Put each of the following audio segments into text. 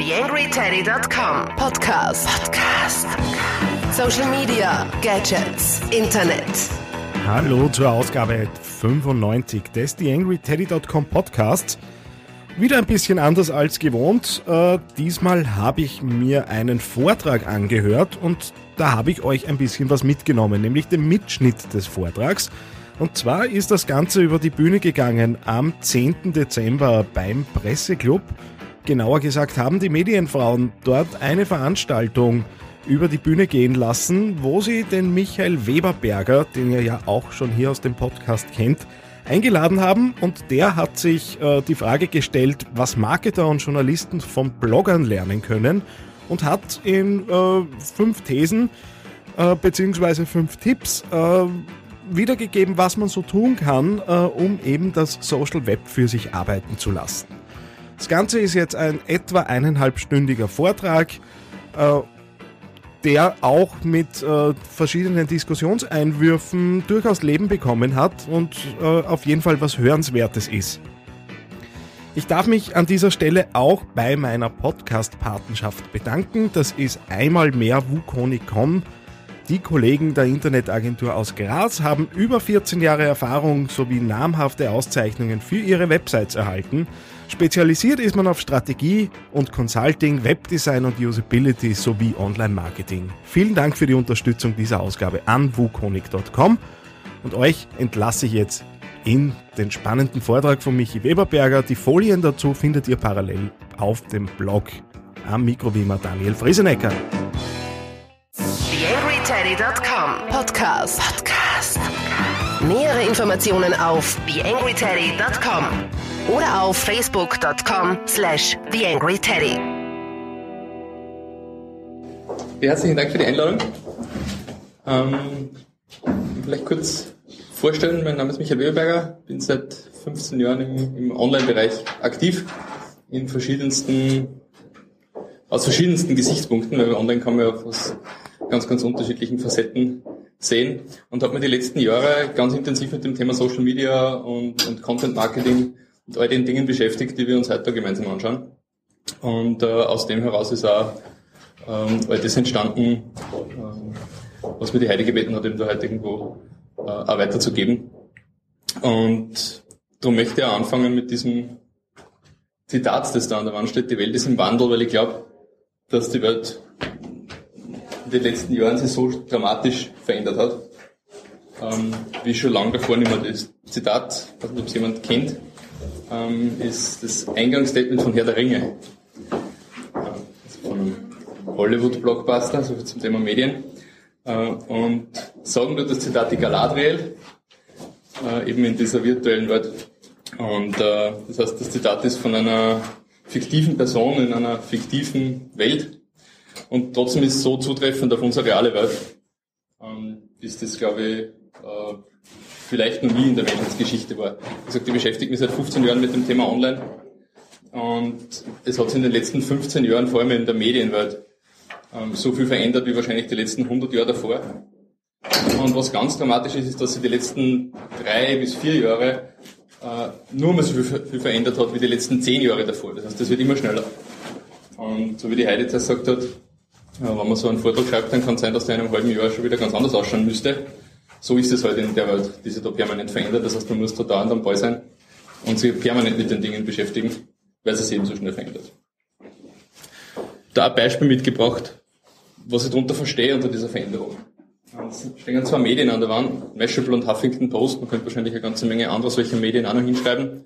TheAngryTeddy.com Podcast. Podcast. Social Media, Gadgets, Internet. Hallo zur Ausgabe 95 des TheAngryTeddy.com Podcasts. Wieder ein bisschen anders als gewohnt. Äh, diesmal habe ich mir einen Vortrag angehört und da habe ich euch ein bisschen was mitgenommen, nämlich den Mitschnitt des Vortrags. Und zwar ist das Ganze über die Bühne gegangen am 10. Dezember beim Presseclub. Genauer gesagt haben die Medienfrauen dort eine Veranstaltung über die Bühne gehen lassen, wo sie den Michael Weberberger, den ihr ja auch schon hier aus dem Podcast kennt, eingeladen haben und der hat sich äh, die Frage gestellt, was Marketer und Journalisten von Bloggern lernen können und hat in äh, fünf Thesen äh, beziehungsweise fünf Tipps äh, wiedergegeben, was man so tun kann, äh, um eben das Social Web für sich arbeiten zu lassen. Das Ganze ist jetzt ein etwa eineinhalbstündiger Vortrag, äh, der auch mit äh, verschiedenen Diskussionseinwürfen durchaus Leben bekommen hat und äh, auf jeden Fall was Hörenswertes ist. Ich darf mich an dieser Stelle auch bei meiner Podcast-Patenschaft bedanken. Das ist einmal mehr Wukonic.com die Kollegen der Internetagentur aus Graz haben über 14 Jahre Erfahrung sowie namhafte Auszeichnungen für ihre Websites erhalten. Spezialisiert ist man auf Strategie und Consulting, Webdesign und Usability sowie Online-Marketing. Vielen Dank für die Unterstützung dieser Ausgabe an wukonic.com und euch entlasse ich jetzt in den spannenden Vortrag von Michi Weberberger. Die Folien dazu findet ihr parallel auf dem Blog am Mikro wie immer Daniel Friesenecker. TheAngryTeddy.com Podcast. Podcast. Nähere Informationen auf TheAngryTeddy.com oder auf Facebook.com slash TheAngryTeddy. Herzlichen Dank für die Einladung. Ähm, vielleicht kurz vorstellen, mein Name ist Michael Weberberger, bin seit 15 Jahren im, im Online-Bereich aktiv, in verschiedensten, aus verschiedensten Gesichtspunkten, weil online kann man ja aus ganz, ganz unterschiedlichen Facetten sehen und habe mir die letzten Jahre ganz intensiv mit dem Thema Social Media und, und Content Marketing und all den Dingen beschäftigt, die wir uns heute gemeinsam anschauen. Und äh, aus dem heraus ist auch ähm, all das entstanden, ähm, was mir die Heide gebeten hat, eben da heute irgendwo äh, auch weiterzugeben. Und darum möchte ich auch anfangen mit diesem Zitat, das da an der Wand steht, die Welt ist im Wandel, weil ich glaube, dass die Welt in den letzten Jahren sich so dramatisch verändert hat, ähm, wie schon lange davor nicht mehr das Zitat, weiß nicht, ob es jemand kennt, ähm, ist das Eingangsstatement von Herr der Ringe. Also von einem Hollywood-Blockbuster, so zum Thema Medien. Äh, und sagen nur das Zitat die Galadriel, äh, eben in dieser virtuellen Welt. Und äh, das heißt, das Zitat ist von einer fiktiven Person in einer fiktiven Welt und trotzdem ist es so zutreffend auf unsere reale Welt, ähm, bis das, glaube ich, äh, vielleicht noch nie in der Menschheitsgeschichte war. Ich gesagt, ich beschäftige mich seit 15 Jahren mit dem Thema Online. Und es hat sich in den letzten 15 Jahren, vor allem in der Medienwelt, ähm, so viel verändert wie wahrscheinlich die letzten 100 Jahre davor. Und was ganz dramatisch ist, ist, dass sich die letzten drei bis vier Jahre äh, nur mal so viel, viel verändert hat wie die letzten zehn Jahre davor. Das heißt, das wird immer schneller. Und so wie die Heidi jetzt gesagt hat, wenn man so einen Vortrag schreibt, dann kann es sein, dass der in einem halben Jahr schon wieder ganz anders ausschauen müsste. So ist es halt in der Welt, die sich da permanent verändert. Das heißt, man muss da dauernd am Ball sein und sich permanent mit den Dingen beschäftigen, weil es sich eben so schnell verändert. Da ein Beispiel mitgebracht, was ich darunter verstehe unter dieser Veränderung. Es stehen zwei Medien an der Wand, Mashable und Huffington Post, man könnte wahrscheinlich eine ganze Menge anderer solcher Medien auch noch hinschreiben,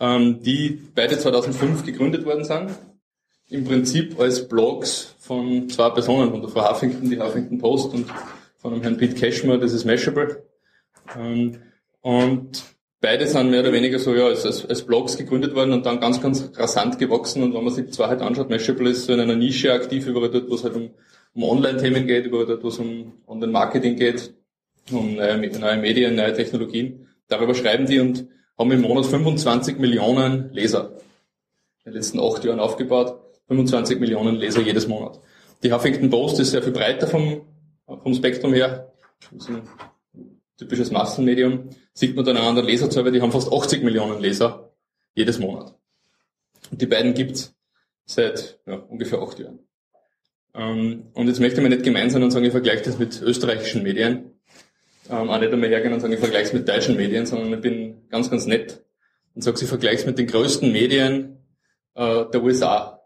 ähm, die beide 2005 gegründet worden sind im Prinzip als Blogs von zwei Personen, von der Frau Huffington, die Huffington Post und von dem Herrn Pete Cashmore, das ist Mashable. Ähm, und beide sind mehr oder weniger so ja als, als, Blogs gegründet worden und dann ganz, ganz rasant gewachsen. Und wenn man sich die zwei halt anschaut, Mashable ist so in einer Nische aktiv, überall dort, wo es halt um, um Online-Themen geht, überall dort, wo es um Online-Marketing geht, um neue, neue Medien, neue Technologien. Darüber schreiben die und haben im Monat 25 Millionen Leser in den letzten acht Jahren aufgebaut 25 Millionen Leser jedes Monat. Die Huffington Post ist sehr viel breiter vom, vom Spektrum her. Typisches Massenmedium. Sieht man dann an der Leserzahl, die haben fast 80 Millionen Leser jedes Monat. Und die beiden gibt's seit ja, ungefähr acht Jahren. Ähm, und jetzt möchte ich mir nicht gemein sein und sagen, ich vergleiche das mit österreichischen Medien. Ähm, auch nicht einmal hergehen und sagen, ich vergleiche es mit deutschen Medien, sondern ich bin ganz, ganz nett und sage, ich vergleiche es mit den größten Medien äh, der USA.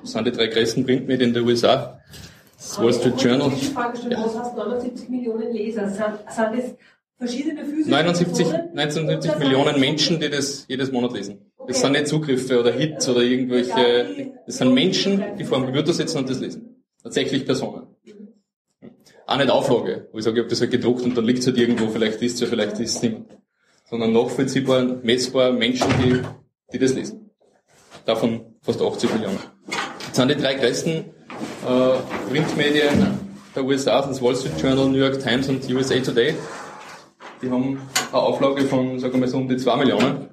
Das sind die drei größten Printmedien der USA. Das Wall Street Journal. Ich Frage ja. was heißt 79 Millionen Leser? Sind, sind das verschiedene physische 79, 79 Millionen Menschen, die das jedes Monat lesen. Okay. Das sind nicht Zugriffe oder Hits oder irgendwelche, das sind Menschen, die vor dem Computer sitzen und das lesen. Tatsächlich Personen. Auch nicht Auflage, wo ich sage, ich habe das halt gedruckt und dann liegt es halt irgendwo, vielleicht ist es ja, vielleicht ist es niemand. Sondern nachvollziehbar, messbar Menschen, die, die das lesen. Davon fast 80 Millionen. Das sind die drei größten äh, Printmedien der USA, das Wall Street Journal, New York Times und USA Today. Die haben eine Auflage von, sagen wir mal so, um die 2 Millionen.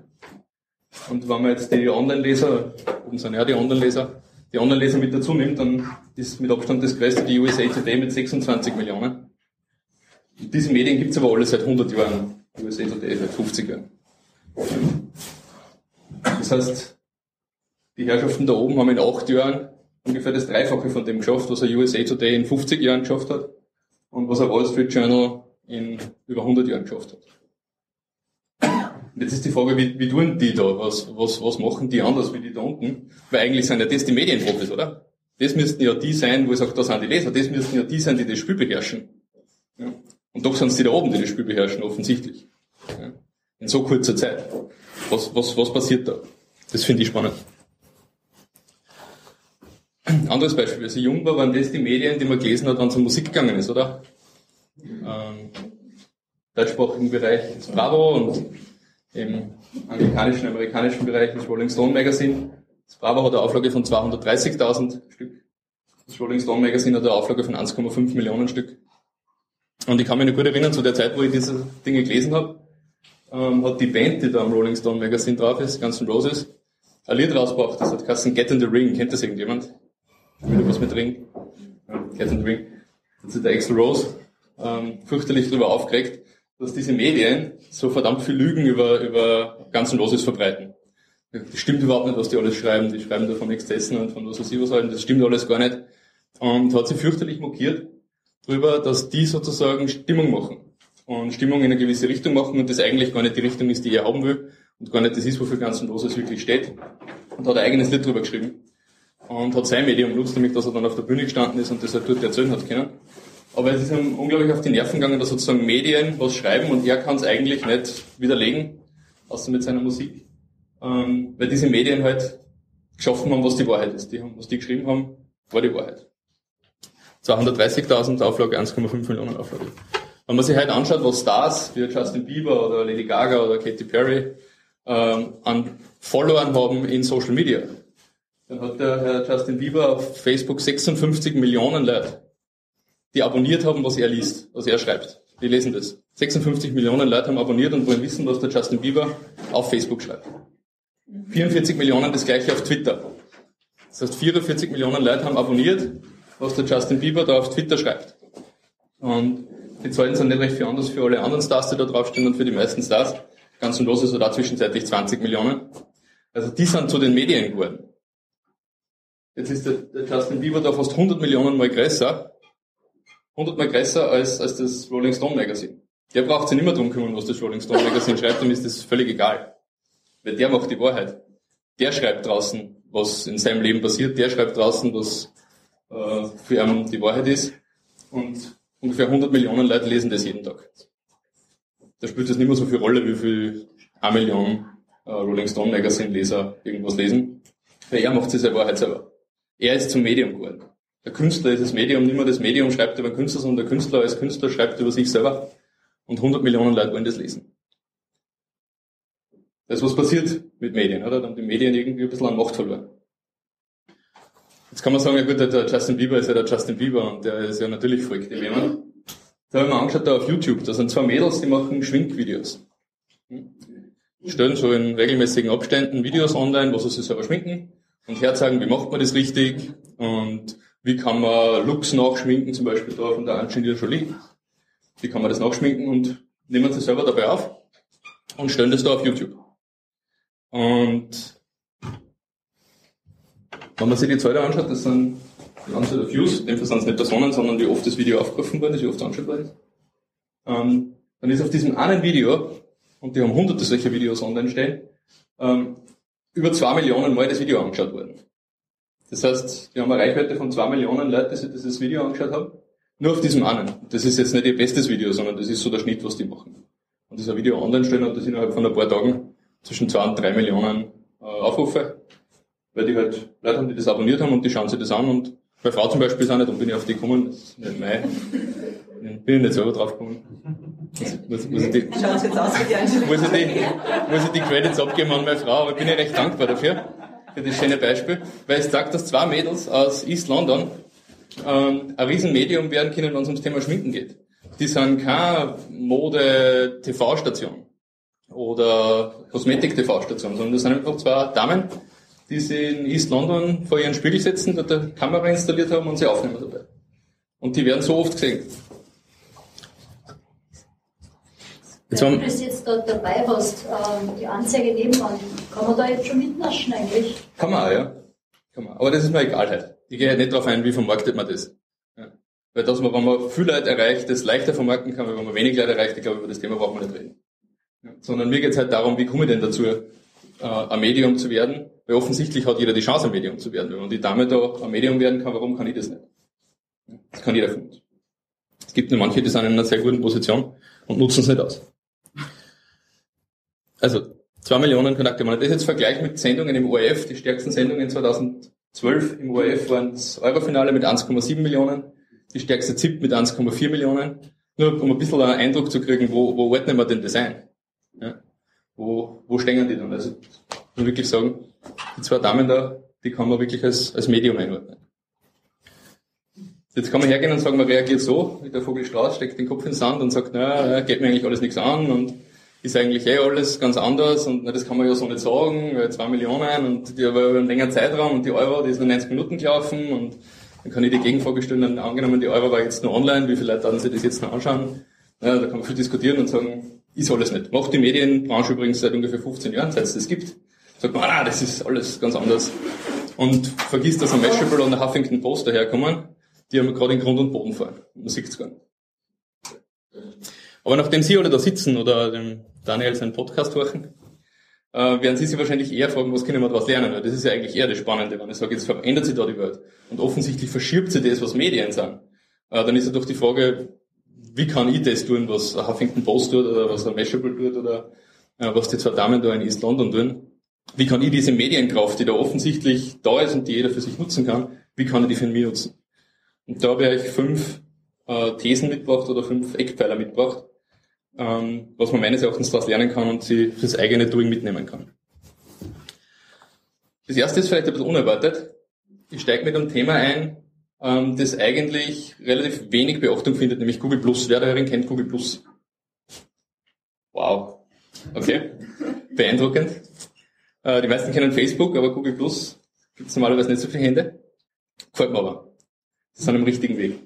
Und wenn man jetzt die Online-Leser, oben sind ja die Online-Leser, die Online-Leser mit dazu nimmt, dann ist mit Abstand das größte die USA Today mit 26 Millionen. Und diese Medien gibt es aber alle seit 100 Jahren. USA Today seit 50 Jahren. Das heißt, die Herrschaften da oben haben in 8 Jahren ungefähr das Dreifache von dem geschafft, was ein USA Today in 50 Jahren geschafft hat und was ein Wall Street Journal in über 100 Jahren geschafft hat. Jetzt ist die Frage, wie, wie tun die da? Was, was, was machen die anders wie die da unten? Weil eigentlich sind ja das die Medienprofis, oder? Das müssten ja die sein, wo ich sage, da sind die Leser. Das müssten ja die sein, die das Spiel beherrschen. Ja. Und doch sind es die da oben, die das Spiel beherrschen, offensichtlich. Ja. In so kurzer Zeit. Was, was, was passiert da? Das finde ich spannend. Anderes Beispiel, als ich jung war, waren das die Medien, die man gelesen hat, wenn es um Musik gegangen ist, oder? ähm, deutschsprachigen Bereich das Bravo und im anglikanischen, amerikanischen Bereich das Rolling Stone Magazine. Das Bravo hat eine Auflage von 230.000 Stück. Das Rolling Stone Magazine hat eine Auflage von 1,5 Millionen Stück. Und ich kann mich noch gut erinnern, zu der Zeit, wo ich diese Dinge gelesen habe, ähm, hat die Band, die da am Rolling Stone Magazine drauf ist, Guns N' Roses, ein Lied rausgebracht, das hat geheißen Get in the Ring. Kennt das irgendjemand? Wieder was mit Ring? In the Ring. Das ist der Axel Rose ähm, fürchterlich darüber aufgeregt, dass diese Medien so verdammt viel Lügen über, über ganzen Loses verbreiten. Das stimmt überhaupt nicht, was die alles schreiben. Die schreiben da von Exzessen und von was weiß ich was halten. Das stimmt alles gar nicht. Und hat sie fürchterlich mokiert darüber, dass die sozusagen Stimmung machen. Und Stimmung in eine gewisse Richtung machen und das eigentlich gar nicht die Richtung ist, die er haben will. Und gar nicht das ist, wofür ganzen Loses wirklich steht. Und hat ein eigenes Lied drüber geschrieben. Und hat sein Medium genutzt, nämlich dass er dann auf der Bühne gestanden ist und das halt dort erzählen hat können. Aber es ist ihm unglaublich auf die Nerven gegangen, dass sozusagen Medien was schreiben und er kann es eigentlich nicht widerlegen, außer mit seiner Musik. Ähm, weil diese Medien halt geschaffen haben, was die Wahrheit ist. Die haben, was die geschrieben haben, war die Wahrheit. 230.000 Auflage, 1,5 Millionen Auflage. Wenn man sich halt anschaut, was Stars wie Justin Bieber oder Lady Gaga oder Katy Perry ähm, an Followern haben in Social Media, dann hat der Herr Justin Bieber auf Facebook 56 Millionen Leute die abonniert haben, was er liest, was er schreibt. Die lesen das. 56 Millionen Leute haben abonniert und wollen wissen, was der Justin Bieber auf Facebook schreibt. 44 Millionen das gleiche auf Twitter. Das heißt, 44 Millionen Leute haben abonniert, was der Justin Bieber da auf Twitter schreibt. Und die Zahlen sind nicht recht viel anders für alle anderen Stars, die da draufstehen und für die meisten Stars. Ganz und los ist da zwischenzeitlich 20 Millionen. Also die sind zu den Medien geworden. Jetzt ist der, der Justin Bieber da fast 100 Millionen mal größer 100 mal größer als, als das Rolling Stone Magazine. Der braucht sich nicht mehr drum kümmern, was das Rolling Stone Magazine schreibt, dem ist das völlig egal. Weil der macht die Wahrheit. Der schreibt draußen, was in seinem Leben passiert, der schreibt draußen, was äh, für ihn die Wahrheit ist. Und ungefähr 100 Millionen Leute lesen das jeden Tag. Da spielt das nicht mehr so viel Rolle, wie viel eine Million äh, Rolling Stone Magazine Leser irgendwas lesen. Weil er macht sich seine Wahrheit selber. Er ist zum Medium geworden. Der Künstler ist das Medium, nicht mehr das Medium schreibt über Künstler, sondern der Künstler als Künstler schreibt über sich selber. Und 100 Millionen Leute wollen das lesen. Das ist was passiert mit Medien, oder? Dann die Medien irgendwie ein bisschen an Macht verloren. Jetzt kann man sagen, ja gut, der Justin Bieber ist ja der Justin Bieber und der ist ja natürlich verrückt im Jemand. Da habe ich mir angeschaut, da auf YouTube, da sind zwei Mädels, die machen Schminkvideos. Stellen so in regelmäßigen Abständen Videos online, wo sie sich selber schminken und herzeigen, wie macht man das richtig und wie kann man Looks nachschminken, zum Beispiel da von der Angelina Jolie? Wie kann man das nachschminken und nehmen sie selber dabei auf und stellen das da auf YouTube. Und Wenn man sich die Zahl da anschaut, das sind die Anzahl der Views, in dem Fall sind es nicht Personen, sondern wie oft das Video aufgerufen worden ist, wie oft es angeschaut worden ist. Ähm, dann ist auf diesem einen Video, und die haben hunderte solcher Videos online stehen, ähm, über zwei Millionen Mal das Video angeschaut worden. Das heißt, wir haben eine Reichweite von zwei Millionen Leute, die sich dieses Video angeschaut haben. Nur auf diesem einen. Das ist jetzt nicht ihr bestes Video, sondern das ist so der Schnitt, was die machen. Und dieser Video online stellen und das innerhalb von ein paar Tagen zwischen zwei und drei Millionen äh, Aufrufe. Weil die halt Leute haben, die das abonniert haben und die schauen sich das an und bei Frau zum Beispiel ist auch nicht, und bin ich auf die gekommen, das ist nicht mein, bin ich nicht selber drauf gekommen. Muss, muss, ich die, muss, ich die, muss ich die Credits abgeben an meine Frau, aber bin ich recht dankbar dafür, für das schöne Beispiel, weil es sagt, dass zwei Mädels aus East London ähm, ein Riesenmedium werden können, wenn es ums Thema Schminken geht. Die sind keine Mode-TV-Station oder Kosmetik-TV-Station, sondern das sind einfach zwei Damen, die sie in East London vor ihren Spiegel setzen, dort eine Kamera installiert haben und sie aufnehmen dabei. Und die werden so oft gesehen. Jetzt Wenn du das jetzt da dabei hast, ähm, die Anzeige nebenan, kann man da jetzt schon mitnaschen eigentlich? Kann man auch, ja. Kann man. Aber das ist mir egal halt. Ich gehe halt nicht darauf ein, wie vermarktet man das. Ja. Weil dass man, wenn man viel Leute erreicht, das leichter vermarkten kann, weil wenn man wenig Leute erreicht, ich glaube, über das Thema braucht man nicht reden. Ja. Sondern mir geht es halt darum, wie komme ich denn dazu, äh, ein Medium zu werden, weil offensichtlich hat jeder die Chance, ein Medium zu werden. Wenn man die Dame da ein Medium werden kann, warum kann ich das nicht? Das kann jeder von uns. Es gibt nur manche, die sind in einer sehr guten Position und nutzen es nicht aus. Also, zwei Millionen Kontakte. Wenn ich das jetzt vergleiche mit Sendungen im ORF, die stärksten Sendungen 2012 im ORF waren das Eurofinale mit 1,7 Millionen, die stärkste ZIP mit 1,4 Millionen. Nur um ein bisschen einen Eindruck zu kriegen, wo, wo ordnen wir denn das ein? Ja? Wo, wo stehen die dann? Also, ich muss wirklich sagen, die zwei Damen da, die kann man wirklich als, als Medium einordnen. Jetzt kann man hergehen und sagen, man reagiert so, wie der Vogel Strauß, steckt den Kopf in den Sand und sagt, na, geht mir eigentlich alles nichts an und ist eigentlich eh alles ganz anders und na, das kann man ja so nicht sagen, weil zwei Millionen und die über einen längeren Zeitraum und die Euro, die ist nur 90 Minuten gelaufen und dann kann ich die Gegenfrage stellen, angenommen die Euro war jetzt nur online, wie viele Leute werden sich das jetzt noch anschauen? Ja, da kann man viel diskutieren und sagen, ist alles nicht. Macht die Medienbranche übrigens seit ungefähr 15 Jahren, seit es das gibt sagt man, ah, das ist alles ganz anders. Und vergisst, dass ein Mashable und ein Huffington Post daherkommen, die haben gerade in Grund und Boden fahren. Man sieht es gar nicht. Aber nachdem Sie alle da sitzen oder dem Daniel seinen Podcast horchen, äh, werden Sie sich wahrscheinlich eher fragen, was können wir daraus lernen? Weil das ist ja eigentlich eher das Spannende, wenn ich sage, jetzt verändert sich da die Welt. Und offensichtlich verschiebt sich das, was Medien sind. Äh, dann ist ja doch die Frage, wie kann ich das tun, was Huffington Post tut oder was ein Mashable tut oder äh, was die zwei Damen da in East London tun wie kann ich diese Medienkraft, die da offensichtlich da ist und die jeder für sich nutzen kann, wie kann ich die für mich nutzen? Und da habe ich fünf äh, Thesen mitgebracht oder fünf Eckpfeiler mitgebracht, ähm, was man meines Erachtens daraus lernen kann und sie fürs eigene Doing mitnehmen kann. Das erste ist vielleicht ein bisschen unerwartet. Ich steige mit einem Thema ein, ähm, das eigentlich relativ wenig Beachtung findet, nämlich Google Plus. Wer darin kennt Google Plus? Wow. Okay. Beeindruckend. Äh, die meisten kennen Facebook, aber Google Plus gibt es normalerweise nicht so viele Hände. Gefällt mir aber. Sie sind am richtigen Weg.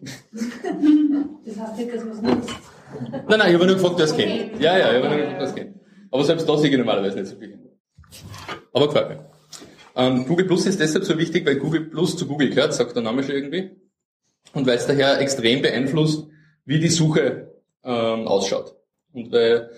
Das heißt nicht, dass man es nutzt. Nein, nein, ich habe nur gefragt, wer es kennt. Ja, ja, ich habe nur gefragt, wer es kennt. Aber selbst da sehe ich normalerweise nicht so Hände. Aber gefällt mir. Ähm, Google Plus ist deshalb so wichtig, weil Google Plus zu Google gehört, sagt der Name schon irgendwie. Und weil es daher extrem beeinflusst, wie die Suche ähm, ausschaut. Und weil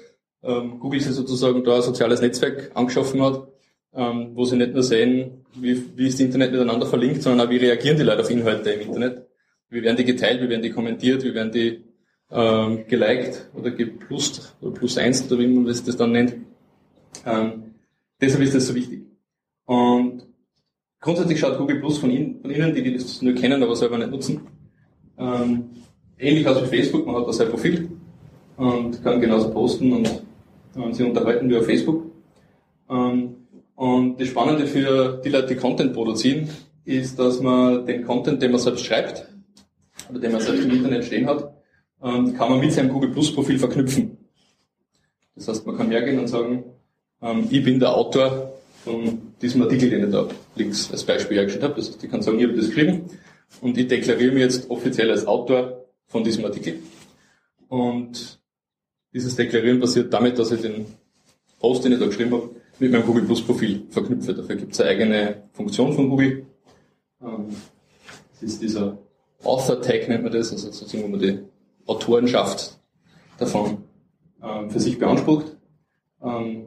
ähm, Google sich sozusagen da ein soziales Netzwerk angeschaffen hat, ähm, wo sie nicht nur sehen, wie, wie ist das Internet miteinander verlinkt, sondern auch wie reagieren die Leute auf Inhalte im Internet. Wie werden die geteilt, wie werden die kommentiert, wie werden die ähm, geliked oder geplust oder plus eins oder wie man das, das dann nennt. Ähm, deshalb ist das so wichtig. Und grundsätzlich schaut Google Plus von, Ihnen, von Ihnen, die, die das nur kennen, aber selber nicht nutzen, ähm, ähnlich aus wie Facebook, man hat da sein Profil und kann genauso posten und, und sich unterhalten wie auf Facebook. Ähm, und das Spannende für die Leute, die Content produzieren, ist, dass man den Content, den man selbst schreibt, oder den man selbst im Internet stehen hat, kann man mit seinem Google Plus Profil verknüpfen. Das heißt, man kann hergehen und sagen, ähm, ich bin der Autor von diesem Artikel, den ich da links als Beispiel hergestellt habe. Das heißt, ich kann sagen, ich habe das geschrieben und ich deklariere mich jetzt offiziell als Autor von diesem Artikel. Und dieses Deklarieren passiert damit, dass ich den Post, den ich da geschrieben habe, mit meinem Google Plus Profil verknüpfe. Dafür gibt es eine eigene Funktion von Google, Ähm, das ist dieser Author-Tag nennt man das, also sozusagen, wo man die Autorenschaft davon ähm, für sich beansprucht. Ähm,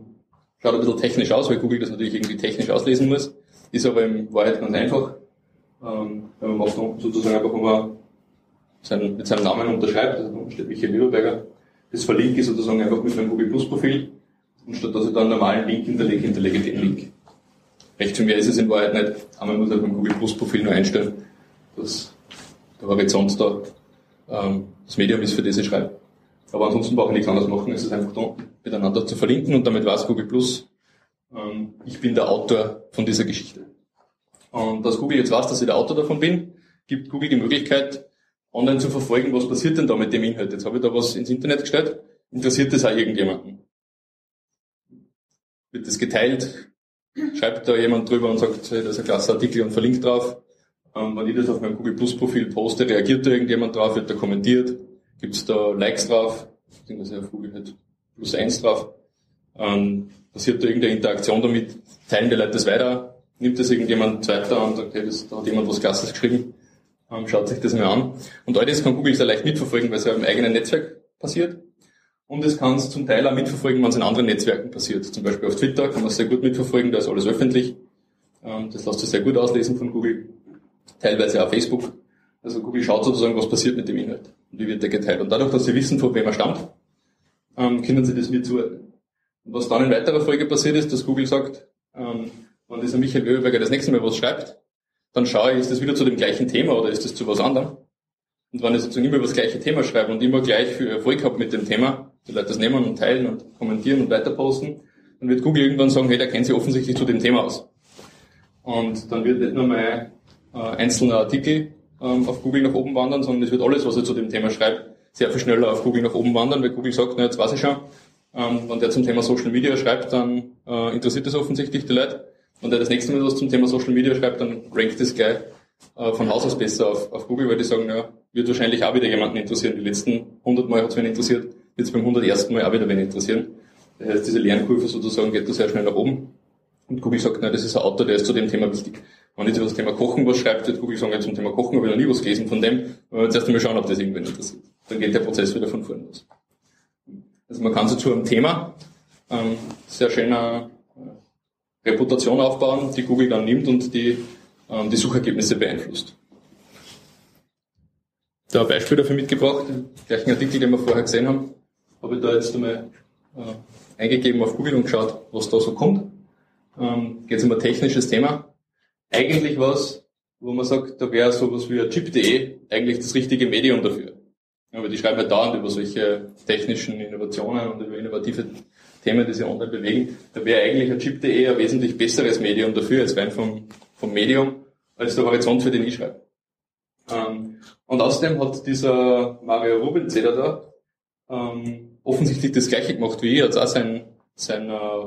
schaut ein bisschen technisch aus, weil Google das natürlich irgendwie technisch auslesen muss. Ist aber in Wahrheit ganz einfach. Ähm, wenn man macht sozusagen einfach, man seinen, mit seinem Namen unterschreibt, also da steht Michael Lieberberger, das verlinke ich sozusagen einfach mit meinem Google Plus Profil und statt dass ich dann einen normalen Link hinterlege, hinterlege den Link. Recht für mehr ist es in Wahrheit nicht, aber man muss halt beim Google Plus Profil nur einstellen, dass der Horizont da das Medium ist, für das ich schreibe. Aber ansonsten brauche ich nichts anderes machen, es ist einfach da miteinander zu verlinken und damit weiß Google Plus, ähm, ich bin der Autor von dieser Geschichte. Und dass Google jetzt weiß, dass ich der Autor davon bin, gibt Google die Möglichkeit, online zu verfolgen, was passiert denn da mit dem Inhalt. Jetzt habe ich da was ins Internet gestellt, interessiert das auch irgendjemanden? Wird das geteilt? Schreibt da jemand drüber und sagt, hey, das ist ein klasse Artikel und verlinkt drauf? Ähm, wenn ich das auf meinem Google Plus Profil poste, reagiert da irgendjemand drauf, wird da kommentiert? Gibt es da Likes drauf? Denke, das ist auf Google halt plus eins drauf. Ähm, passiert da irgendeine Interaktion damit? Teilen die Leute das weiter? Nimmt das irgendjemand weiter und sagt, hey, das, da hat jemand was Klasses geschrieben? Ähm, schaut sich das mal an. Und all das kann Google sehr leicht mitverfolgen, weil es ja im eigenen Netzwerk passiert. Und es kann es zum Teil auch mitverfolgen, wenn es in anderen Netzwerken passiert. Zum Beispiel auf Twitter kann man es sehr gut mitverfolgen, da ist alles öffentlich. Ähm, das lässt sich sehr gut auslesen von Google. Teilweise auch Facebook. Also Google schaut sozusagen, was passiert mit dem Inhalt und wie wird der geteilt. Und dadurch, dass sie wissen, von wem er stammt, ähm, können sie das mit zuordnen. Und was dann in weiterer Folge passiert ist, dass Google sagt, ähm, wenn dieser Michael Öberger das nächste Mal was schreibt, dann schaue ich, ist das wieder zu dem gleichen Thema oder ist das zu was anderem? Und wenn ich sozusagen immer über das gleiche Thema schreibe und immer gleich für Erfolg habe mit dem Thema, die Leute das nehmen und teilen und kommentieren und weiter posten, dann wird Google irgendwann sagen, hey, der kennt sich offensichtlich zu dem Thema aus. Und dann wird nicht nur mein äh, einzelner Artikel ähm, auf Google nach oben wandern, sondern es wird alles, was er zu dem Thema schreibt, sehr viel schneller auf Google nach oben wandern, weil Google sagt, na, jetzt weiß ich schon, ähm, wenn der zum Thema Social Media schreibt, dann äh, interessiert das offensichtlich die Leute. Wenn der das nächste Mal was zum Thema Social Media schreibt, dann rankt das gleich äh, von Haus aus besser auf, auf Google, weil die sagen, ja, wird wahrscheinlich auch wieder jemanden interessieren. Die letzten 100 Mal hat es wen interessiert, es beim 101. Mal auch wieder wen interessieren. Das heißt, diese Lernkurve sozusagen geht da sehr schnell nach oben. Und Google sagt, na, das ist ein Autor, der ist zu dem Thema wichtig. Wenn ich über das Thema Kochen was schreibt, wird Google sagen, zum Thema Kochen habe ich noch nie was gelesen von dem. Aber erst einmal schauen, ob das irgendwen interessiert. Dann geht der Prozess wieder von vorne los. Also man kann so zu einem Thema ähm, sehr schöner Reputation aufbauen, die Google dann nimmt und die ähm, die Suchergebnisse beeinflusst. Da ein Beispiel dafür mitgebracht, den gleichen Artikel, den wir vorher gesehen haben, habe ich da jetzt einmal äh, eingegeben auf Google und geschaut, was da so kommt. Ähm, Geht es um ein technisches Thema. Eigentlich was, wo man sagt, da wäre sowas wie Chip.de eigentlich das richtige Medium dafür. Aber die schreiben halt dauernd über solche technischen Innovationen und über innovative Themen, die sich online bewegen. Da wäre eigentlich ein Chip.de ein wesentlich besseres Medium dafür, als rein vom, vom Medium, als der Horizont, für den ich schreibe. Ähm, und außerdem hat dieser Mario Rubinzeder da ähm, offensichtlich das gleiche gemacht wie ich. Hat auch sein, sein äh,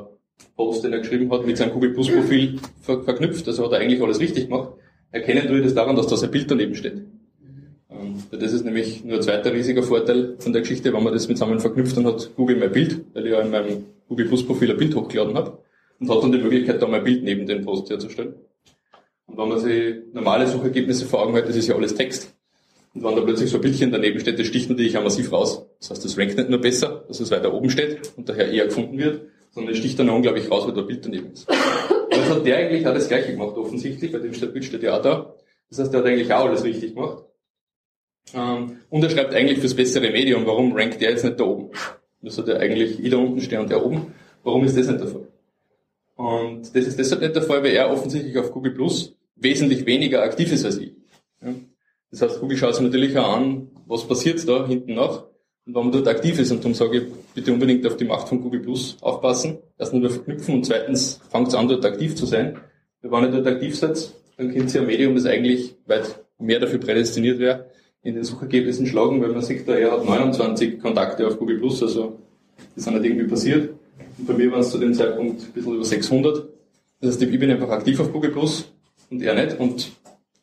Post, den er geschrieben hat, mit seinem Google Plus Profil ver verknüpft. Also hat er eigentlich alles richtig gemacht. Erkennen tue ich das daran, dass da sein Bild daneben steht. Ähm, das ist nämlich nur ein zweiter riesiger Vorteil von der Geschichte, wenn man das zusammen verknüpft, dann hat Google mein Bild, weil ich ja in meinem Google Plus Profil ein Bild hochgeladen habe und hat dann die Möglichkeit, da mein Bild neben den Post herzustellen. Und wenn man sich normale Suchergebnisse vor Augen hält, das ist ja alles Text. Und wenn da plötzlich so ein Bildchen daneben steht, das sticht natürlich auch massiv raus. Das heißt, das rankt nicht nur besser, dass es weiter oben steht und daher eher gefunden wird, sondern es sticht dann unglaublich raus, weil da ein Bild daneben ist. Und das hat der eigentlich auch das Gleiche gemacht, offensichtlich, bei dem Bild steht ja auch da. Das heißt, der hat eigentlich auch alles richtig gemacht. Ähm, und er schreibt eigentlich fürs bessere Medium, warum rankt der jetzt nicht da oben? Das hat er eigentlich ich da unten stehen und der oben. Warum ist das nicht der Fall? Und das ist deshalb nicht der Fall, weil er offensichtlich auf Google Plus wesentlich weniger aktiv ist als ich. Ja? Das heißt, Google schaut sich natürlich auch an, was passiert da hinten nach. Und wenn man dort aktiv ist, und darum sage ich, bitte unbedingt auf die Macht von Google Plus aufpassen. Erstens nur verknüpfen und zweitens fangt es an, dort aktiv zu sein. Wenn ihr dort aktiv seid, dann könnt ihr ein Medium, das eigentlich weit mehr dafür prädestiniert wäre, in den Suchergebnissen schlagen, weil man sieht, da er hat 29 Kontakte auf Google Plus, also die sind nicht irgendwie passiert. Und bei mir waren es zu dem Zeitpunkt ein bisschen über 600. Das heißt, ich bin einfach aktiv auf Google Plus und er nicht und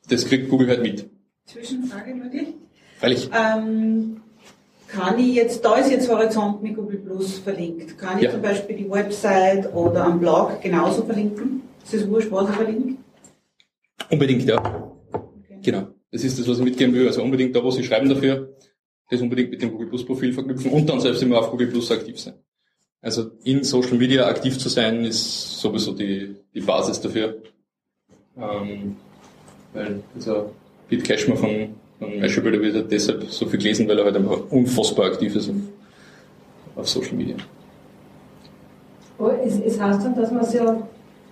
das kriegt Google halt mit. Zwischenfrage möglich? Freilich. Ähm, kann ich jetzt, da ist jetzt Horizont mit Google Plus verlinkt, kann ich Ja. zum Beispiel die Website oder am Blog genauso verlinken? Ist es wurscht, was ich verlinke? Unbedingt, ja. Genau. Das ist das, was ich mitgeben will. Also unbedingt da, wo Sie schreiben dafür, das unbedingt mit dem Google Plus Profil verknüpfen und dann selbst immer auf Google Plus aktiv sein. Also in Social Media aktiv zu sein, ist sowieso die, die Basis dafür. Ähm, weil dieser Pete Cashman von, von Mashable, wird halt deshalb so viel gelesen, weil er halt einfach unfassbar aktiv ist auf, auf Social Media. Aber es, es heißt dann, dass man es ja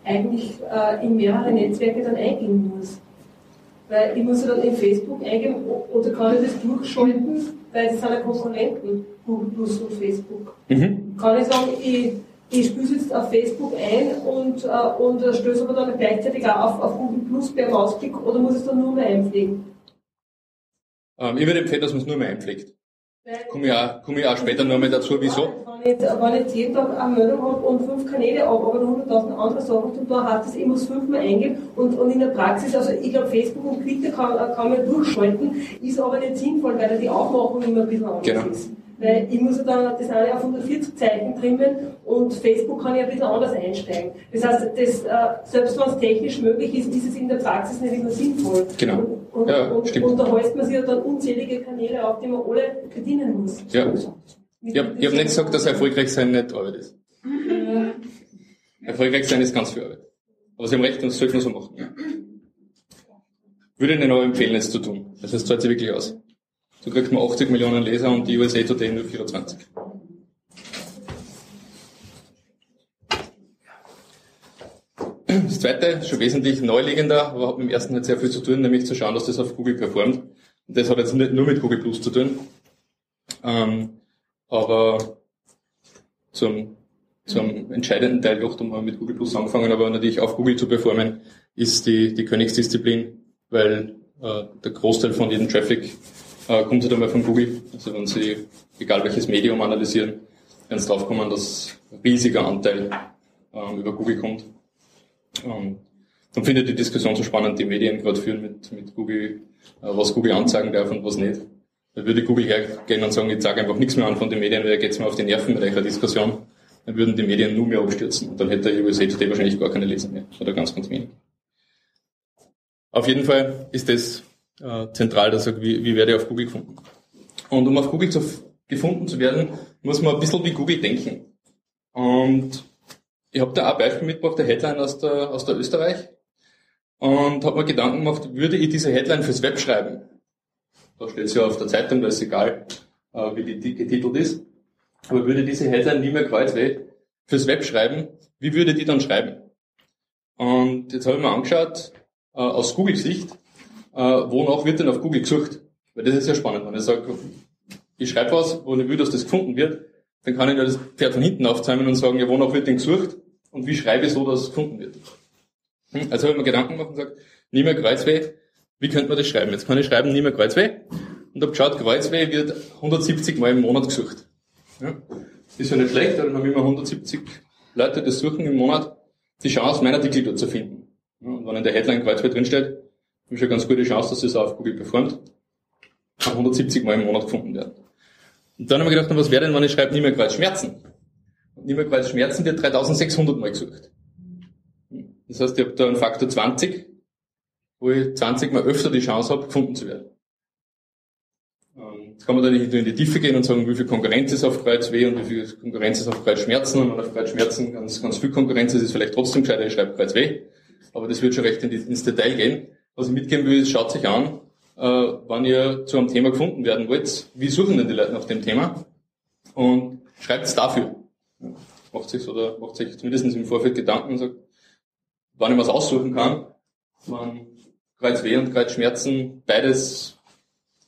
eigentlich äh, in mehrere Netzwerke dann eingeben muss. Weil ich muss ja dann in Facebook eingeben oder kann ich das durchschalten, weil das sind ja Konkurrenten, Google Plus und Facebook. Mhm. Kann ich sagen, ich, ich spüre es jetzt auf Facebook ein und, äh, und äh, stöße aber dann gleichzeitig auch auf, auf Google Plus per Mausklick oder muss ich es dann nur mehr einpflegen? Ähm, ich würde empfehlen, dass man es nur mehr einpflegt. Komme ich auch, komme ich auch später noch mal dazu, wieso? Wenn ich, wenn ich jetzt jeden Tag eine Meldung habe und fünf Kanäle aber 100.000 andere Sachen und da hat es, ich muss fünfmal eingeben und, und in der Praxis, also ich glaube Facebook und Twitter kann, kann man durchschalten, ist aber nicht sinnvoll, weil die Aufmachung immer ein bisschen anders genau. ist. Weil ich muss ja dann das eine auf 140 Zeichen trimmen und Facebook kann ja ein bisschen anders einsteigen. Das heißt, das, äh, selbst wenn es technisch möglich ist, ist es in der Praxis nicht immer sinnvoll. Genau. Und, ja, und, stimmt. und da heißt man sich ja dann unzählige Kanäle auf, die man alle bedienen muss. Ja. Ich habe hab nicht gesagt, dass erfolgreich sein nicht Arbeit ist. Ja. Erfolgreich sein ist ganz viel Arbeit. Aber Sie haben recht, das sollte man so machen. Ja. Würde Ihnen auch empfehlen, es zu tun. Also es zahlt sich wirklich aus. So kriegt man 80 Millionen Leser und die USA Today nur 24. Das zweite schon wesentlich neuliegender, aber hat mit dem ersten halt sehr viel zu tun, nämlich zu schauen, dass das auf Google performt. Und das hat jetzt nicht nur mit Google Plus zu tun, ähm, aber zum, zum entscheidenden Teil doch, um mit Google Plus angefangen, aber natürlich auf Google zu performen, ist die, die Königsdisziplin, weil äh, der Großteil von jedem Traffic äh, kommt halt einmal von Google. Also wenn Sie, egal welches Medium analysieren, werden Sie draufkommen, dass ein riesiger Anteil ähm, über Google kommt. Und dann finde ich die Diskussion so spannend, die Medien gerade führen mit, mit Google, äh, was Google anzeigen darf und was nicht. Da würde Google hergehen und sagen, ich sage einfach nichts mehr an von den Medien, weil da geht es mir auf die Nerven mit eurer Diskussion. Dann würden die Medien nur mehr abstürzen. Und dann hätte der USA Today wahrscheinlich gar keine Leser mehr. Oder ganz, ganz wenig. Auf jeden Fall ist das äh, zentral, dass sagt, wie, wie werde ich auf Google gefunden. Und um auf Google zu, gefunden zu werden, muss man ein bisschen wie Google denken. Und ich habe da auch Beispiel mitgebracht, der Headline aus der, aus der Österreich. Und habe mir Gedanken gemacht, würde ich diese Headline fürs Web schreiben? Da steht es ja auf der Zeitung, da ist egal, äh, wie die getitelt ist. Aber würde diese Headline nie mehr kreuzweh fürs Web schreiben, wie würde die dann schreiben? Und jetzt habe ich mir angeschaut, äh, aus Google-Sicht, äh, wonach wird denn auf Google gesucht? Weil das ist ja spannend, wenn ich sage, ich schreibe was, wo ich will, dass das gefunden wird, dann kann ich ja das Pferd von hinten aufzäumen und sagen, ja, wonach wird denn gesucht und wie schreibe ich so, dass es gefunden wird. Hm? Also habe ich mir Gedanken gemacht und gesagt, nie mehr Kreuzweh, wie könnte man das schreiben? Jetzt kann ich schreiben, nie mehr Kreuzweh und habe geschaut, Kreuzweh wird 170 Mal im Monat gesucht. Ja? Ist ja nicht schlecht, dann habe ich immer 170 Leute, die suchen im Monat, die Chance, meinen Artikel dort zu finden. Ja, und wenn in der Headline Kreuzweh drinsteht, habe ich eine ganz gute Chance, dass das auf Google performt. Kann 170 Mal im Monat gefunden werden. Und dann haben wir gedacht, was wäre denn, wenn ich schreibe, nie mehr Kreuz Schmerzen? Und nie mehr Kreuz Schmerzen wird 3600 Mal gesucht. Das heißt, ich habe da einen Faktor 20, wo ich 20 Mal öfter die Chance habe, gefunden zu werden. Jetzt kann man da nicht in die Tiefe gehen und sagen, wie viel Konkurrenz ist auf Kreuz W und wie viel Konkurrenz ist auf Kreuz Schmerzen. Und wenn auf Kreuz Schmerzen ganz, ganz viel Konkurrenz ist, ist vielleicht trotzdem gescheiter, ich schreibe Kreuz W. Aber das wird schon recht ins Detail gehen. Was ich mitgeben will, ist, schaut sich an, äh, wann ihr zu einem Thema gefunden werden wollt. Wie suchen denn die Leute nach dem Thema? Und schreibt es dafür. Macht sich oder macht sich zumindest im Vorfeld Gedanken und sagt, wann ich was aussuchen kann, wann Kreuzweh und Kreuzschmerzen beides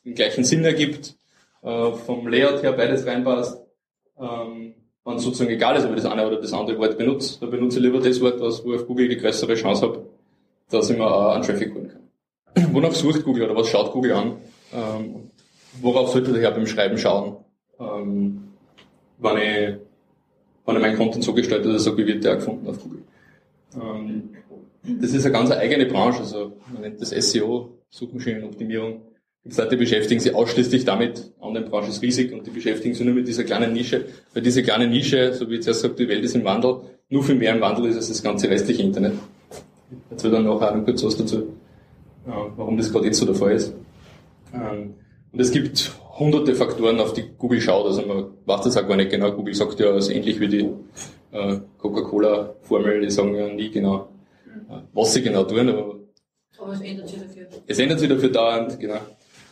den gleichen Sinn ergibt, äh, vom Layout her beides reinpasst, ähm, wenn sozusagen egal ist, ob ich das eine oder das andere Wort benutze, dann benutze ich lieber das Wort, was, wo ich auf Google die größere Chance habe, dass ich mir auch einen Traffic holen kann. Wonach sucht Google oder was schaut Google an? Ähm, worauf sollte ich ja beim Schreiben schauen? Ähm, wenn ich, wenn ich meinen Content so gestaltet, dass so wird der gefunden auf Google. Ähm, das ist eine ganz eigene Branche, also man nennt das SEO, Suchmaschinenoptimierung. Die Leute beschäftigen sich ausschließlich damit, Online-Branche ist riesig und die beschäftigen sich nur mit dieser kleinen Nische, weil diese kleine Nische, so wie ich zuerst sagt, die Welt ist im Wandel, nur viel mehr im Wandel ist als das ganze restliche Internet. Jetzt wird dann noch auch kurz was dazu warum das gerade jetzt so der Fall ist. Ähm, und es gibt hunderte Faktoren, auf die Google schaut. Also man weiß das auch gar nicht genau. Google sagt ja, es ist ähnlich wie die äh, Coca-Cola-Formel, die sagen ja nie genau, äh, was sie genau tun, aber, aber es ändert sich dafür. Es ändert sich dafür dauernd, genau.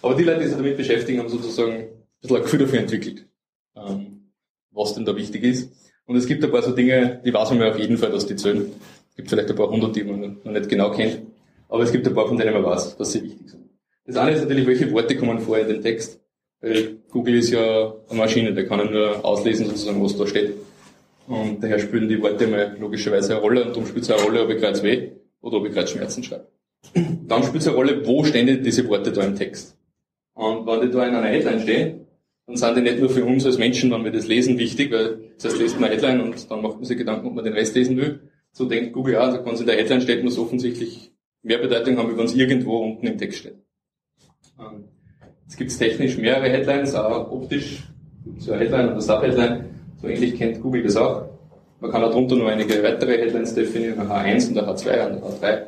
Aber die Leute, die sich damit beschäftigen, haben sozusagen ein bisschen ein Gefühl dafür entwickelt, ähm, was denn da wichtig ist. Und es gibt ein paar so Dinge, die weiß man ja auf jeden Fall, dass die zählen. Es gibt vielleicht ein paar hundert, die man noch nicht genau kennt. Aber es gibt ein paar, von denen man weiß, dass sie wichtig sind. Das eine ist natürlich, welche Worte kommen vor in den Text. Weil Google ist ja eine Maschine, der kann ja nur auslesen, sozusagen, was da steht. Und daher spielen die Worte mal logischerweise eine Rolle und darum spielt es eine Rolle, ob ich gerade weh oder ob ich gerade Schmerzen schreibe. Dann spielt es eine Rolle, wo stehen denn diese Worte da im Text. Und wenn die da in einer Headline stehen, dann sind die nicht nur für uns als Menschen, wenn wir das lesen, wichtig, weil das heißt, lest man eine Headline und dann macht man sich Gedanken, ob man den Rest lesen will. So denkt Google ja, also wenn es in der Headline steht, muss offensichtlich mehr Bedeutung haben, wenn es irgendwo unten im Text steht. Ähm, es gibt technisch mehrere Headlines, auch optisch, so eine Headline oder Subheadline. So ähnlich kennt Google das auch. Man kann darunter noch einige weitere Headlines definieren, ein H1 und ein H2 und ein H3,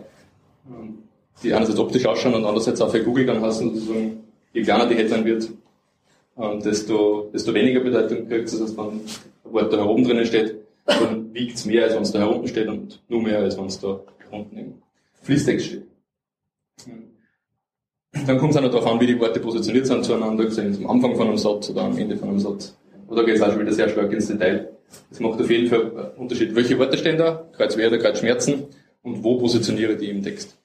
ähm, die einerseits optisch ausschauen und andererseits auch für Google dann heißen, sozusagen, je kleiner die Headline wird, ähm, desto, desto weniger Bedeutung kriegt es. Das heißt, wenn ein Wort da heroben drinnen steht, dann wiegt es mehr, als wenn es da herunten steht und nur mehr, als wenn es da unten im Fließtext steht. Dann kommt es auch noch darauf an, wie die Worte positioniert sind zueinander, sind am Anfang von einem Satz oder am Ende von einem Satz. Da geht es auch schon wieder sehr stark ins Detail. Es macht auf jeden Fall einen Unterschied, welche Worte stehen da, Kreuz weh oder Kreuz Schmerzen und wo positioniere ich die im Text.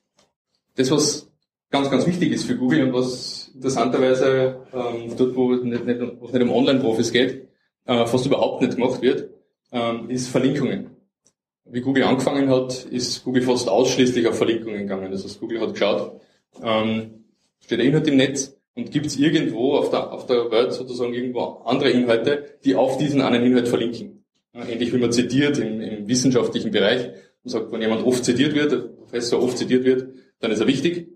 Das, was ganz, ganz wichtig ist für Google und was interessanterweise ähm, dort, wo es nicht, nicht, nicht um Online-Profis geht, äh, fast überhaupt nicht gemacht wird, ähm, ist Verlinkungen. Wie Google angefangen hat, ist Google fast ausschließlich auf Verlinkungen gegangen. Das heißt, Google hat geschaut, ähm, steht der Inhalt im Netz und gibt es irgendwo auf der, auf der Welt sozusagen irgendwo andere Inhalte, die auf diesen einen Inhalt verlinken. Ähnlich wie man zitiert im, im wissenschaftlichen Bereich. Man sagt, wenn jemand oft zitiert wird, der Professor oft zitiert wird, dann ist er wichtig.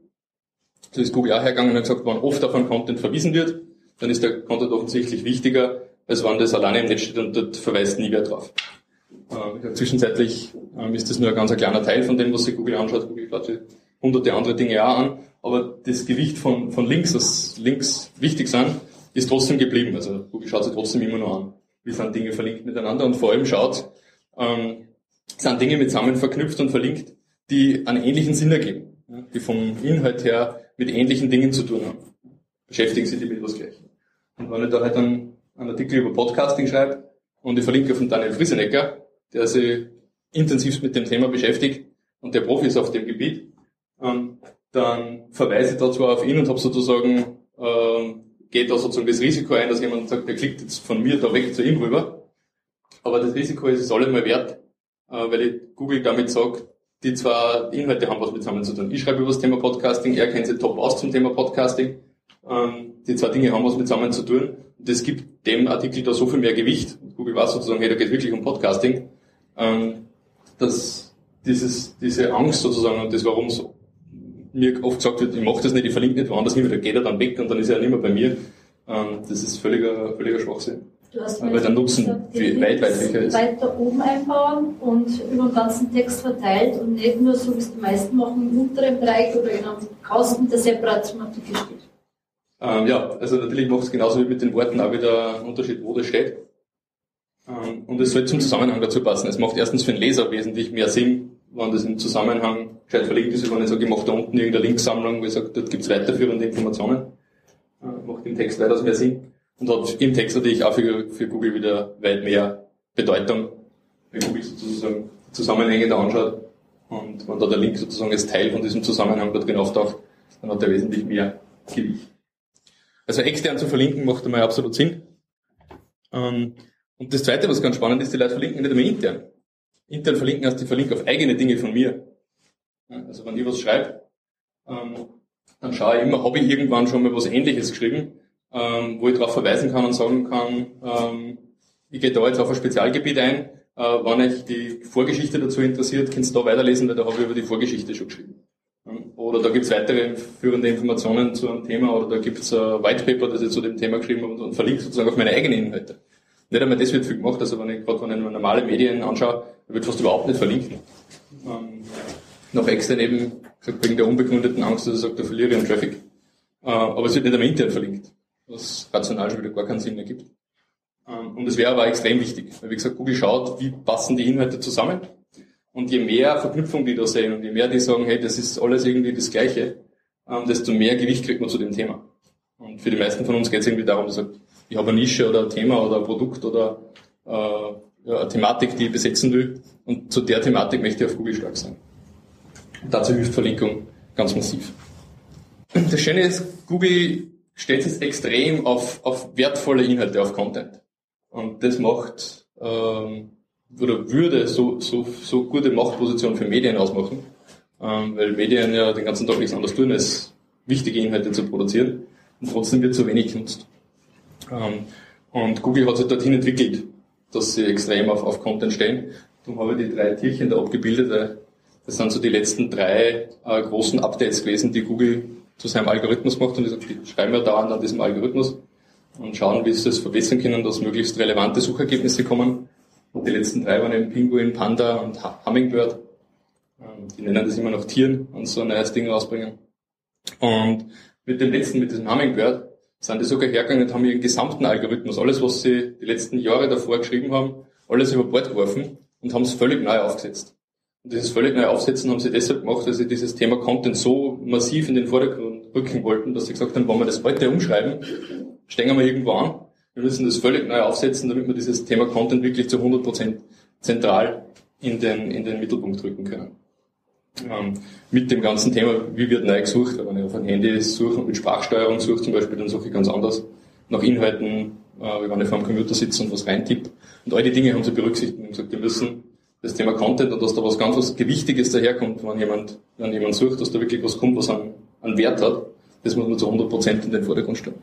So ist Google auch hergegangen und hat gesagt, wenn oft auf einen Content verwiesen wird, dann ist der Content offensichtlich wichtiger, als wenn das alleine im Netz steht und dort verweist nie wer drauf. Äh, zwischenzeitlich ähm, ist das nur ein ganz kleiner Teil von dem, was sich Google anschaut. Google schaut sich hunderte andere Dinge auch an aber das Gewicht von, von Links, das Links wichtig sind, ist trotzdem geblieben. Also Google schaut sich trotzdem immer noch an. Wie sind Dinge verlinkt miteinander und vor allem schaut, ähm, sind Dinge zusammen verknüpft und verlinkt, die einen ähnlichen Sinn ergeben, ja, die vom Inhalt her mit ähnlichen Dingen zu tun haben. Beschäftigen sich die mit was Gleichem. Und wenn ich da halt einen, einen Artikel über Podcasting schreibe und ich verlinke von Daniel Friesenecker, der sich intensivst mit dem Thema beschäftigt und der Profi ist auf dem Gebiet, ähm, dann verweise ich da zwar auf ihn und habe sozusagen, ähm, geht da sozusagen das Risiko ein, dass jemand sagt, der klickt jetzt von mir da weg zu ihm rüber. Aber das Risiko ist es allemal wert, äh, weil ich Google damit sagt, die zwei Inhalte haben was mit zusammen zu tun. Ich schreibe über das Thema Podcasting, er kennt sich top aus zum Thema Podcasting. Ähm, die zwei Dinge haben was mit zusammen zu tun. Und das gibt dem Artikel da so viel mehr Gewicht. Google weiß sozusagen, hey, da geht wirklich um Podcasting. Ähm, dass dieses, diese Angst sozusagen und das Warum so mir oft gesagt wird, ich mache das nicht, ich verlinke nicht woanders hin, da geht er dann weg und dann ist er ja nicht mehr bei mir. Ähm, das ist völliger, völliger Schwachsinn. Du hast Weil der Nutzen weit, weit ist. Weiter oben einbauen und über den ganzen Text verteilt und nicht nur so, wie es die meisten machen, im unteren Bereich oder in einem Kasten, der separat zum Artikel steht. Ähm, ja, also natürlich macht es genauso wie mit den Worten auch wieder einen Unterschied, wo das steht. Ähm, und es soll zum Zusammenhang dazu passen. Es macht erstens für den Leser wesentlich mehr Sinn, wenn das im Zusammenhang gescheit verlinkt ist, wenn ich sage, ich mache da unten irgendeine Linksammlung, wo ich sage, dort gibt's weiterführende Informationen, äh, macht im Text weitaus mehr Sinn und hat im Text natürlich auch für, für Google wieder weit mehr Bedeutung, wenn Google sozusagen Zusammenhänge da anschaut und wenn da der Link sozusagen als Teil von diesem Zusammenhang dort drin auftaucht, dann hat er wesentlich mehr Gewicht. Also extern zu verlinken macht einmal absolut Sinn. Ähm, und das Zweite, was ganz spannend ist, die Leute verlinken nicht einmal intern intern verlinken heißt, ich verlinke auf eigene Dinge von mir. Also wenn ich was schreibe, ähm, dann schaue ich immer, habe ich irgendwann schon mal was ähnliches geschrieben, ähm, wo ich darauf verweisen kann und sagen kann, ähm, ich gehe da jetzt auf ein Spezialgebiet ein, äh, wenn euch die Vorgeschichte dazu interessiert, könnt ihr da weiterlesen, weil da habe ich über die Vorgeschichte schon geschrieben. Oder da gibt es weitere führende Informationen zu einem Thema oder da gibt es ein White Paper, das ich zu dem Thema geschrieben habe und, verlinkt sozusagen auf meine eigenen Inhalte. Nicht einmal das wird viel gemacht, also wenn ich gerade wenn ich normale Medien anschaue, wird fast überhaupt nicht verlinkt. Ähm, nach extern eben gesagt, wegen der unbegründeten Angst, dass er sagt, da verliere ich einen Traffic. Äh, aber es wird nicht am intern verlinkt, was rational schon wieder gar keinen Sinn ergibt. Ähm, und es wäre aber extrem wichtig, weil wie gesagt, Google schaut, wie passen die Inhalte zusammen. Und je mehr Verknüpfung die da sehen und je mehr die sagen, hey, das ist alles irgendwie das Gleiche, ähm, desto mehr Gewicht kriegt man zu dem Thema. Und für die meisten von uns geht es irgendwie darum, dass ich habe eine Nische oder ein Thema oder ein Produkt oder äh, eine Thematik, die ich besetzen will. Und zu der Thematik möchte ich auf Google stark sein. Und dazu hilft Verlinkung ganz massiv. Das Schöne ist, Google steht jetzt extrem auf, auf wertvolle Inhalte, auf Content. Und das macht ähm, oder würde so, so, so gute Machtposition für Medien ausmachen, ähm, weil Medien ja den ganzen Tag nichts anderes tun, als wichtige Inhalte zu produzieren und trotzdem wird so wenig genutzt. Ähm, und Google hat sich dorthin entwickelt, dass sie extrem auf, auf Content stehen. Darum habe ich die drei Tierchen da abgebildet, weil das sind so die letzten drei äh, großen Updates gewesen, die Google zu seinem Algorithmus macht und ich sage, die schreiben ja dauernd an diesem Algorithmus und schauen, wie sie das verbessern können, dass möglichst relevante Suchergebnisse kommen. Die letzten drei waren eben Pinguin, Panda und Hummingbird. Ähm, die nennen das immer noch Tieren und so ein neues Ding rausbringen. Und mit dem letzten, mit diesem Hummingbird, sind die sogar hergegangen und haben ihren gesamten Algorithmus, alles, was sie die letzten Jahre davor geschrieben haben, alles über Bord geworfen und haben es völlig neu aufgesetzt. Und dieses völlig neu Aufsetzen haben sie deshalb gemacht, dass sie dieses Thema Content so massiv in den Vordergrund rücken wollten, dass sie gesagt haben, wenn wir das heute umschreiben, stehen wir irgendwo an. Wir müssen das völlig neu aufsetzen, damit wir dieses Thema Content wirklich zu 100% zentral in den, in den Mittelpunkt rücken können. Ähm, mit dem ganzen Thema, wie wird neu gesucht, wenn ich auf ein Handy suche und mit Sprachsteuerung suche zum Beispiel, dann suche ich ganz anders nach Inhalten, äh, wenn ich vor dem Computer sitze und was reintippe. Und all die Dinge haben sie berücksichtigt und gesagt, wir müssen das Thema Content und dass da was ganz was Gewichtiges daherkommt, wenn jemand, wenn jemand sucht, dass da wirklich was kommt, was einen, einen Wert hat, das muss man zu 100% in den Vordergrund stellen.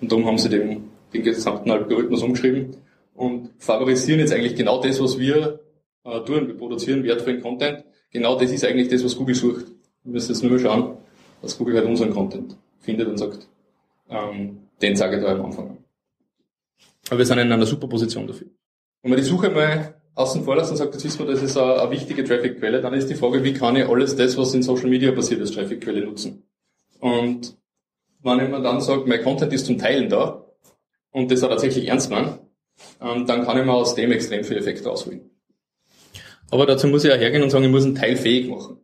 Und darum haben sie den, den gesamten Algorithmus umgeschrieben und favorisieren jetzt eigentlich genau das, was wir äh, tun. Wir produzieren wertvollen Content. Genau das ist eigentlich das, was Google sucht. Wir müssen jetzt nur mal schauen, was Google halt unseren Content findet und sagt, ähm, den sage ich da am Anfang an. Aber wir sind in einer super Position dafür. Wenn man die Suche mal außen vor lassen und sagt, jetzt wissen wir, das ist eine, eine wichtige Traffic-Quelle, dann ist die Frage, wie kann ich alles das, was in Social Media passiert, als Traffic-Quelle nutzen? Und wenn mir dann sage, mein Content ist zum Teilen da und das auch tatsächlich ernst meinen, ähm, dann kann ich mir aus dem extrem viel Effekt rausholen. Aber dazu muss ich auch hergehen und sagen, ich muss einen Teil fähig machen.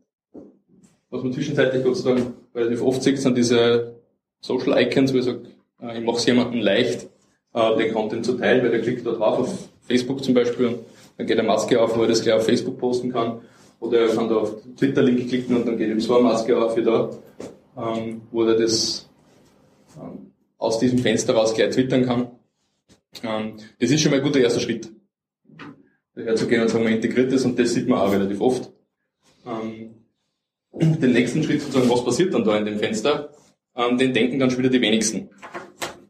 Was man zwischenzeitlich Gott sei Dank relativ oft sieht, sind diese Social Icons, wo ich sage, äh, ich mache es jemandem leicht, äh, den Content zu teilen, weil der klickt da drauf, auf Facebook zum Beispiel, und dann geht eine Maske auf, wo er das gleich auf Facebook posten kann. Oder er kann da auf Twitter-Link klicken und dann geht ihm so eine Maske auf wie da, ähm, wo er das ähm, aus diesem Fenster raus gleich twittern kann. Ähm, das ist schon mal ein guter erster Schritt. Daher zu gehen und sagen, man integriert das und das sieht man auch relativ oft. Ähm, den nächsten Schritt sozusagen, was passiert dann da in dem Fenster, ähm, den denken dann schon wieder die wenigsten.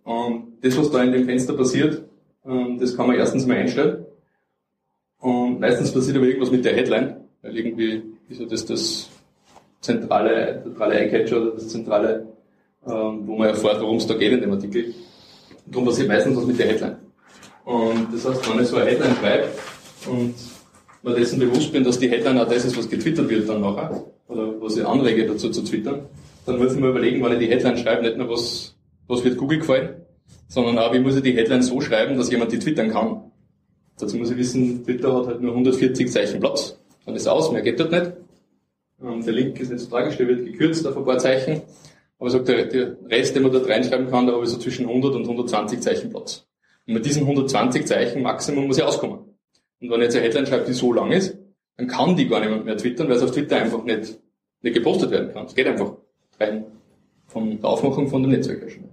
Und das, was da in dem Fenster passiert, ähm, das kann man erstens mal einstellen. Und meistens passiert aber irgendwas mit der Headline, weil irgendwie ist ja das das zentrale, zentrale Eyecatcher oder das zentrale, ähm, wo man erfährt, worum es da geht in dem Artikel. Darum passiert meistens was mit der Headline. Und das heißt, wenn ich so eine Headline schreibe und mir dessen bewusst bin, dass die Headline auch das ist, was getwittert wird dann nachher, oder was ich anrege dazu zu twittern, dann muss ich mir überlegen, wenn ich die Headline schreibe, nicht nur was, was wird Google gefallen, sondern auch, wie muss ich die Headline so schreiben, dass jemand die twittern kann. Dazu muss ich wissen, Twitter hat halt nur 140 Zeichen Platz. Dann ist aus, mehr geht dort nicht. Ähm, der Link ist nicht so der wird gekürzt auf ein paar Zeichen. Aber sage, der, der Rest, den man dort reinschreiben kann, da habe ich so zwischen 100 und 120 Zeichen Platz. Und mit diesen 120 Zeichen Maximum muss ich auskommen. Und wenn ich jetzt eine Headline schreibe, die so lang ist, dann kann die gar niemand mehr twittern, weil es auf Twitter einfach nicht, nicht gepostet werden kann. Es geht einfach rein von der Aufmachung von dem Netzwerk her schon.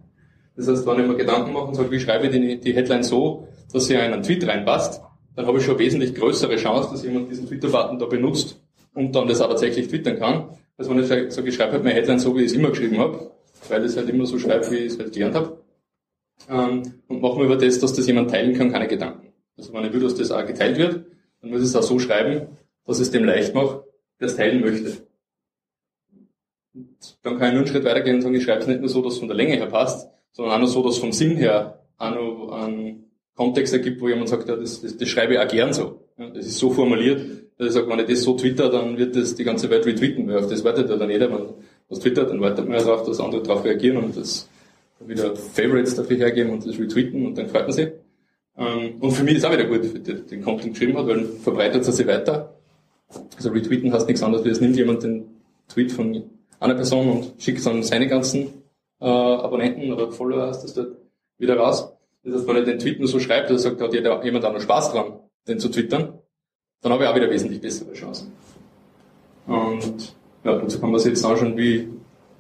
Das heißt, wenn ich mir Gedanken mache und sage, wie schreibe ich die, die Headline so, dass sie in einen Tweet reinpasst, dann habe ich schon wesentlich größere Chance, dass jemand diesen Twitter-Button da benutzt und dann das auch tatsächlich twittern kann, als wenn ich sage, ich schreibe halt meine Headline so, wie ich es immer geschrieben habe, weil ich es halt immer so schreibe, wie ich es halt gelernt habe. Ähm, und mache mir über das, dass das jemand teilen kann, keine Gedanken. Also wenn ich will, dass das auch geteilt wird, dann muss ich es auch so schreiben, dass es dem leicht macht, der es teilen möchte. Und dann kann ich nur einen Schritt weitergehen und sagen, ich schreibe es nicht nur so, dass es von der Länge her passt, sondern auch nur so, dass vom Sinn her auch noch einen Kontext ergibt, wo jemand sagt, ja, das, das, das schreibe ich auch gern so. Ja, das ist so formuliert, dass ich sage, wenn ich das so twitter, dann wird das die ganze Welt retweeten, weil auf das wartet ja dann jeder, wenn was twittert, dann wartet man ja darauf, dass andere darauf reagieren und das wieder Favorites dafür hergeben und das retweeten und dann freut man sich. Ähm, und für mich ist es auch wieder gut, der den Content geschrieben hat, weil dann verbreitet er sich weiter. Also retweeten heißt nichts anderes, wie es nimmt jemand den Tweet von einer Person und schickt dann seine ganzen äh, Abonnenten oder Follower, heißt das dort, wieder raus. Das heißt, wenn er den Tweet nur so schreibt, er sagt, hat jemand auch noch Spaß dran, den zu twittern, dann habe ich auch wieder wesentlich bessere Chancen. Und ja, dazu kann man sich jetzt anschauen, wie,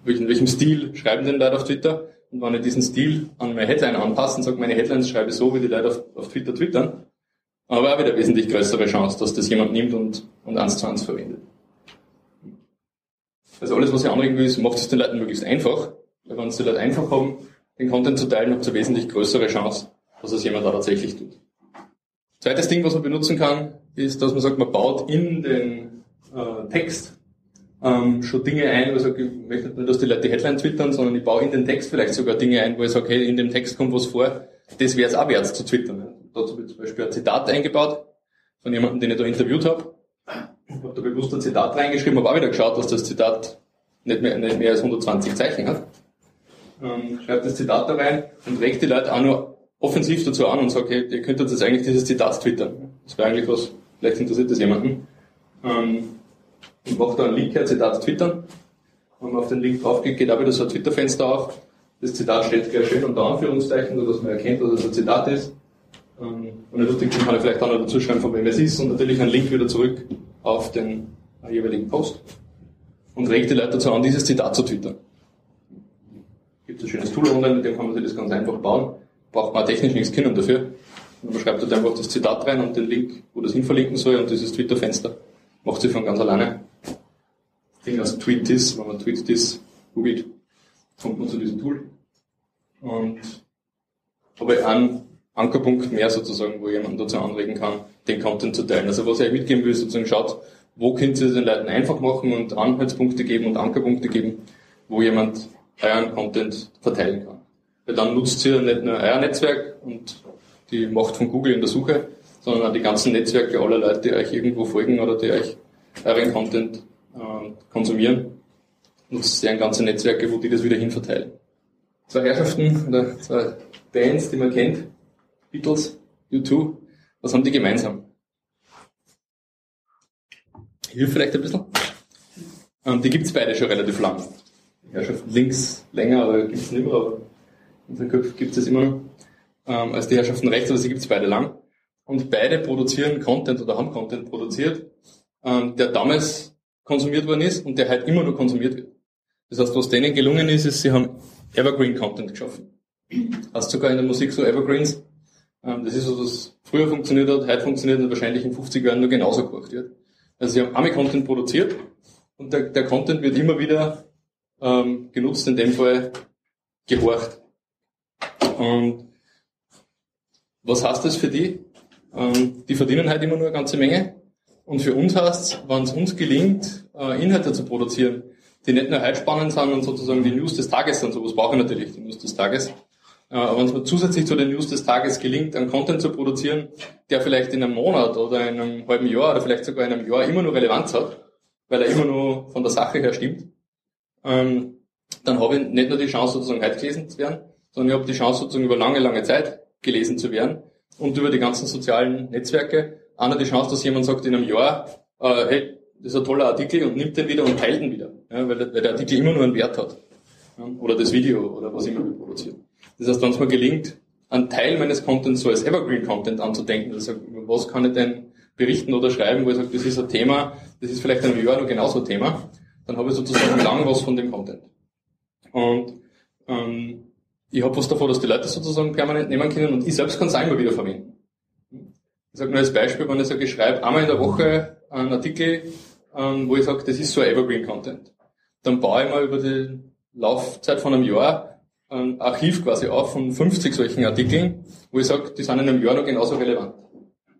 in welchem Stil schreiben denn Leute auf Twitter. Und wenn ich diesen Stil an meine Headline anpasse und sage, meine Headlines schreibe so, wie die Leute auf, auf Twitter twittern, dann habe ich auch wieder wesentlich größere Chance, dass das jemand nimmt und, und eins zu eins verwendet. Also alles, was ich anregen will, ist, macht es den Leuten möglichst einfach. Weil wenn es die Leute einfach haben, den Content zu teilen, habt ihr wesentlich größere Chance, dass es jemand da tatsächlich tut. Zweites Ding, was man benutzen kann, ist, dass man sagt, man baut in den äh, Text ähm, schon Dinge ein, wo ich sage, ich möchte nicht nur, dass die Leute die Headline twittern, sondern ich baue in den Text vielleicht sogar Dinge ein, wo ich sage, hey, in dem Text kommt was vor, das wäre es auch wert zu twittern. Dazu ich zum Beispiel ein Zitat eingebaut von jemandem, den ich da interviewt habe. Ich habe da bewusst ein Zitat reingeschrieben, habe auch wieder geschaut, dass das Zitat nicht mehr, nicht mehr als 120 Zeichen hat. Ähm, schreibt das Zitat da rein und regt die Leute auch nur offensiv dazu an und sagt, hey, ihr könntet jetzt eigentlich dieses Zitat twittern. Das wäre eigentlich was, vielleicht interessiert das jemanden. Ähm, und macht da einen Link her, Zitat twittern. Wenn man auf den Link draufklickt, geht auch wieder so ein Twitter-Fenster auf. Das Zitat steht gleich schön unter Anführungszeichen, sodass man erkennt, dass es ein Zitat ist. Ähm, und lustig kann ich vielleicht auch noch dazu schreiben, von wem es ist und natürlich einen Link wieder zurück auf den jeweiligen Post. Und regt die Leute dazu an, dieses Zitat zu twittern. Gibt ein schönes Tool online, mit dem kann man sich das ganz einfach bauen. Braucht man technisch nichts kennen dafür. Man schreibt dort einfach das Zitat rein und den Link, wo das hin verlinken soll und dieses Twitter-Fenster macht sich von ganz alleine. Ding als Tweet this, wenn man Tweet this googelt, kommt man zu diesem Tool. Und habe einen Ankerpunkt mehr sozusagen, wo jemand dazu anregen kann, den Content zu teilen. Also was ich euch mitgeben will, sozusagen schaut, wo könnt ihr den Leuten einfach machen und Anhaltspunkte geben und Ankerpunkte geben, wo jemand euren Content verteilen kann. Weil dann nutzt ihr nicht nur euer Netzwerk und die Macht von Google in der Suche, sondern auch die ganzen Netzwerke aller Leute, die euch irgendwo folgen oder die euch euren Content äh, konsumieren. Nutzt deren ganze Netzwerke, wo die das wieder hin verteilen. Zwei Herrschaften oder zwei Bands, die man kennt, Beatles, U2, was haben die gemeinsam? Hilft vielleicht ein bisschen. Ähm, die gibt's beide schon relativ lang. Die Herrschaften links länger, aber gibt's nicht mehr, aber in unserem Kopf gibt's es immer noch. Ähm, als die Herrschaften rechts, aber sie gibt's beide lang. Und beide produzieren Content oder haben Content produziert, ähm, der damals konsumiert worden ist und der halt immer nur konsumiert wird. Das heißt, was denen gelungen ist, ist, sie haben Evergreen Content geschaffen. Hast sogar in der Musik so Evergreens. Ähm, das ist so, dass früher funktioniert hat, heute funktioniert und wahrscheinlich in 50 Jahren nur genauso gemacht wird. Also sie haben Ami-Content produziert und der, der Content wird immer wieder ähm, genutzt, in dem Fall gehorcht. Und was heißt das für die? Ähm, die verdienen halt immer nur eine ganze Menge. Und für uns heißt es, wenn es uns gelingt, äh, Inhalte zu produzieren, die nicht nur heute spannend sind und sozusagen die News des Tages sind, sowas brauche ich natürlich, die News des Tages. Äh, aber wenn es mir zusätzlich zu den News des Tages gelingt, einen Content zu produzieren, der vielleicht in einem Monat oder in einem halben Jahr oder vielleicht sogar in einem Jahr immer nur Relevanz hat, weil er immer nur von der Sache her stimmt, ähm, dann habe ich nicht nur die Chance, sozusagen heute gelesen zu werden, sondern ich habe die Chance, sozusagen über lange, lange Zeit gelesen zu werden und über die ganzen sozialen Netzwerke noch die Chance, dass jemand sagt in einem Jahr, äh, hey, das ist ein toller Artikel und nimmt den wieder und teilt ihn wieder, ja, weil, der, weil, der, Artikel immer nur einen Wert hat. Ja, oder das Video oder was immer wir produzieren. Das heißt, wenn es mir gelingt, einen Teil meines Contents so als Evergreen-Content anzudenken, also was kann ich denn berichten oder schreiben, wo ich sage, das ist ein Thema, das ist vielleicht in einem Jahr noch genauso ein Thema, dann habe ich sozusagen lang was von dem Content. Und ähm, ich habe was davon, dass die Leute sozusagen permanent nehmen können und ich selbst kann es immer wieder verwenden. Ich sage nur als Beispiel, wenn ich sage, ich schreibe einmal in der Woche einen Artikel, ähm, wo ich sage, das ist so Evergreen Content. Dann baue ich mal über die Laufzeit von einem Jahr ein Archiv quasi auf von 50 solchen Artikeln, wo ich sage, die sind in einem Jahr noch genauso relevant.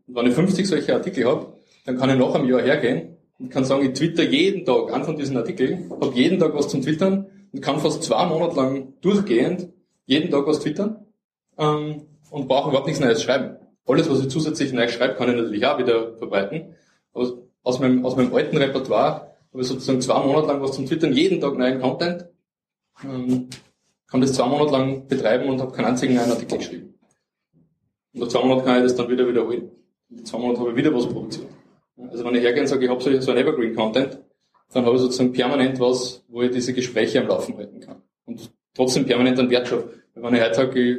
Und wenn ich 50 solche Artikel habe, dann kann ich nach einem Jahr hergehen und kann sagen, ich twitter jeden Tag an von diesen Artikeln, habe jeden Tag was zum Twittern und kann fast zwei Monate lang durchgehend jeden Tag was twittern ähm, und brauche überhaupt nichts Neues schreiben. Alles, was ich zusätzlich neu schreibe, kann ich natürlich auch wieder verbreiten. Aber aus meinem, aus meinem alten Repertoire habe ich sozusagen zwei Monate lang was zum Twittern, jeden Tag neuen Content, ähm, kann das zwei Monate lang betreiben und habe keinen einzigen neuen Artikel geschrieben. Und nach zwei Monaten kann ich das dann wieder wiederholen. In zwei Monaten habe ich wieder was produziert. Also wenn ich hergehe und sage, ich habe so, so ein Evergreen-Content, dann habe ich sozusagen permanent was, wo ich diese Gespräche am Laufen halten kann. Und trotzdem permanent einen Wert schaffe. Wenn ich heute sage, ich,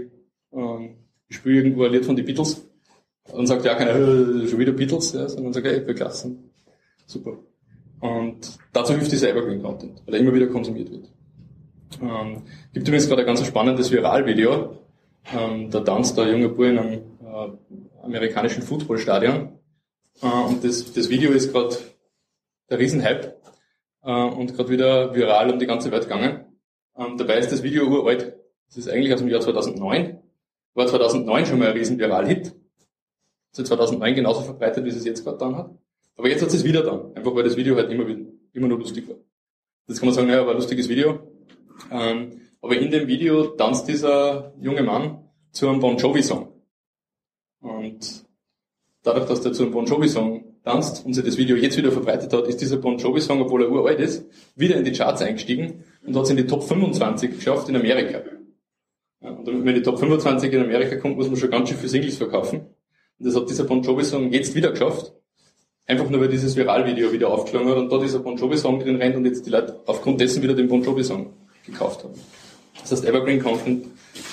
ähm, ich spiele irgendwo ein Lied von den Beatles, dann sagt ja keiner, äh, schon wieder Beatles, ja, sondern sagt, hey, wir klasse. Super. Und dazu hilft dieser Evergreen Content, weil er immer wieder konsumiert wird. Ähm, gibt übrigens gerade ein ganz spannendes Viralvideo. Ähm, da tanzt der junge Bub in einem äh, amerikanischen Footballstadion. Äh, und das, das Video ist gerade der Riesenhype äh, und gerade wieder viral um die ganze Welt gegangen. Ähm, dabei ist das Video uralt. Das ist eigentlich aus dem Jahr 2009. War 2009 schon mal ein riesen Viral-Hit. Ist 2009 genauso verbreitet, wie es jetzt gerade dann hat. Aber jetzt hat es wieder dann. Einfach weil das Video halt immer, immer nur lustig war. Jetzt kann man sagen, naja, war ein lustiges Video. Ähm, aber in dem Video tanzt dieser junge Mann zu einem Bon Jovi-Song. Und dadurch, dass der zu einem Bon Jovi-Song tanzt und sich das Video jetzt wieder verbreitet hat, ist dieser Bon Jovi-Song, obwohl er uralt ist, wieder in die Charts eingestiegen und hat es in die Top 25 geschafft in Amerika. Ja, und damit man in die Top 25 in Amerika kommt, muss man schon ganz schön viele Singles verkaufen. Und das hat dieser Bon Jovi-Song jetzt wieder geschafft. Einfach nur, weil dieses Viralvideo wieder aufgeschlagen hat und da dieser Bon Jovi-Song drin rennt und jetzt die Leute aufgrund dessen wieder den Bon Jovi-Song gekauft haben. Das heißt, Evergreen Content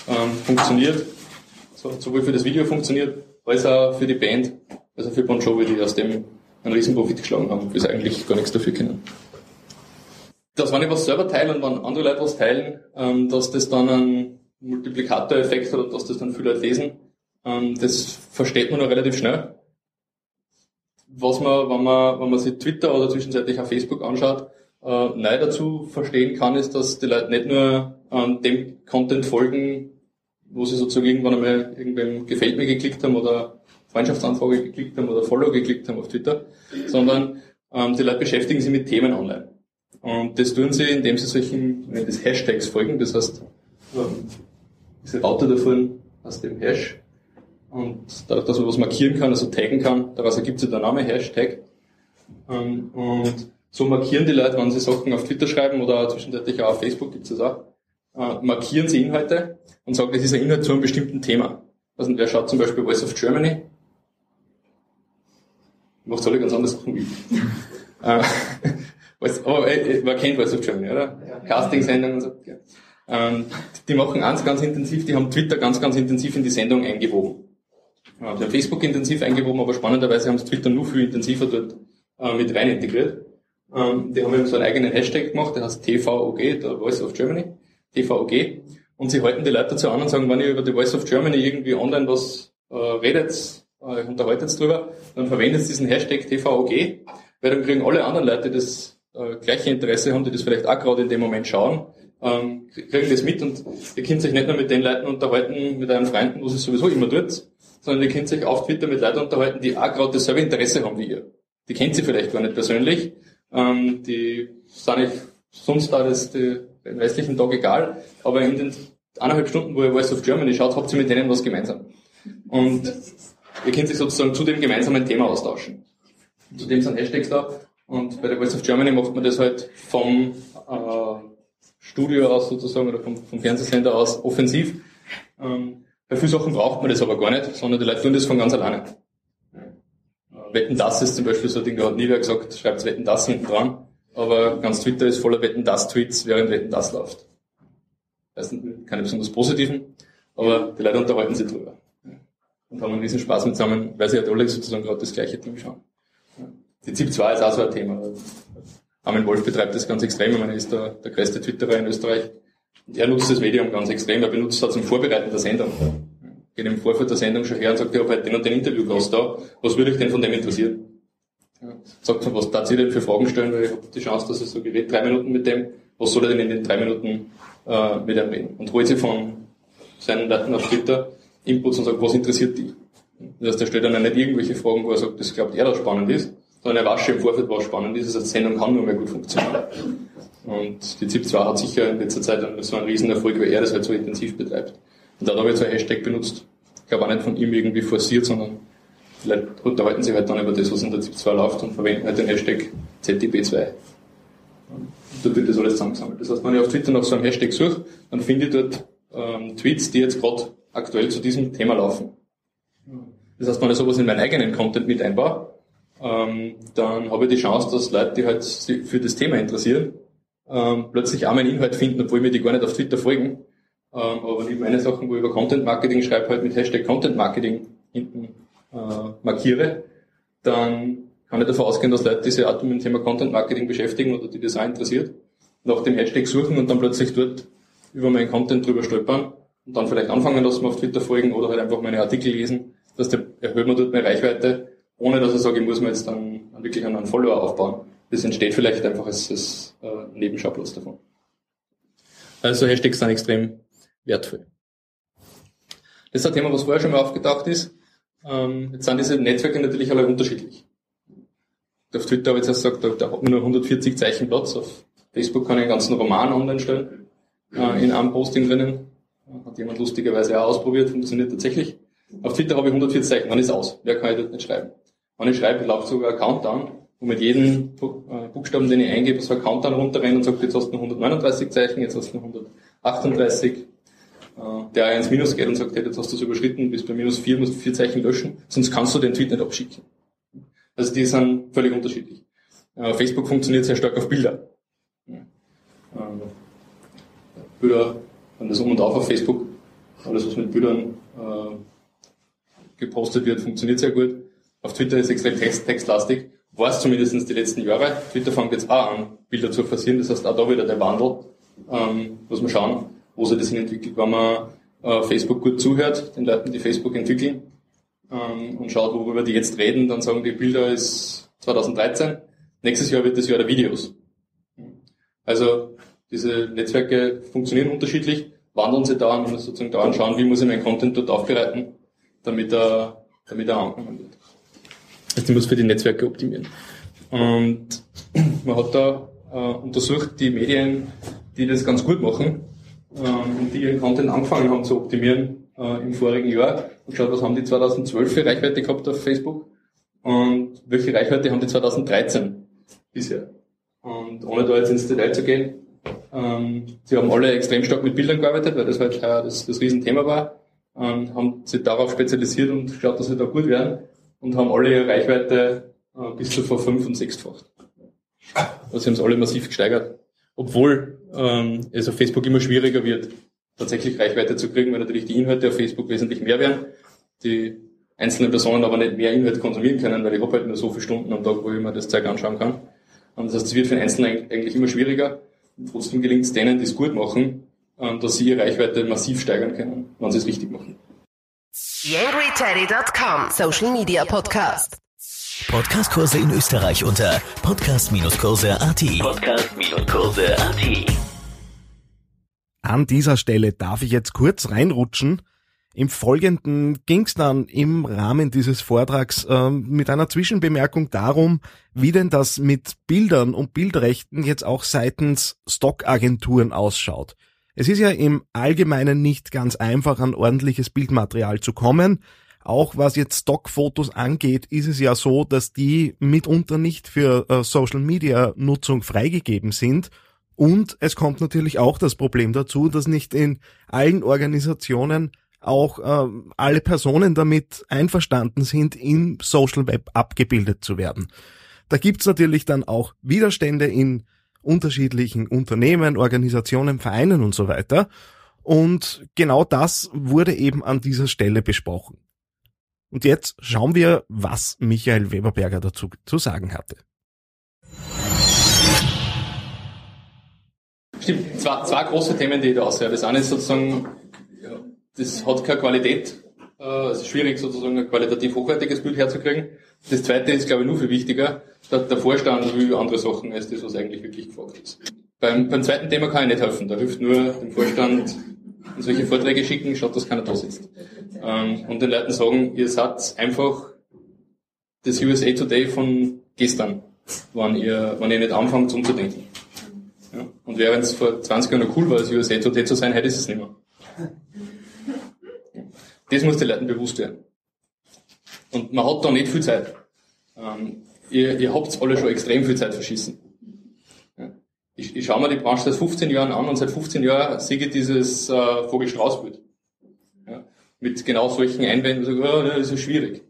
ähm, funktioniert, so, sowohl für das Video funktioniert, als auch für die Band, also für Bon Jovi, die aus dem einen riesen Profit geschlagen haben, die eigentlich gar nichts dafür können. Dass wenn ich was selber teile und wenn andere Leute was teilen, ähm, dass das dann einen Multiplikatoreffekt hat und dass das dann viele Leute lesen, ähm, das versteht man noch relativ schnell was man, wenn man, wenn man sich Twitter oder zwischenzeitlich auch Facebook anschaut, äh, neu dazu verstehen kann, ist, dass die Leute nicht nur an dem Content folgen, wo sie sozusagen irgendwann einmal irgendwem gefällt mir geklickt haben oder Freundschaftsanfrage geklickt haben oder Follow geklickt haben auf Twitter, sondern ähm, die Leute beschäftigen sich mit Themen online. Und das tun sie, indem sie solchen das Hashtags folgen. Das heißt, diese Raute davon aus dem Hash und dadurch, dass man was markieren kann, also taggen kann, daraus ergibt sich der Name Hashtag. Ähm, und so markieren die Leute, wenn sie Sachen auf Twitter schreiben oder zwischenzeitlich auch auf Facebook gibt es das auch, äh, markieren sie Inhalte und sagen, das ist ein Inhalt zu einem bestimmten Thema. Also wer schaut zum Beispiel Voice of Germany, macht alle ganz andere Sachen wie äh, aber äh, man kennt Voice of Germany, oder? Casting-Sendungen und so. Ja. Ähm, die machen eins ganz intensiv, die haben Twitter ganz, ganz intensiv in die Sendung eingewoben. Die haben Facebook intensiv eingewoben, aber spannenderweise haben sie Twitter nur viel intensiver dort äh, mit rein integriert. Ähm, die haben eben so einen eigenen Hashtag gemacht, der heißt TVOG, der Voice of Germany, TVOG. Und sie halten die Leute dazu an und sagen, wenn ihr über die Voice of Germany irgendwie online was äh, redet, äh, unterhaltet drüber, dann verwendet diesen Hashtag TVOG, weil dann kriegen alle anderen Leute, die das äh, gleiche Interesse haben, die das vielleicht auch gerade in dem Moment schauen, ähm, kriegen das mit und ihr könnt sich nicht nur mit den Leuten unterhalten, mit euren Freunden, wo sie sowieso immer tut, sondern ihr könnt sich auf Twitter mit Leuten unterhalten, die auch gerade dasselbe Interesse haben wie ihr. Die kennt sie vielleicht gar nicht persönlich, ähm, die sind nicht sonst da das den restlichen Tag egal, aber in den eineinhalb Stunden, wo ihr Voice of Germany schaut, habt ihr mit denen was gemeinsam. Und ihr könnt sich sozusagen zu dem gemeinsamen Thema austauschen. Zudem sind Hashtags da und bei der Voice of Germany macht man das halt vom äh, Studio aus sozusagen oder vom, vom Fernsehsender aus offensiv. Ähm, bei vielen Sachen braucht man das aber gar nicht, sondern die Leute tun das von ganz alleine. Wetten das ist zum Beispiel so ein Ding, da hat nie wer gesagt, schreibt Wetten das hinten dran, aber ganz Twitter ist voller Wetten das Tweets, während Wetten das läuft. Das sind keine besonders positiven, aber die Leute unterhalten sich drüber. Und haben einen riesen Spaß mit zusammen, weil sie halt alle sozusagen gerade das gleiche Team schauen. Die ZIP 2 ist auch so ein Thema. Armin Wolf betreibt das ganz extrem, ich meine, er ist der, der größte Twitterer in Österreich. Er nutzt das Medium ganz extrem, er benutzt das zum Vorbereiten der Sendung. Geht im Vorfeld der Sendung schon her und sagt, ich habe heute den und den Interviewgast da, was würde ich denn von dem interessieren? Sagt mir, was darf ich denn für Fragen stellen, weil ich habe die Chance, dass ich so gerät, drei Minuten mit dem, was soll er denn in den drei Minuten äh, mit ihm reden? Und holt sich von seinen Leuten auf Twitter Inputs und sagt, was interessiert die? Das heißt, er stellt dann nicht irgendwelche Fragen, wo er sagt, das glaubt er, dass spannend ist, er weiß schon im Vorfeld, was spannend ist. Die Sendung kann nur mehr gut funktionieren. Und die ZIP 2 hat sicher in letzter Zeit so einen riesen Erfolg, weil er das halt so intensiv betreibt. Und da habe ich so ein Hashtag benutzt. Ich glaube auch nicht von ihm irgendwie forciert, sondern Leute unterhalten sich halt dann über das, was in der ZIP2 läuft und verwenden halt den Hashtag ZDB2. Und dort wird das alles zusammengesammelt. Das heißt, wenn ich auf Twitter nach so einem Hashtag suche, dann finde ich dort ähm, Tweets, die jetzt gerade aktuell zu diesem Thema laufen. Das heißt, wenn ich sowas in meinen eigenen Content mit einbaue, ähm, dann habe ich die Chance, dass Leute, die halt für das Thema interessieren, ähm, plötzlich auch meinen Inhalt finden, obwohl mir die gar nicht auf Twitter folgen. Ähm, aber nicht meine Sachen, wo ich über Content Marketing schreibe, halt mit Hashtag Content Marketing hinten äh, markiere, dann kann ich davon ausgehen, dass Leute, die sich mit dem Thema Content Marketing beschäftigen oder die das auch interessiert, nach dem Hashtag suchen und dann plötzlich dort über meinen Content drüber stolpern und dann vielleicht anfangen, dass wir auf Twitter folgen oder halt einfach meine Artikel lesen, dass der erhöht man dort meine Reichweite, ohne dass ich sage, ich muss mir jetzt dann wirklich einen Follower aufbauen. Das entsteht vielleicht einfach als, als äh, Nebenschauplatz davon. Also Hashtags sind extrem wertvoll. Das ist ein Thema, was vorher schon mal aufgetaucht ist. Ähm, jetzt sind diese Netzwerke natürlich alle unterschiedlich. Auf Twitter habe ich jetzt gesagt, da hat nur 140 Zeichen Platz. Auf Facebook kann ich einen ganzen Roman online stellen, äh, in einem Posting drinnen. Hat jemand lustigerweise auch ausprobiert, funktioniert tatsächlich. Auf Twitter habe ich 140 Zeichen, dann ist aus. Wer kann ich dort nicht schreiben? Wenn ich schreibe, läuft sogar ein Countdown, wo mit jedem äh, Buchstaben, den ich eingebe, so ein Countdown runterrennt und sagt, jetzt hast du noch 139 Zeichen, jetzt hast du noch 138. Äh, der ins Minus geht und sagt, jetzt hast du es überschritten, bis bei minus 4 musst du vier Zeichen löschen, sonst kannst du den Tweet nicht abschicken. Also die sind völlig unterschiedlich. Äh, Facebook funktioniert sehr stark auf Bilder. Ähm, Bilder, das um und auf auf Facebook, alles was mit Bildern gepostet wird, funktioniert sehr gut. Auf Twitter ist extrem text, textlastig, war es zumindest die letzten Jahre. Twitter fängt jetzt auch an, Bilder zu forcieren, das heißt auch da wieder der Wandel. Ähm, muss man schauen, wo sich das hin entwickelt. Wenn man äh, Facebook gut zuhört, den Leuten, die Facebook entwickeln, ähm, und schaut, worüber die jetzt reden, dann sagen die Bilder ist 2013. Nächstes Jahr wird das Jahr der Videos. Also diese Netzwerke funktionieren unterschiedlich, wandeln sie da und muss sozusagen da anschauen, wie muss ich meinen Content dort aufbereiten, damit er, damit er angenommen wird. Also ich muss für die Netzwerke optimieren. Und man hat da äh, untersucht, die Medien, die das ganz gut machen ähm, und die ihren Content angefangen haben zu optimieren äh, im vorigen Jahr und schaut, was haben die 2012 für Reichweite gehabt auf Facebook und welche Reichweite haben die 2013 bisher. Und ohne da jetzt ins Detail zu gehen, ähm, sie haben alle extrem stark mit Bildern gearbeitet, weil das halt äh, das, das Riesenthema war, ähm, haben sich darauf spezialisiert und geschaut, dass sie da gut werden und haben alle ihre Reichweite äh, bis zu vor fünf- und sechsfacht. Also sie haben es alle massiv gesteigert. Obwohl ähm, es auf Facebook immer schwieriger wird, tatsächlich Reichweite zu kriegen, weil natürlich die Inhalte auf Facebook wesentlich mehr werden, die einzelnen Personen aber nicht mehr Inhalt konsumieren können, weil ich habe halt nur so viele Stunden am Tag, wo ich mir das Zeug anschauen kann. Und das heißt, es wird für den Einzelnen eigentlich immer schwieriger. Und trotzdem gelingt es denen, die es gut machen, ähm, dass sie ihre Reichweite massiv steigern können, wenn sie es richtig machen. YangryTeddy.com Social Media Podcast. Podcastkurse in Österreich unter podcast-kurse.at. Podcast-kurse.at. An dieser Stelle darf ich jetzt kurz reinrutschen. Im Folgenden ging es dann im Rahmen dieses Vortrags äh, mit einer Zwischenbemerkung darum, wie denn das mit Bildern und Bildrechten jetzt auch seitens Stockagenturen ausschaut. Es ist ja im Allgemeinen nicht ganz einfach, an ordentliches Bildmaterial zu kommen. Auch was jetzt Stockfotos angeht, ist es ja so, dass die mitunter nicht für äh, Social Media Nutzung freigegeben sind. Und es kommt natürlich auch das Problem dazu, dass nicht in allen Organisationen auch äh, alle Personen damit einverstanden sind, im Social Web abgebildet zu werden. Da gibt's natürlich dann auch Widerstände in unterschiedlichen Unternehmen, Organisationen, Vereinen und so weiter. Und genau das wurde eben an dieser Stelle besprochen. Und jetzt schauen wir, was Michael Weberberger dazu zu sagen hatte. Stimmt, zwei, zwei große Themen, die ich da aussehe. Das eine ist sozusagen, das hat keine Qualität. Äh, es ist schwierig, sozusagen ein qualitativ hochwertiges Bild herzukriegen. Das zweite ist, glaube ich, nur viel wichtiger. Der, der Vorstand will andere Sachen als das, was eigentlich wirklich gefragt ist. Beim, beim zweiten Thema kann ich nicht helfen. Da hilft nur dem Vorstand solche Vorträge schicken, schaut, dass keiner da sitzt. Ähm, und den Leuten sagen, ihr seid einfach das USA Today von gestern, wenn ihr, wenn ihr nicht anfangt umzudenken. Ja? Und während es vor 20 Jahren noch cool war, das USA Today zu sein, heute ist es nicht mehr. Das muss den Leuten bewusst werden. Und man hat da nicht viel Zeit. Ähm, ihr, ihr habt alle schon extrem viel Zeit verschissen. Ja. Ich, ich schaue mir die Branche seit 15 Jahren an und seit 15 Jahren sehe ich dieses äh, Vogel-Strauß-Bild. Ja. Mit genau solchen Einwänden, so, oh, das ist schwierig.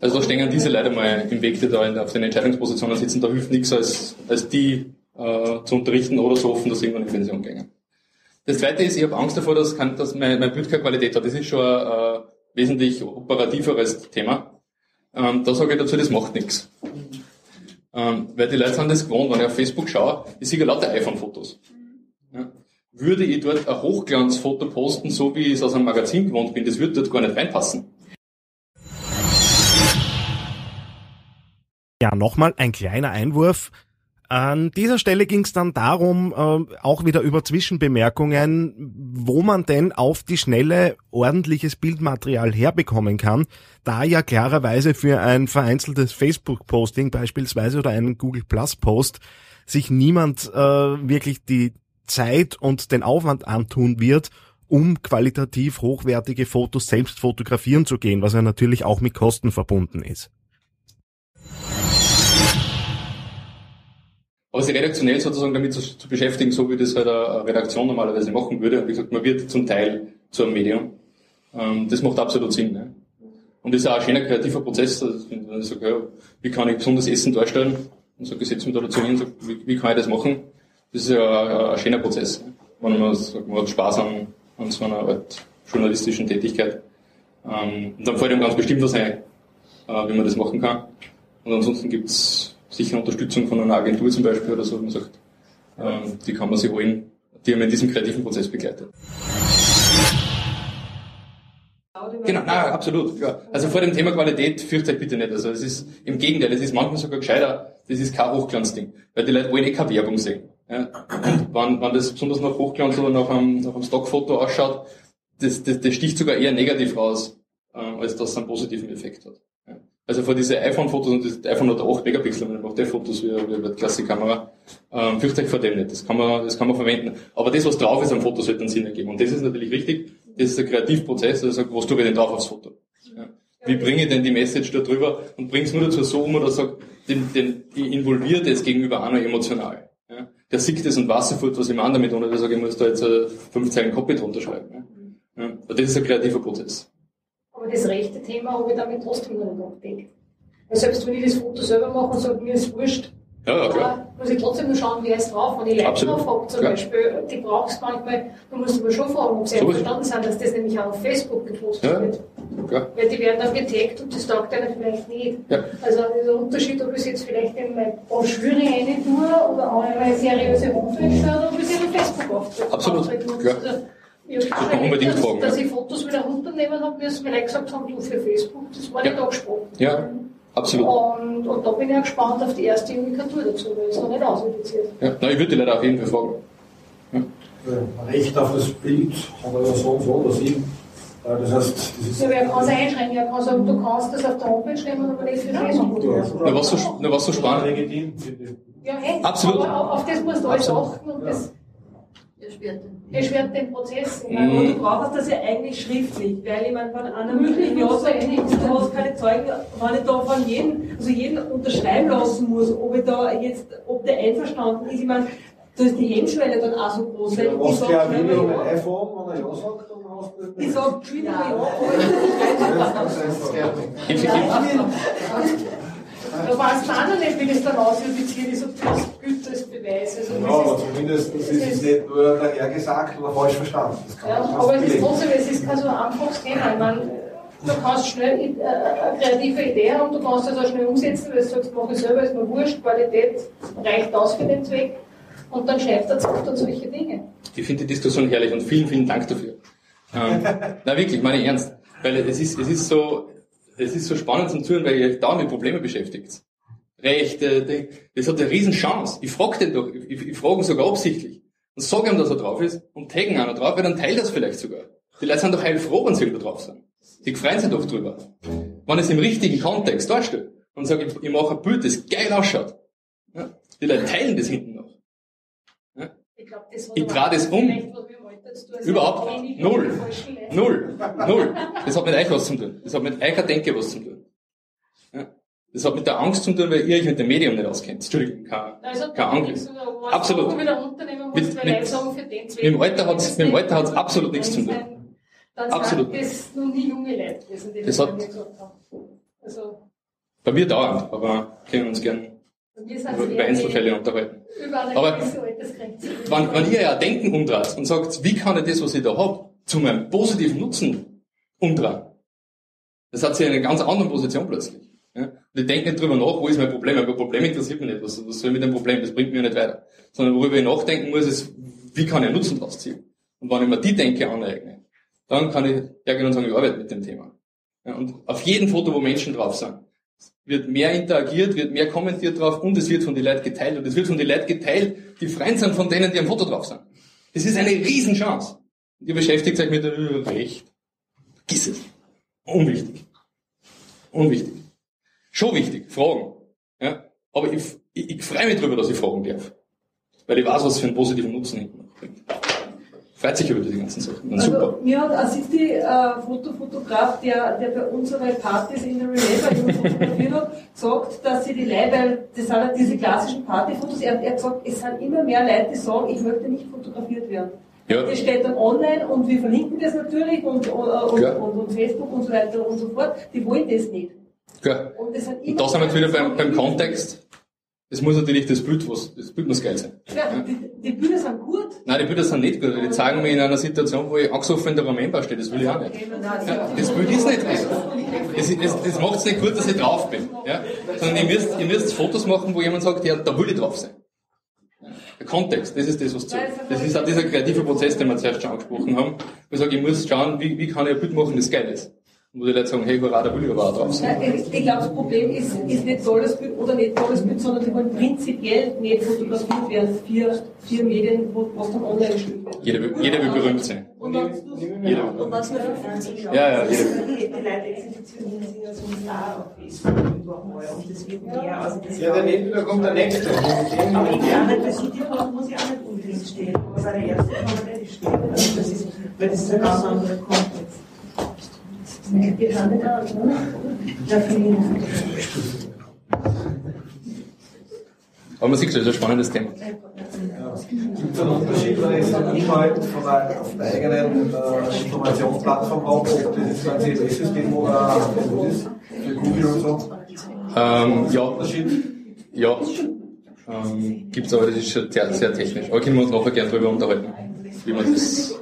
Also da stehen diese Leute mal im Weg, die da in, auf den Entscheidungspositionen sitzen, da hilft nichts als, als die äh, zu unterrichten oder zu hoffen, dass sie irgendwann in Pension gehen. Das zweite ist, ich habe Angst davor, dass, kann, dass mein, mein Bild keine Qualität hat. Das ist schon äh, wesentlich operativeres Thema. Ähm, da sage ich dazu, das macht nichts. Ähm, weil die Leute sind das gewohnt, wenn ich auf Facebook schaue, ich sehe lauter iPhone-Fotos. Ja. Würde ich dort ein Hochglanzfoto posten, so wie ich es aus einem Magazin gewohnt bin, das würde dort gar nicht reinpassen. Ja, nochmal ein kleiner Einwurf. An dieser Stelle ging es dann darum, äh, auch wieder über Zwischenbemerkungen, wo man denn auf die Schnelle ordentliches Bildmaterial herbekommen kann, da ja klarerweise für ein vereinzeltes Facebook-Posting beispielsweise oder einen Google Plus-Post sich niemand äh, wirklich die Zeit und den Aufwand antun wird, um qualitativ hochwertige Fotos selbst fotografieren zu gehen, was ja natürlich auch mit Kosten verbunden ist. Aber sich redaktionell sozusagen damit zu, zu, beschäftigen, so wie das halt eine Redaktion normalerweise machen würde. Wie gesagt, man wird zum Teil zu einem Medium. Ähm, das macht absolut Sinn. Ne? Und das ist auch ein schöner kreativer Prozess, also, ich sage, ja, wie kann ich besonders Essen darstellen? Und sage, ich setze mich da dazu hin sage, wie, wie kann ich das machen? Das ist ja ein, ein schöner Prozess. Ne? Wenn man, sagt, man hat Spaß an, an so einer Art journalistischen Tätigkeit. Ähm, und dann fällt einem ganz bestimmt was ein, äh, wie man das machen kann. Und ansonsten gibt's sicher Unterstützung von einer Agentur zum Beispiel oder so, man sagt, ähm, die kann man sich holen, die haben in diesem kreativen Prozess begleitet. Genau, nein, absolut. Ja. Also vor dem Thema Qualität fürchtet euch bitte nicht. Also es ist im Gegenteil, es ist manchmal sogar gescheiter, das ist kein Hochglanzding. Weil die Leute wollen eh keine Werbung sehen. Ja. Und wenn, wenn das besonders nach Hochglanz oder nach einem, nach einem Stockfoto ausschaut, das, das, das sticht sogar eher negativ raus, äh, als dass es einen positiven Effekt hat. Also vor diese iPhone-Fotos, und das iPhone hat 8 Megapixel, man macht die Fotos wie, wie eine Klassikkamera, ähm, fürchtet euch vor dem nicht. Das kann man, das kann man verwenden. Aber das, was drauf ist am Foto, sollte einen Sinn ergeben. Und das ist natürlich wichtig. Das ist ein Kreativprozess, also was tue ich denn drauf aufs Foto? Ja. Wie bringe ich denn die Message da drüber und bringe es nur dazu so um oder sage, den, den, ich involviert jetzt gegenüber noch emotional. Ja. Der sieht das und weiß sofort, was ich meine damit, ohne dass ich sage, ich muss da jetzt äh, fünf Zeilen Copy drunter schreiben. Ja. Ja. Das ist ein kreativer Prozess. Aber das rechte Thema habe ich damit trotzdem noch nicht abgedeckt. Weil selbst wenn ich das Foto selber mache und sage, mir ist wurscht, ja, ja, muss ich trotzdem nur schauen, wer ist drauf. Wenn ich Leute frage zum klar. Beispiel, die brauchst manchmal, du musst aber schon fragen, ob sie so einverstanden sind, dass das nämlich auch auf Facebook gepostet ja, wird. Klar. Weil die werden dann getaggt und das taugt einem vielleicht nicht. Ja. Also dieser Unterschied, ob ich es jetzt vielleicht in meine Broschüre rein tue oder auch in meine seriöse Homepage oder ob ich es in Facebook auftritt. Absolut. Klar. Ich habe unbedingt dass, fragen, dass ich Fotos wieder runternehmen habe, wie es mir gesagt haben, du für Facebook, das war nicht angesprochen. Ja, absolut. Und, und da bin ich auch gespannt auf die erste Indikatur dazu, weil es noch nicht ausindiziert. Ja, na, ich würde die Leute auf jeden Fall fragen. Ja. Recht auf das Bild haben wir ja so und so oder sie. Das heißt, das ist. Ja, wer kann es einschränken? Er kann sagen, du kannst das auf der Homepage nehmen, aber nicht für Facebook. Ja, na, was so, na, was so spannend. Ja, hey, Absolut. Aber auf das musst du alles achten und das erschwert den, erschwert den Prozess. Ich mhm. du brauchst das ja eigentlich schriftlich, weil ich meine, wenn einer mündlich ja sagt, du hast keine Zeugen, wenn ich da von jedem, also jeden unterschreiben lassen muss, ob ich da jetzt, ob der einverstanden ist, ich meine, da ist die Hemmschwelle dann auch so groß. Ja, was der ja ein iPhone, wenn er ja sagt, dann hast du Ich sag, Entschuldigung, ja, aber ich schreibe da weiß man auch nicht, wie das dann ausjudiziert ist, ob das gilt als Beweis. Also ja, aber zumindest ist es nicht nur dahergesagt oder falsch verstanden. ja, aber es ist trotzdem, es ist kein so einfaches Thema. Ich meine, du kannst schnell äh, eine kreative Idee haben, du kannst das auch schnell umsetzen, weil du sagst, mach ich selber, ist mir wurscht, Qualität reicht aus für den Zweck. Und dann scheitert es oft an solche Dinge. Ich finde die Diskussion herrlich und vielen, vielen Dank dafür. Ähm, na wirklich, meine ernst. Weil es ist, es ist so, es ist so spannend zum Zuhören, weil ihr euch da mit Problemen beschäftigt. Rechte, das hat eine riesen Chance. Ich frage den doch, ich, ich frage ihn sogar absichtlich. Und sage ihm, dass er drauf ist und taggen einer drauf, weil dann teilt das vielleicht sogar. Die Leute sind doch heilfroh, wenn sie da drauf sind. Die freuen sich doch drüber. Wenn ich es im richtigen Kontext darstelle und sage, ich, ich mache ein Bild, das geil ausschaut. Ja, die Leute teilen das hinten noch. Ja, ich, glaub, ich trage das um. Überhaupt null. Null. Null. Das hat mit euch was zu tun. Das hat mit eurer Denke was zu tun. Das hat mit der Angst zu tun, weil ihr euch mit dem Medium nicht auskennt. Entschuldigung, kein, also, kein Angriff. Absolut. Mit, mit, mit, sagen, dem Alter hat es absolut nichts zu tun. Dann absolut. das noch nie junge Leute gewesen, die das, hat, gesagt haben. Also, bei mir dauernd, aber können uns gern über Einzelfälle unterhalten. Aber wenn, wenn ihr ja Denken umdreht und sagt, wie kann ich das, was ich da habe, zu meinem positiven Nutzen umdrehen, das hat sich in einer ganz anderen Position plötzlich. Ja? Und ich denke nicht drüber nach, wo ist mein Problem, mein Problem interessiert mich nicht, was, was soll ich mit dem Problem, das bringt mich nicht weiter. Sondern worüber ich nachdenken muss, ist, wie kann ich Nutzen draus ziehen? Und wenn ich mir die Denke aneigne, dann kann ich hergehen und sagen, ich arbeite mit dem Thema. Ja, und auf jedem Foto, wo Menschen drauf sind, wird mehr interagiert, wird mehr kommentiert drauf und es wird von den Leuten geteilt. Und es wird von den Leuten geteilt, die Freund sind von denen, die am Foto drauf sind. Das ist eine Riesenchance. Und ihr beschäftigt euch mit dem Recht. Giss es. Unwichtig. Unwichtig. Schon wichtig. Fragen. Ja? Aber ich, ich, ich freue mich darüber, dass ich fragen darf. Weil ich weiß, was für einen positiven Nutzen hinten bringt freut sich über diese ganzen Sachen. Also, super. Mir hat Assisti, äh, Fotofotograf, der, der bei unseren Partys in der Relay fotografiert hat, gesagt, dass sie die Leute, das sind halt diese klassischen Partyfotos, er, er hat gesagt, es sind immer mehr Leute, die sagen, ich möchte nicht fotografiert werden. Ja. Das steht dann online und wir verlinken das natürlich und, und, und, und, Facebook und so weiter und so fort. Die wollen das nicht. Ja. Und, das und da sind wir wieder beim, beim Kontext. Es muss natürlich das Bild, was, das Bild muss geil sein. Ja, die, die, Bilder sind gut. Nein, die Bilder sind nicht gut. Die zeigen mir in einer Situation, wo ich angesoffen in der Ramenbar stehe. Das will ich auch nicht. Ja, das Bild ist nicht gut. Das, das, das macht es nicht gut, dass ich drauf bin. Ja? Sondern ihr müsst, ihr müsst Fotos machen, wo jemand sagt, ja, da will ich drauf sein. Der Kontext, das ist das, was zählt. Das ist auch dieser kreative Prozess, den wir zuerst schon angesprochen haben. Wo ich sage, ich muss schauen, wie, wie kann ich ein Bild machen, das geil ist wo die Leute sagen, hey, hurra, will ich aber auch drauf sein. Ich, ich glaube, das Problem ist, ist nicht tolles Bild oder nicht tolles Bild, sondern die wollen prinzipiell nicht fotografiert werden. Vier, vier Medien, wo, was dann online gespielt wird. Jeder, jeder will berühmt sein. Und, und, jeder und was nur für 50 Ja, ja, jeder. Die, Leute exhibitionieren sich ja sonst auch auf Facebook überall und das wird mehr. Also das ja, der, da kommt der nächste. Aber ich glaube, bei Cityport muss ja auch nicht unbedingt stehen. Was der erste kann man nicht stehen. Also das ist, weil das ist ein ganz anderer Kontext. Aber man sieht das ist ein spannendes Thema. Gibt es einen Unterschied, wenn ich einen Inhalt von der, auf der eigenen äh, Informationsplattform habe, ob das jetzt ein CSS-System oder was ist, für Google und so? Ähm, ja. Unterschied? Ja. Ähm, Gibt es aber, das ist schon sehr, sehr technisch. Aber können wir uns nachher gerne darüber unterhalten, wie man das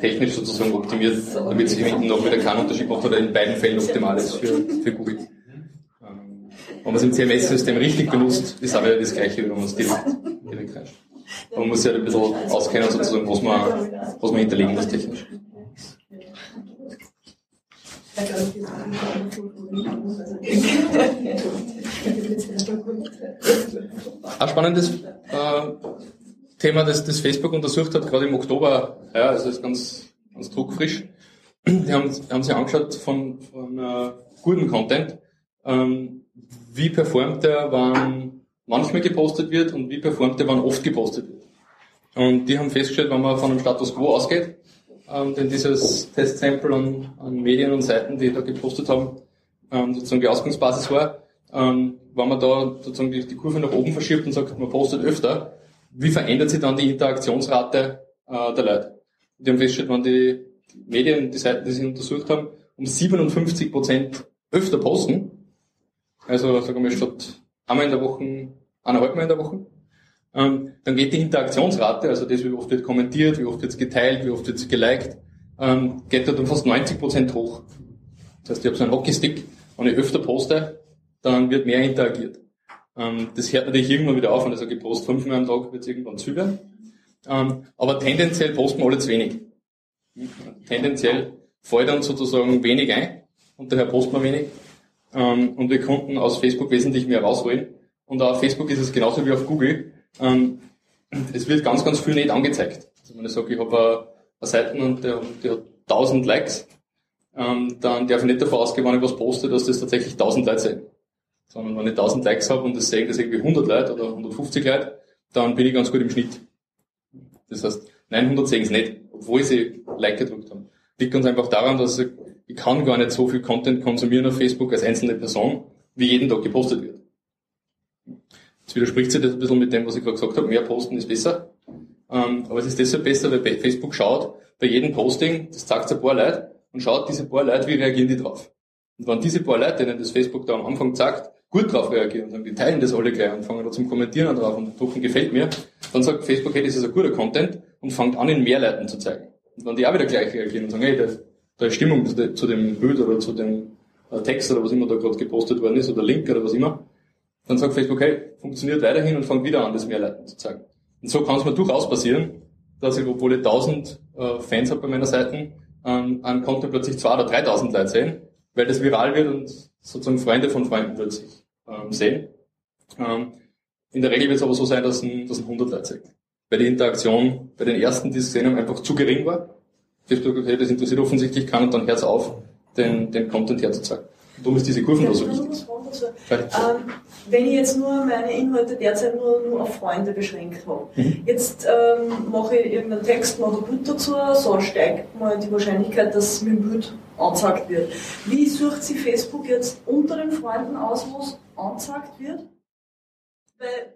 technisch sozusagen optimiert, damit es hinten noch wieder keinen Unterschied macht oder in beiden Fällen optimal ist für, für Google. Ähm, wenn man es im CMS-System richtig benutzt, ist auch wieder das gleiche, wenn man es direkt, direkt reinschaut. Man muss sich halt ein bisschen auskennen, sozusagen, was man, was man hinterlegen muss technisch. Ein spannendes äh, Thema, das, das Facebook untersucht hat, gerade im Oktober, ja, also ist ganz, ganz druckfrisch. Die haben, haben sich angeschaut von, von uh, guten Content, ähm, wie performt der, wann manchmal gepostet wird und wie performt der, wann oft gepostet wird. Und die haben festgestellt, wenn man von einem Status Quo ausgeht, ähm, denn dieses Testsample an, an Medien und Seiten, die da gepostet haben, ähm, sozusagen die Ausgangsbasis war, ähm, wenn man da sozusagen die, die Kurve nach oben verschiebt und sagt, man postet öfter, wie verändert sich dann die Interaktionsrate äh, der Leute? Die haben festgestellt, wenn die Medien, die Seiten, die sie untersucht haben, um 57 Prozent öfter posten, also sagen wir statt einmal in der Woche, eineinhalb Mal in der Woche, ähm, dann geht die Interaktionsrate, also das, wie oft wird kommentiert, wie oft wird geteilt, wie oft wird geliked, ähm, geht dort um fast 90 Prozent hoch. Das heißt, ich habe so einen Hockeystick, wenn ich öfter poste, dann wird mehr interagiert. Ähm, das hört natürlich irgendwann wieder auf, wenn ich sage, ich poste fünfmal am Tag, wird es irgendwann zu werden. Ähm, aber tendenziell posten wir alle zu wenig. Tendenziell fällt uns sozusagen wenig ein und daher posten wir wenig. Ähm, und wir konnten aus Facebook wesentlich mehr rausholen. Und auf Facebook ist es genauso wie auf Google. Es wird ganz, ganz viel nicht angezeigt. Also wenn ich sage, ich habe eine Seite und der hat 1000 Likes, dann darf ich nicht davon ausgehen, wenn ich was poste, dass das tatsächlich 1000 Leute sehen sondern wenn ich 1000 Likes habe und das sehen das irgendwie 100 Leute oder 150 Leute, dann bin ich ganz gut im Schnitt. Das heißt, 900 sehen es nicht, obwohl sie Like gedrückt haben. Liegt ganz einfach daran, dass ich, ich kann gar nicht so viel Content konsumieren auf Facebook als einzelne Person, wie jeden Tag gepostet wird. Jetzt widerspricht sich das ein bisschen mit dem, was ich gerade gesagt habe, mehr posten ist besser. Ähm, aber es ist deshalb besser, weil Facebook schaut, bei jedem Posting, das zeigt ein paar Leute, und schaut diese paar Leute, wie reagieren die drauf. Und wenn diese paar Leute, denen das Facebook da am Anfang sagt, gut drauf reagieren und sagen, die teilen das alle gleich und fangen da zum Kommentieren drauf und drucken gefällt mir, dann sagt Facebook, hey, das ist ein guter Content und fängt an, in mehr Leuten zu zeigen. Und wenn die auch wieder gleich reagieren und sagen, hey, da ist Stimmung zu, zu dem Bild oder zu dem äh, Text oder was immer da gerade gepostet worden ist oder Link oder was immer, dann sagt Facebook, hey, funktioniert weiterhin und fängt wieder an, das mehr Leuten zu zeigen. Und so kann es mir durchaus passieren, dass ich, obwohl ich 1000 äh, Fans habe bei meiner Seite, ähm, an Content plötzlich 2.000 oder 3.000 Leute sehen, weil das viral wird und sozusagen Freunde von Freunden plötzlich ähm, sehen. Ähm, in der Regel wird es aber so sein, dass ein, dass ein 100 Leute sehen. Weil die Interaktion bei den ersten, die es gesehen haben, einfach zu gering war. Facebook, okay, das interessiert offensichtlich keinen und dann hört auf, den, den Content herzuzeigen. Darum ist diese Kurven da so wichtig. Ähm, wenn ich jetzt nur meine Inhalte derzeit nur, nur auf Freunde beschränkt habe, mhm. jetzt ähm, mache ich irgendeinen Text, mache ein Bild dazu, so steigt mal die Wahrscheinlichkeit, dass dem Bild angezeigt wird. Wie sucht sich Facebook jetzt unter den Freunden aus, wo es angezeigt wird?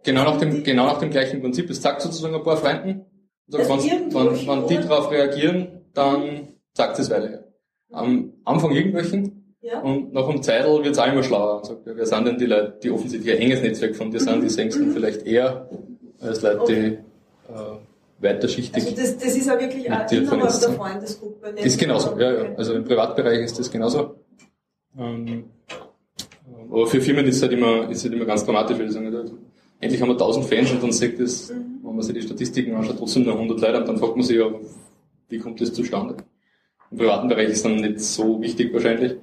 genau nach, dem, genau nach dem gleichen Prinzip. Es zeigt sozusagen ein paar Freunden. Also wenn, wenn, wenn die darauf reagieren, dann zeigt es weiter. Am Anfang irgendwelchen ja. Und nach einem Zeitl wird es auch immer schlauer und sagt, ja, wer sind denn die Leute, die offensichtlich ein enges Netzwerk von dir sind, die sehen mhm. vielleicht eher als Leute, okay. die äh, weiterschichtig. Also das, das ist ja wirklich auch innerhalb der Freundesgruppe. Das ist genauso, ja, ja. Also im Privatbereich ist das genauso. Ähm, aber für Firmen ist es halt immer, ist halt immer ganz dramatisch, weil die sagen, endlich haben wir 1000 Fans und dann sagt das, mhm. wenn man sich die Statistiken anschaut, trotzdem nur 100 Leute und dann fragt man sich ja, wie kommt das zustande? Im privaten Bereich ist dann nicht so wichtig wahrscheinlich.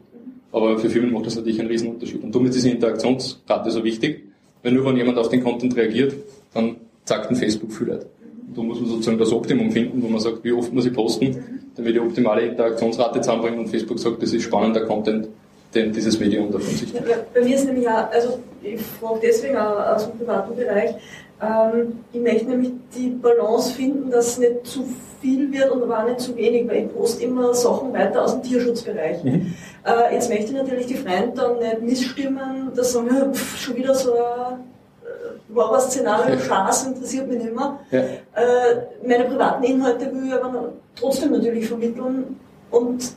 Aber für Firmen macht das natürlich einen riesen Unterschied. Und darum ist diese Interaktionsrate so wichtig, weil nur wenn jemand auf den Content reagiert, dann zeigt ein Facebook viel Leute. Und da muss man sozusagen das Optimum finden, wo man sagt, wie oft muss ich posten, damit die optimale Interaktionsrate zusammenbringen und Facebook sagt, das ist spannender Content, den dieses Medium davon sich ja, Bei mir ist nämlich auch, also ich frage deswegen auch aus dem privaten Bereich, ähm, ich möchte nämlich die Balance finden, dass nicht zu viel wird und aber auch nicht zu wenig, weil ich poste immer Sachen weiter aus dem Tierschutzbereich. Mhm. Äh, jetzt möchte ich natürlich die Freunde dann nicht missstimmen, dass sagen, ja, pff, schon wieder so ein äh, Horror-Szenario, Schaß interessiert mich nicht mehr. Ja. Äh, meine privaten Inhalte will ich aber trotzdem natürlich vermitteln und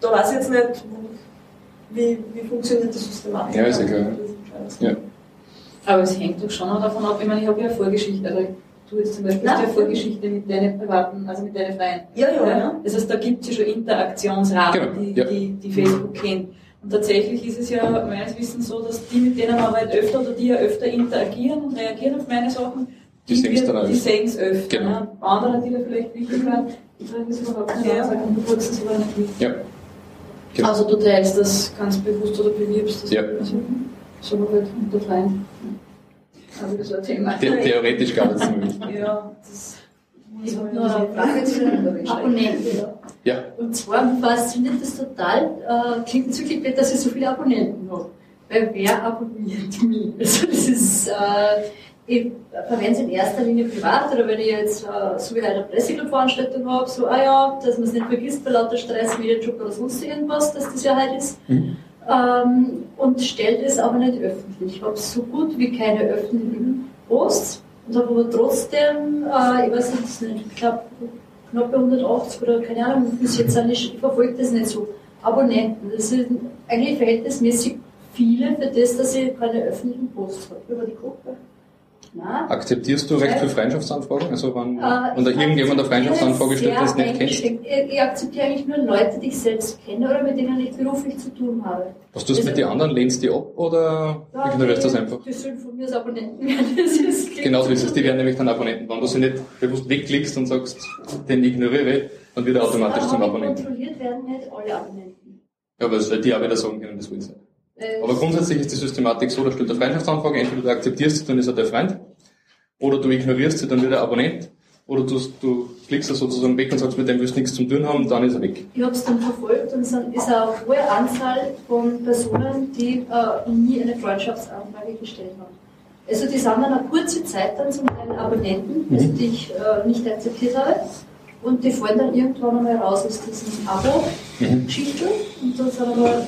da weiß ich jetzt nicht, wie, wie funktioniert das Systematik. Ja, ist ja klar. Ja. Aber es hängt doch schon auch davon ab, ich meine, ich habe ja Vorgeschichte, also du jetzt zum Beispiel hast ja Vorgeschichte mit deinen privaten, also mit deinen Freien. Ja, ja, ja. Das heißt, da gibt es ja schon Interaktionsraten, genau. die, ja. die, die Facebook kennt. Und tatsächlich ist es ja meines Wissens so, dass die, mit denen man halt öfter oder die ja öfter interagieren und reagieren auf meine Sachen, die, die sehen es öfter. Genau. Ne? Andere, die da vielleicht wichtig waren, die sagen das überhaupt nicht ja. sagen, du es aber nicht mit. Ja. Genau. Also du teilst das ganz bewusst oder bewirbst das. Ja. Also, so halt unter Freien. Also das war Thema. The theoretisch gab es möglich. ja, das ich habe noch eine Frage zu den Abonnenten. Ja. Und zwar fasziniert das total, äh, klingt es wirklich blöd, dass ich so viele Abonnenten habe. Weil wer abonniert mich? Also das ist, äh, ich verwende es in erster Linie privat oder wenn ich jetzt, äh, so wie heute eine Presseclub-Veranstaltung habe, so, ah ja, dass man es nicht vergisst bei lauter Stress, Medienjob oder sonst irgendwas, dass das ja halt ist. Mhm ähm, und stellt es aber nicht öffentlich. Ich habe so gut wie keine öffentlichen Posts und habe aber trotzdem, äh, ich weiß nicht, ich glaube knapp bei 180 oder keine Ahnung, bis jetzt nicht, ich verfolge das nicht so. Abonnenten, das sind eigentlich verhältnismäßig viele für das, dass ich keine öffentlichen Posts habe über die Gruppe. Nein. Akzeptierst du recht für Freundschaftsanfragen? Also wenn, äh, da irgendjemand eine Freundschaftsanfrage stellt, das nicht kennst? Ich, ich akzeptiere eigentlich nur Leute, die ich selbst kenne oder mit denen ich beruflich zu tun habe. Was tust du also, mit den anderen? Lehnst du die ab oder ja, ignorierst du das einfach? Die sollen von mir als Abonnenten werden. Das ist genau so ist es, die werden nämlich dann Abonnenten. Wenn du sie nicht bewusst wegklickst und sagst, den ignoriere, dann wird er automatisch zum Abonnenten. kontrolliert werden nicht alle Abonnenten. Ja, aber die auch wieder sagen können, das will sein. Äh, Aber grundsätzlich ist die Systematik so, da stellt eine Freundschaftsanfrage, entweder du akzeptierst sie, dann ist er der Freund, oder du ignorierst sie, dann wird er Abonnent, oder du, du klickst er sozusagen weg und sagst, mit dem willst du nichts zu tun haben, dann ist er weg. Ich habe es dann verfolgt und es ist eine hohe Anzahl von Personen, die äh, nie eine Freundschaftsanfrage gestellt haben. Also die sind dann eine kurze Zeit dann zu meinen Abonnenten, also die ich äh, nicht akzeptiert habe. Und die fallen dann irgendwann einmal raus aus diesem Abo-Geschichten. Mhm. Und dann sagen wir,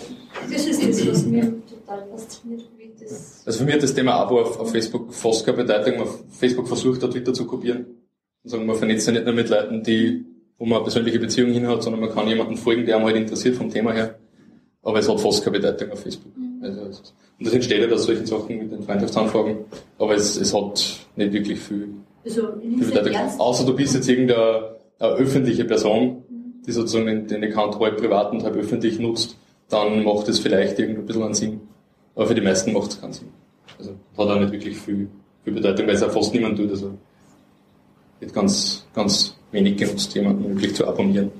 das ist das, was mir total fasziniert, wie das. Also für mich hat das Thema Abo auf, auf Facebook fast keine Bedeutung. Auf Facebook versucht hat, Twitter zu kopieren. Und sagen, man vernetzt sich nicht nur mit Leuten, die, wo man eine persönliche Beziehung hin hat, sondern man kann jemanden folgen, der einem halt interessiert vom Thema her. Aber es hat fast keine Bedeutung auf Facebook. Mhm. Also, und das entsteht halt aus solchen Sachen mit den Freundschaftsanfragen. Aber es, es hat nicht wirklich viel, also, viel Bedeutung. Außer du bist jetzt irgendeine eine öffentliche Person, mhm. die sozusagen den, den Account halb privat und halb öffentlich nutzt, dann macht es vielleicht irgendwie ein bisschen einen Sinn. Aber für die meisten macht es keinen Sinn. Also hat auch nicht wirklich viel, viel Bedeutung, weil es auch fast niemand tut. Also wird ganz, ganz wenig genutzt, jemanden wirklich zu abonnieren.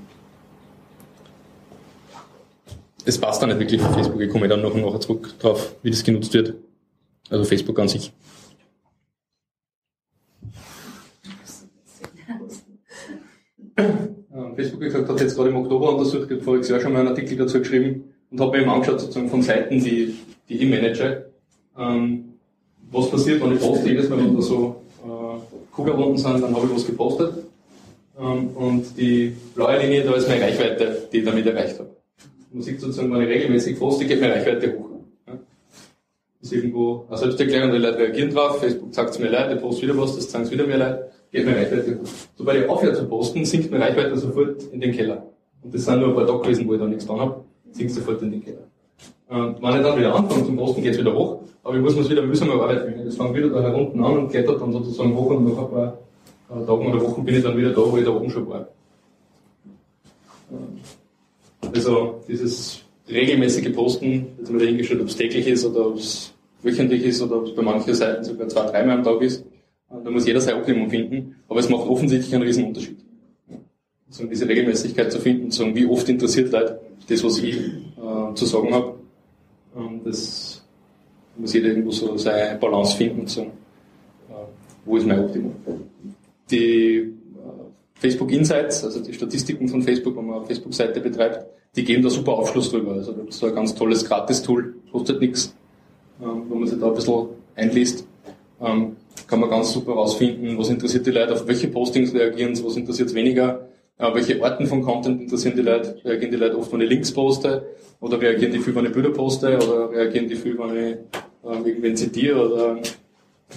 Es passt dann nicht wirklich für Facebook. Ich komme dann noch und nachher zurück drauf, wie das genutzt wird. Also Facebook an sich. Ähm, Facebook, gesagt, hat jetzt gerade im Oktober untersucht, ich habe voriges Jahr schon mal einen Artikel dazu geschrieben und habe mir eben angeschaut, sozusagen von Seiten, die, die ich manage, ähm, was passiert, wenn ich poste. Jedes Mal, wenn da so äh, Kugelrunden sind, dann habe ich was gepostet. Ähm, und die blaue Linie, da ist meine Reichweite, die ich damit erreicht habe. Man sieht sozusagen, wenn ich regelmäßig poste, geht meine Reichweite hoch. Ja. Ist irgendwo eine Selbsterklärung, die Leute reagieren drauf, Facebook sagt es mir leid, ich poste wieder was, das sagen es wieder mehr Leute, geht meine Reichweite hoch. Sobald ich aufhöre zu posten, sinkt meine Reichweite sofort in den Keller. Und das sind nur ein paar Tage gewesen, wo ich da nichts dran habe sinkt sofort in den Keller. Und wenn ich dann wieder anfange zum Posten, geht es wieder hoch, aber ich muss mir wieder mühsam erarbeiten. Das fängt wieder da herunten an und klettert dann sozusagen hoch und nach ein paar äh, Tagen oder Wochen bin ich dann wieder da, wo ich da oben schon war. Also dieses regelmäßige Posten, jetzt mal dahingestellt, ob es täglich ist oder ob es wöchentlich ist oder ob es bei manchen Seiten sogar zwei, dreimal am Tag ist. Da muss jeder seine Optimum finden, aber es macht offensichtlich einen riesen Unterschied. So diese Regelmäßigkeit zu finden, sagen, wie oft interessiert Leute das, was ich äh, zu sagen habe. Ähm, das muss jeder irgendwo so seine Balance finden sagen, äh, wo ist mein Optimum. Die äh, Facebook Insights, also die Statistiken von Facebook, wenn man eine Facebook-Seite betreibt, die geben da super Aufschluss drüber. Also das ist ein ganz tolles Gratis-Tool, kostet nichts, ähm, wo man sich da ein bisschen einliest. Ähm, kann man ganz super rausfinden, was interessiert die Leute, auf welche Postings reagieren sie, was interessiert weniger, äh, welche Arten von Content interessieren die Leute? Reagieren die Leute oft, wenn ich Links poste? Oder reagieren die viel, wenn ich Bilder poste? Oder reagieren die viel, wenn ich ähm, irgendwen zitiere? Oder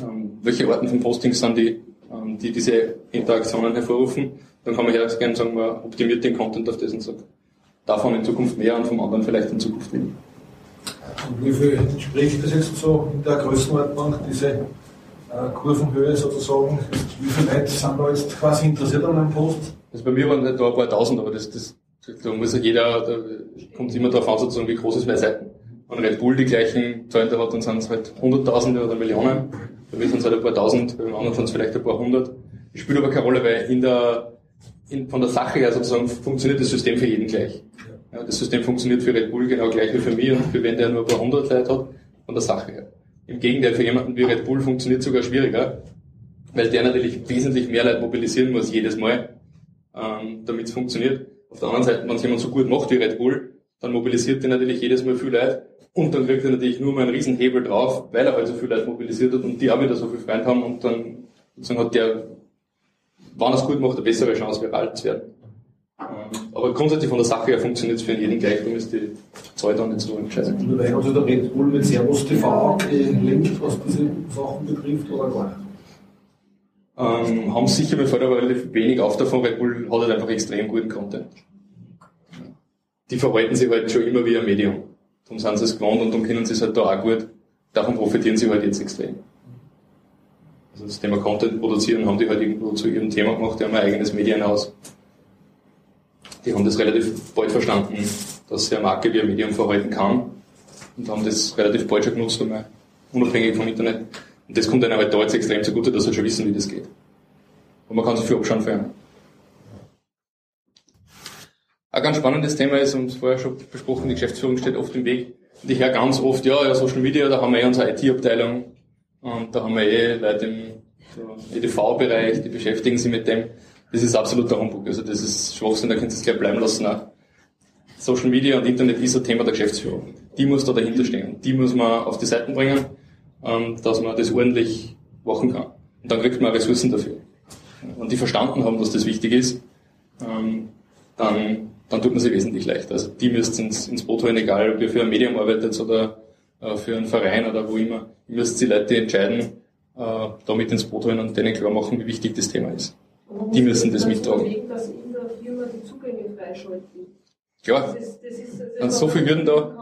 ähm, welche Arten von Postings sind die, ähm, die diese Interaktionen hervorrufen? Dann kann man ja gerne sagen, man optimiert den Content auf das und sagt, davon in Zukunft mehr und vom anderen vielleicht in Zukunft weniger. Und wie viel entspricht das jetzt so in der Größenordnung, diese äh, Kurvenhöhe sozusagen? Wie viele Leute sind da jetzt quasi interessiert an einem Post? Also bei mir waren da ein paar tausend, aber das, das, da muss ja jeder, da kommt immer darauf an, sozusagen, wie groß ist meine Seiten. Wenn Red Bull die gleichen Zahlen hat, dann sind es halt Hunderttausende oder Millionen. Bei mir sind es halt ein paar tausend, bei dem anderen sind es vielleicht ein paar hundert. Das spielt aber keine Rolle, weil in der, in, von der Sache her sozusagen funktioniert das System für jeden gleich. Ja, das System funktioniert für Red Bull genau gleich wie für mich und für wen der nur ein paar hundert Leute hat, von der Sache her. Im Gegenteil, für jemanden wie Red Bull funktioniert sogar schwieriger, weil der natürlich wesentlich mehr Leute mobilisieren muss jedes Mal, ähm, damit es funktioniert. Auf der anderen Seite, wenn es jemand so gut macht wie Red Bull, dann mobilisiert er natürlich jedes Mal viel Leute und dann kriegt er natürlich nur mal einen riesen Hebel drauf, weil er halt so viel Leute mobilisiert hat und die auch wieder so viel Freunde haben und dann sozusagen hat der, wenn er es gut macht, eine bessere Chance, viral zu werden. Ähm, aber grundsätzlich von der Sache her funktioniert es für jeden gleich, darum ist die Zahl dann nicht so entscheidend. Und hat sich der Red Bull mit Servus TV gelinkt, was diese Sachen betrifft, oder gar nicht? Ähm, haben sicher fällt aber relativ wenig auf davon, weil Bull hat halt einfach extrem guten Content. Die verhalten sich halt schon immer wie ein Medium. Darum sind sie es gewohnt und darum können sie es halt da auch gut. Davon profitieren sie halt jetzt extrem. Also das Thema Content produzieren haben die halt irgendwo zu ihrem Thema gemacht, die haben ein eigenes Medienhaus. Die haben das relativ bald verstanden, dass sich eine Marke wie ein Medium verhalten kann und haben das relativ bald schon genutzt, einmal, unabhängig vom Internet. Und das kommt einem halt da jetzt extrem zugute, dass sie schon wissen, wie das geht. Und man kann sich viel abschauen für. Ein ganz spannendes Thema ist, und vorher schon besprochen, die Geschäftsführung steht oft im Weg. Und ich höre ganz oft, ja, ja, Social Media, da haben wir eh unsere IT-Abteilung, und da haben wir eh Leute im EDV-Bereich, die beschäftigen sich mit dem. Das ist absoluter Humbug. Also das ist Schwachsinn, da könnt ihr es gleich bleiben lassen. Auch. Social Media und Internet ist ein Thema der Geschäftsführung. Die muss da dahinter stehen. Die muss man auf die Seiten bringen dass man das ordentlich machen kann. Und dann kriegt man Ressourcen dafür. Und die verstanden haben, dass das wichtig ist, ähm, dann, dann tut man sich wesentlich leichter. Also die müsst ins, ins Boot holen, egal ob ihr für ein Medium arbeitet oder äh, für einen Verein oder wo immer. Ihr müsst die Leute entscheiden, äh, da mit ins Boot holen und denen klar machen, wie wichtig das Thema ist. Die müssen das mittragen. Überlegen, dass in der Firma die Zugänge freischalten. Klar. Das ist, das ist, das so viel würden da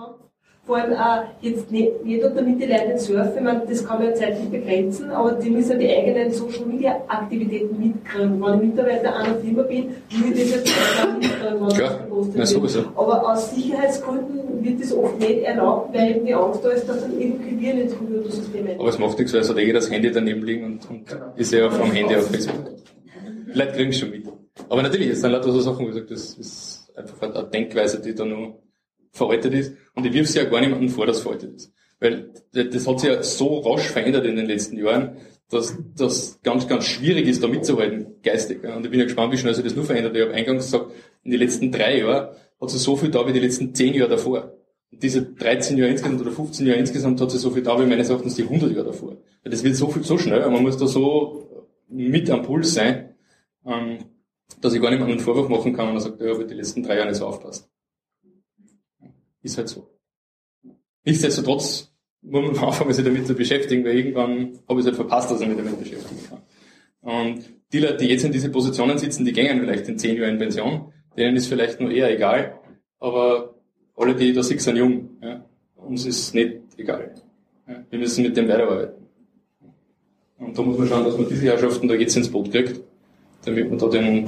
vor allem auch jetzt nicht, nicht nur damit die Leute surfen, meine, das kann man ja zeitlich begrenzen, aber die müssen die eigenen Social Media Aktivitäten mitkriegen. Wenn ich Mitarbeiter einer Firma bin, will ich das jetzt auch mitkriegen, wenn ja, das ja, sowieso. Aber aus Sicherheitsgründen wird das oft nicht erlaubt, weil eben die Angst da ist, dass dann irgendwie wir nicht Computersysteme Aber es macht nichts, weil es hat eh das Handy daneben liegen und, und ist ja vom Handy auf Facebook. Leute kriegen es schon mit. Aber natürlich, es sind lauter so Sachen, wo ich sage, das ist einfach eine Denkweise, die da noch veraltet ist. Und ich wirf es ja gar niemandem vor, dass es veraltet ist. Weil das hat sich ja so rasch verändert in den letzten Jahren, dass das ganz, ganz schwierig ist, da mitzuhalten, geistig. Und ich bin ja gespannt, wie schnell sich das nur verändert. Ich habe eingangs gesagt, in den letzten drei Jahren hat sich so viel da wie die letzten zehn Jahre davor. Und diese 13 Jahre insgesamt oder 15 Jahre insgesamt hat sich so viel da wie meines Erachtens die 100 Jahre davor. Weil das wird so viel, so schnell, und man muss da so mit am Puls sein, ähm, dass ich gar nicht mehr einen Vorwurf machen kann, wenn man sagt, ja, habe die letzten drei Jahre nicht so aufpasst. Ist halt so. Nichtsdestotrotz muss man anfangen, sich damit zu beschäftigen, weil irgendwann habe ich es halt verpasst, dass ich mich damit beschäftigen kann. Und die Leute, die jetzt in diese Positionen sitzen, die gehen vielleicht in zehn Jahren in Pension, denen ist vielleicht nur eher egal, aber alle, die da sind, sind jung. Ja. Uns ist nicht egal. Ja. Wir müssen mit dem weiterarbeiten. Und da muss man schauen, dass man diese Herrschaften da jetzt ins Boot kriegt, damit man da den,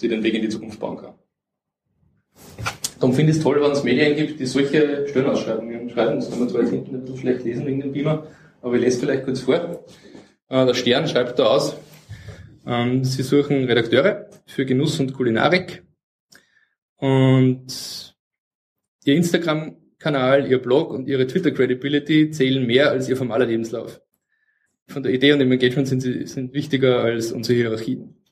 die den Weg in die Zukunft bauen kann. Darum finde ich es toll, wenn es Medien gibt, die solche Stellenausschreibungen schreiben. Das kann man zwar jetzt hinten ein bisschen schlecht lesen wegen dem Beamer, aber ich lese vielleicht kurz vor. Äh, der Stern schreibt da aus, ähm, sie suchen Redakteure für Genuss und Kulinarik. Und ihr Instagram-Kanal, ihr Blog und ihre Twitter-Credibility zählen mehr als ihr formaler Lebenslauf. Von der Idee und dem Engagement sind sie sind wichtiger als unsere Hierarchien.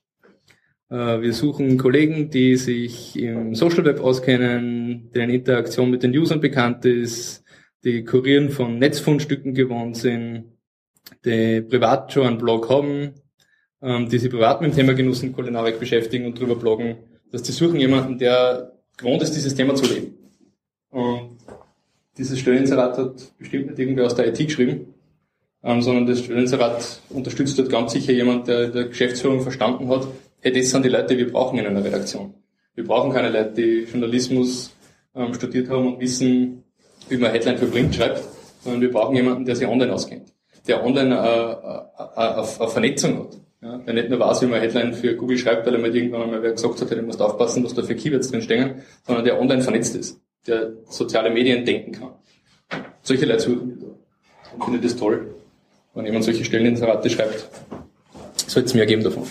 Äh, wir suchen Kollegen, die sich im Social Web auskennen, deren Interaktion mit den Usern bekannt ist, die Kurieren von Netzfundstücken gewohnt sind, die privat schon einen Blog haben, ähm, die sich privat mit dem Thema Genuss und Kulinarik beschäftigen und drüber bloggen. Dass die suchen jemanden, der gewohnt ist, dieses Thema zu leben. Und dieses Stelleninserat hat bestimmt nicht irgendwer aus der IT geschrieben, ähm, sondern das Stelleninserat unterstützt dort ganz sicher jemand, der der Geschäftsführung verstanden hat, hey, das sind die Leute, die wir brauchen in einer Redaktion. Wir brauchen keine Leute, die Journalismus ähm, studiert haben und wissen, wie man Headline für Print schreibt, sondern wir brauchen jemanden, der sich online auskennt, der online äh, äh, eine Vernetzung hat. Ja, der nicht nur weiß, wie man Headline für Google schreibt, weil er mal irgendwann einmal wer gesagt hat, du musst aufpassen, was da für Keywords drin stehen, sondern der online vernetzt ist, der soziale Medien denken kann. Solche Leute suchen wir da. Ich finde das toll, wenn jemand solche Stellen ins Rate schreibt. Soll es mehr geben davon.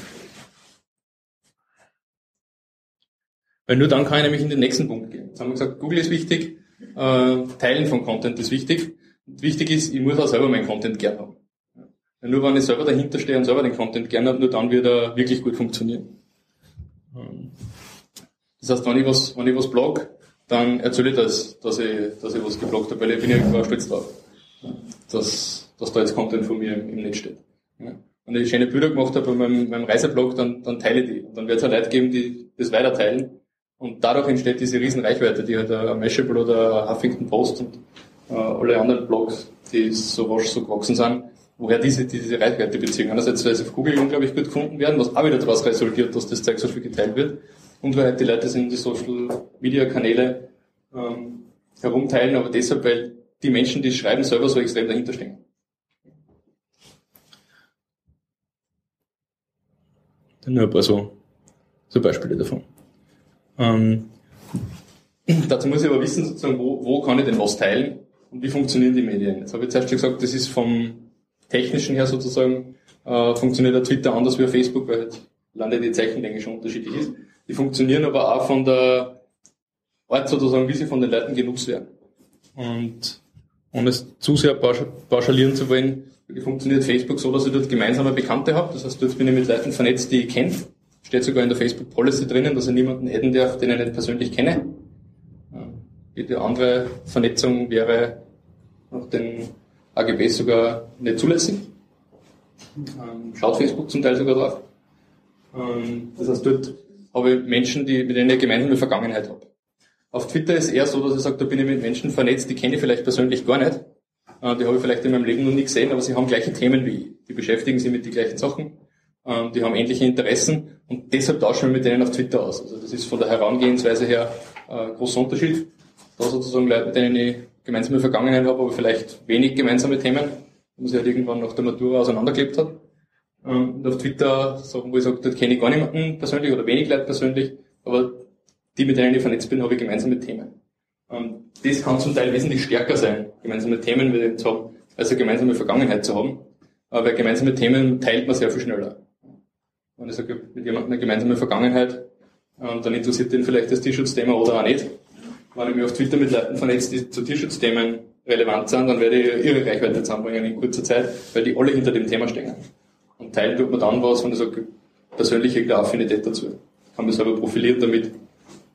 Weil nur dann kann ich nämlich in den nächsten Punkt gehen. Jetzt haben wir gesagt, Google ist wichtig, äh, Teilen von Content ist wichtig. Und wichtig ist, ich muss auch selber meinen Content gern haben. Ja, nur wenn ich selber dahinter stehe und selber den Content gern habe, nur dann wird er wirklich gut funktionieren. Ähm, das heißt, wenn ich was, wenn ich was blog, dann erzähle ich das, dass ich, dass ich was gebloggt habe, weil ich bin ja stolz drauf, dass, dass da jetzt Content von mir im, Netz steht. Wenn ich schöne Bilder gemacht habe bei meinem, meinem Reiseblog, dann, dann teile ich die. Und dann wird es auch Leute geben, die das weiter teilen. Und dadurch entsteht diese riesen Reichweite, die halt ein Mashable oder Huffington Post und äh, alle anderen Blogs, die so rasch so gewachsen sind, woher diese, diese Reichweite beziehen. Einerseits, weil sie auf Google unglaublich gut gefunden werden, was auch wieder daraus resultiert, dass das Zeug so viel geteilt wird. Und weil halt die Leute in die Social Media Kanäle ähm, herumteilen, aber deshalb, weil die Menschen, die schreiben, selber so extrem dahinter stehen. Dann nur ein paar so, so Beispiele davon. Ähm, dazu muss ich aber wissen, sozusagen, wo, wo kann ich denn was teilen und wie funktionieren die Medien. Jetzt habe ich zuerst schon gesagt, das ist vom technischen her sozusagen, äh, funktioniert der Twitter anders wie Facebook, weil halt landet die Zeichenlänge schon unterschiedlich ist. Die funktionieren aber auch von der Art sozusagen, wie sie von den Leuten genutzt werden. Und um es zu sehr pauschalieren zu wollen, funktioniert Facebook so, dass ich dort gemeinsame Bekannte habe. Das heißt, dort bin ich mit Leuten vernetzt, die ich kenne Steht sogar in der Facebook Policy drinnen, dass er niemanden adden darf, den ich nicht persönlich kenne. Jede andere Vernetzung wäre nach den AGBs sogar nicht zulässig. Ähm, schaut Facebook zum Teil sogar drauf. Ähm, das heißt, dort habe ich Menschen, die, mit denen ich gemeinsame Vergangenheit habe. Auf Twitter ist eher so, dass ich sage, da bin ich mit Menschen vernetzt, die kenne ich vielleicht persönlich gar nicht, äh, die habe ich vielleicht in meinem Leben noch nie gesehen, aber sie haben gleiche Themen wie ich. Die beschäftigen sich mit den gleichen Sachen, ähm, die haben ähnliche Interessen und deshalb tauschen wir mit denen auf Twitter aus. Also das ist von der Herangehensweise her ein großer Unterschied. Da sozusagen Leute, mit denen ich gemeinsame Vergangenheit habe, aber vielleicht wenig gemeinsame Themen, wo man sich halt irgendwann nach der Matura auseinandergelebt hat. Ähm, und auf Twitter Sachen, wo ich sage, dort kenne ich gar niemanden persönlich oder wenig Leute persönlich, aber die, mit denen ich vernetzt bin, habe ich gemeinsame Themen. Ähm, das kann zum Teil wesentlich stärker sein, gemeinsame Themen mit denen zu haben, als eine gemeinsame Vergangenheit zu haben. Aber gemeinsame Themen teilt man sehr viel schneller. Wenn ich sage, mit jemandem eine gemeinsame Vergangenheit, ähm, dann interessiert den vielleicht das Tierschutzthema oder auch nicht. Wenn ich mich auf Twitter mit Leuten vernetze, die zu Tierschutzthemen relevant sind, dann werde ich ihre Reichweite zusammenbringen in kurzer Zeit, weil die alle hinter dem Thema stehen. Und teilen tut man dann was, wenn ich sage, persönliche Affinität dazu. Kann man selber profilieren damit.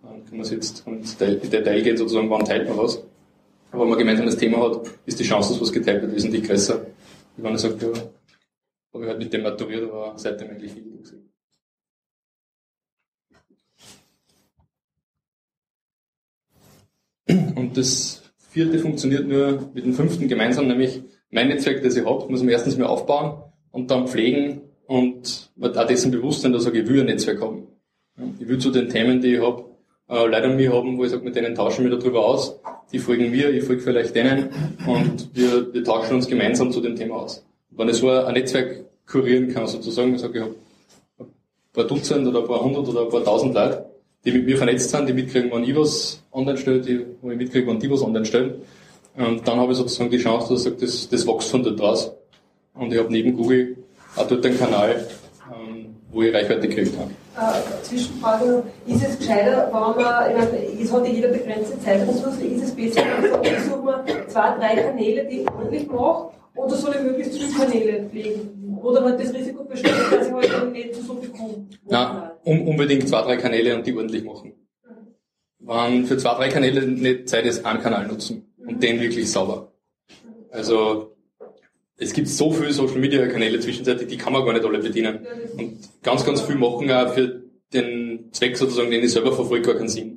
Dann kann man es jetzt ins Detail gehen, sozusagen, wann teilt man was. Aber wenn man gemeinsam das Thema hat, ist die Chance, dass was geteilt wird, wesentlich größer. Wenn ich sage, ja, habe ich halt mit dem maturiert, aber seitdem eigentlich viel gesehen. Und das vierte funktioniert nur mit dem fünften gemeinsam, nämlich mein Netzwerk, das ich habe, muss man erstens mal aufbauen und dann pflegen und auch dessen Bewusstsein, dass ich ein Netzwerk haben. Ich will zu den Themen, die ich habe, äh, Leute an mir haben, wo ich sage, mit denen tauschen wir darüber aus. Die folgen mir, ich folge vielleicht denen und wir, wir tauschen uns gemeinsam zu dem Thema aus. Wenn ich so ein Netzwerk kurieren kann, sozusagen, ich sage, ich habe ein paar Dutzend oder ein paar hundert oder ein paar tausend Leute, die mit mir vernetzt sind, die mitkriegen, wann ich was online stelle, die, wo ich mitkriege, wann die was online stellen. Und dann habe ich sozusagen die Chance, dass ich sage, das, das wächst von dort raus. Und ich habe neben Google auch dort einen Kanal, ähm, wo ich Reichweite gekriegt habe. Äh, Zwischenfrage ist es gescheiter, wenn man, ich meine, es hat ja jeder begrenzte Zeitressourcen, ist es besser, wenn mal zwei, drei Kanäle, die ich ordentlich mache, oder soll ich möglichst viele Kanäle pflegen? Oder hat das Risiko besteht, dass ich halt dann nicht zu so bekomme? Nein, um, unbedingt zwei, drei Kanäle und die ordentlich machen. Mhm. Wenn für zwei, drei Kanäle nicht Zeit ist, einen Kanal nutzen und den wirklich sauber. Also es gibt so viele Social Media Kanäle zwischenzeitlich, die kann man gar nicht alle bedienen. Und ganz, ganz viel machen auch für den Zweck sozusagen, den ich selber verfolge, gar keinen Sinn.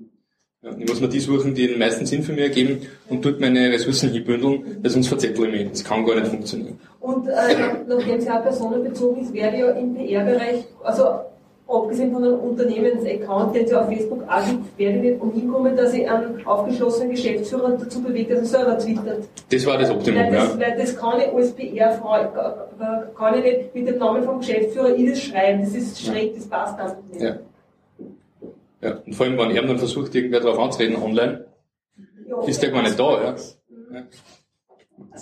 Ja, ich muss mir die suchen, die den meisten Sinn für mich ergeben und dort meine Ressourcen hinbündeln, weil sonst verzettel ich mich. Das kann gar nicht funktionieren. Und äh, nachdem es ja personenbezogen ist, werde ja im PR-Bereich, also abgesehen von einem Unternehmensaccount, den es ja auf Facebook auch gibt, werde ich nicht umhin kommen, dass ich einen aufgeschlossenen Geschäftsführer dazu bewege, dass er selber twittert. Das war das Optimum, weil das, ja. Weil das kann ich als PR-Frau, kann ich nicht mit dem Namen vom Geschäftsführer ich das schreiben. Das ist schräg, das passt einfach nicht. Ja. Ja. Und vor allem, wenn er dann versucht, irgendwer darauf anzureden online, ist der gar nicht da, ja. ja.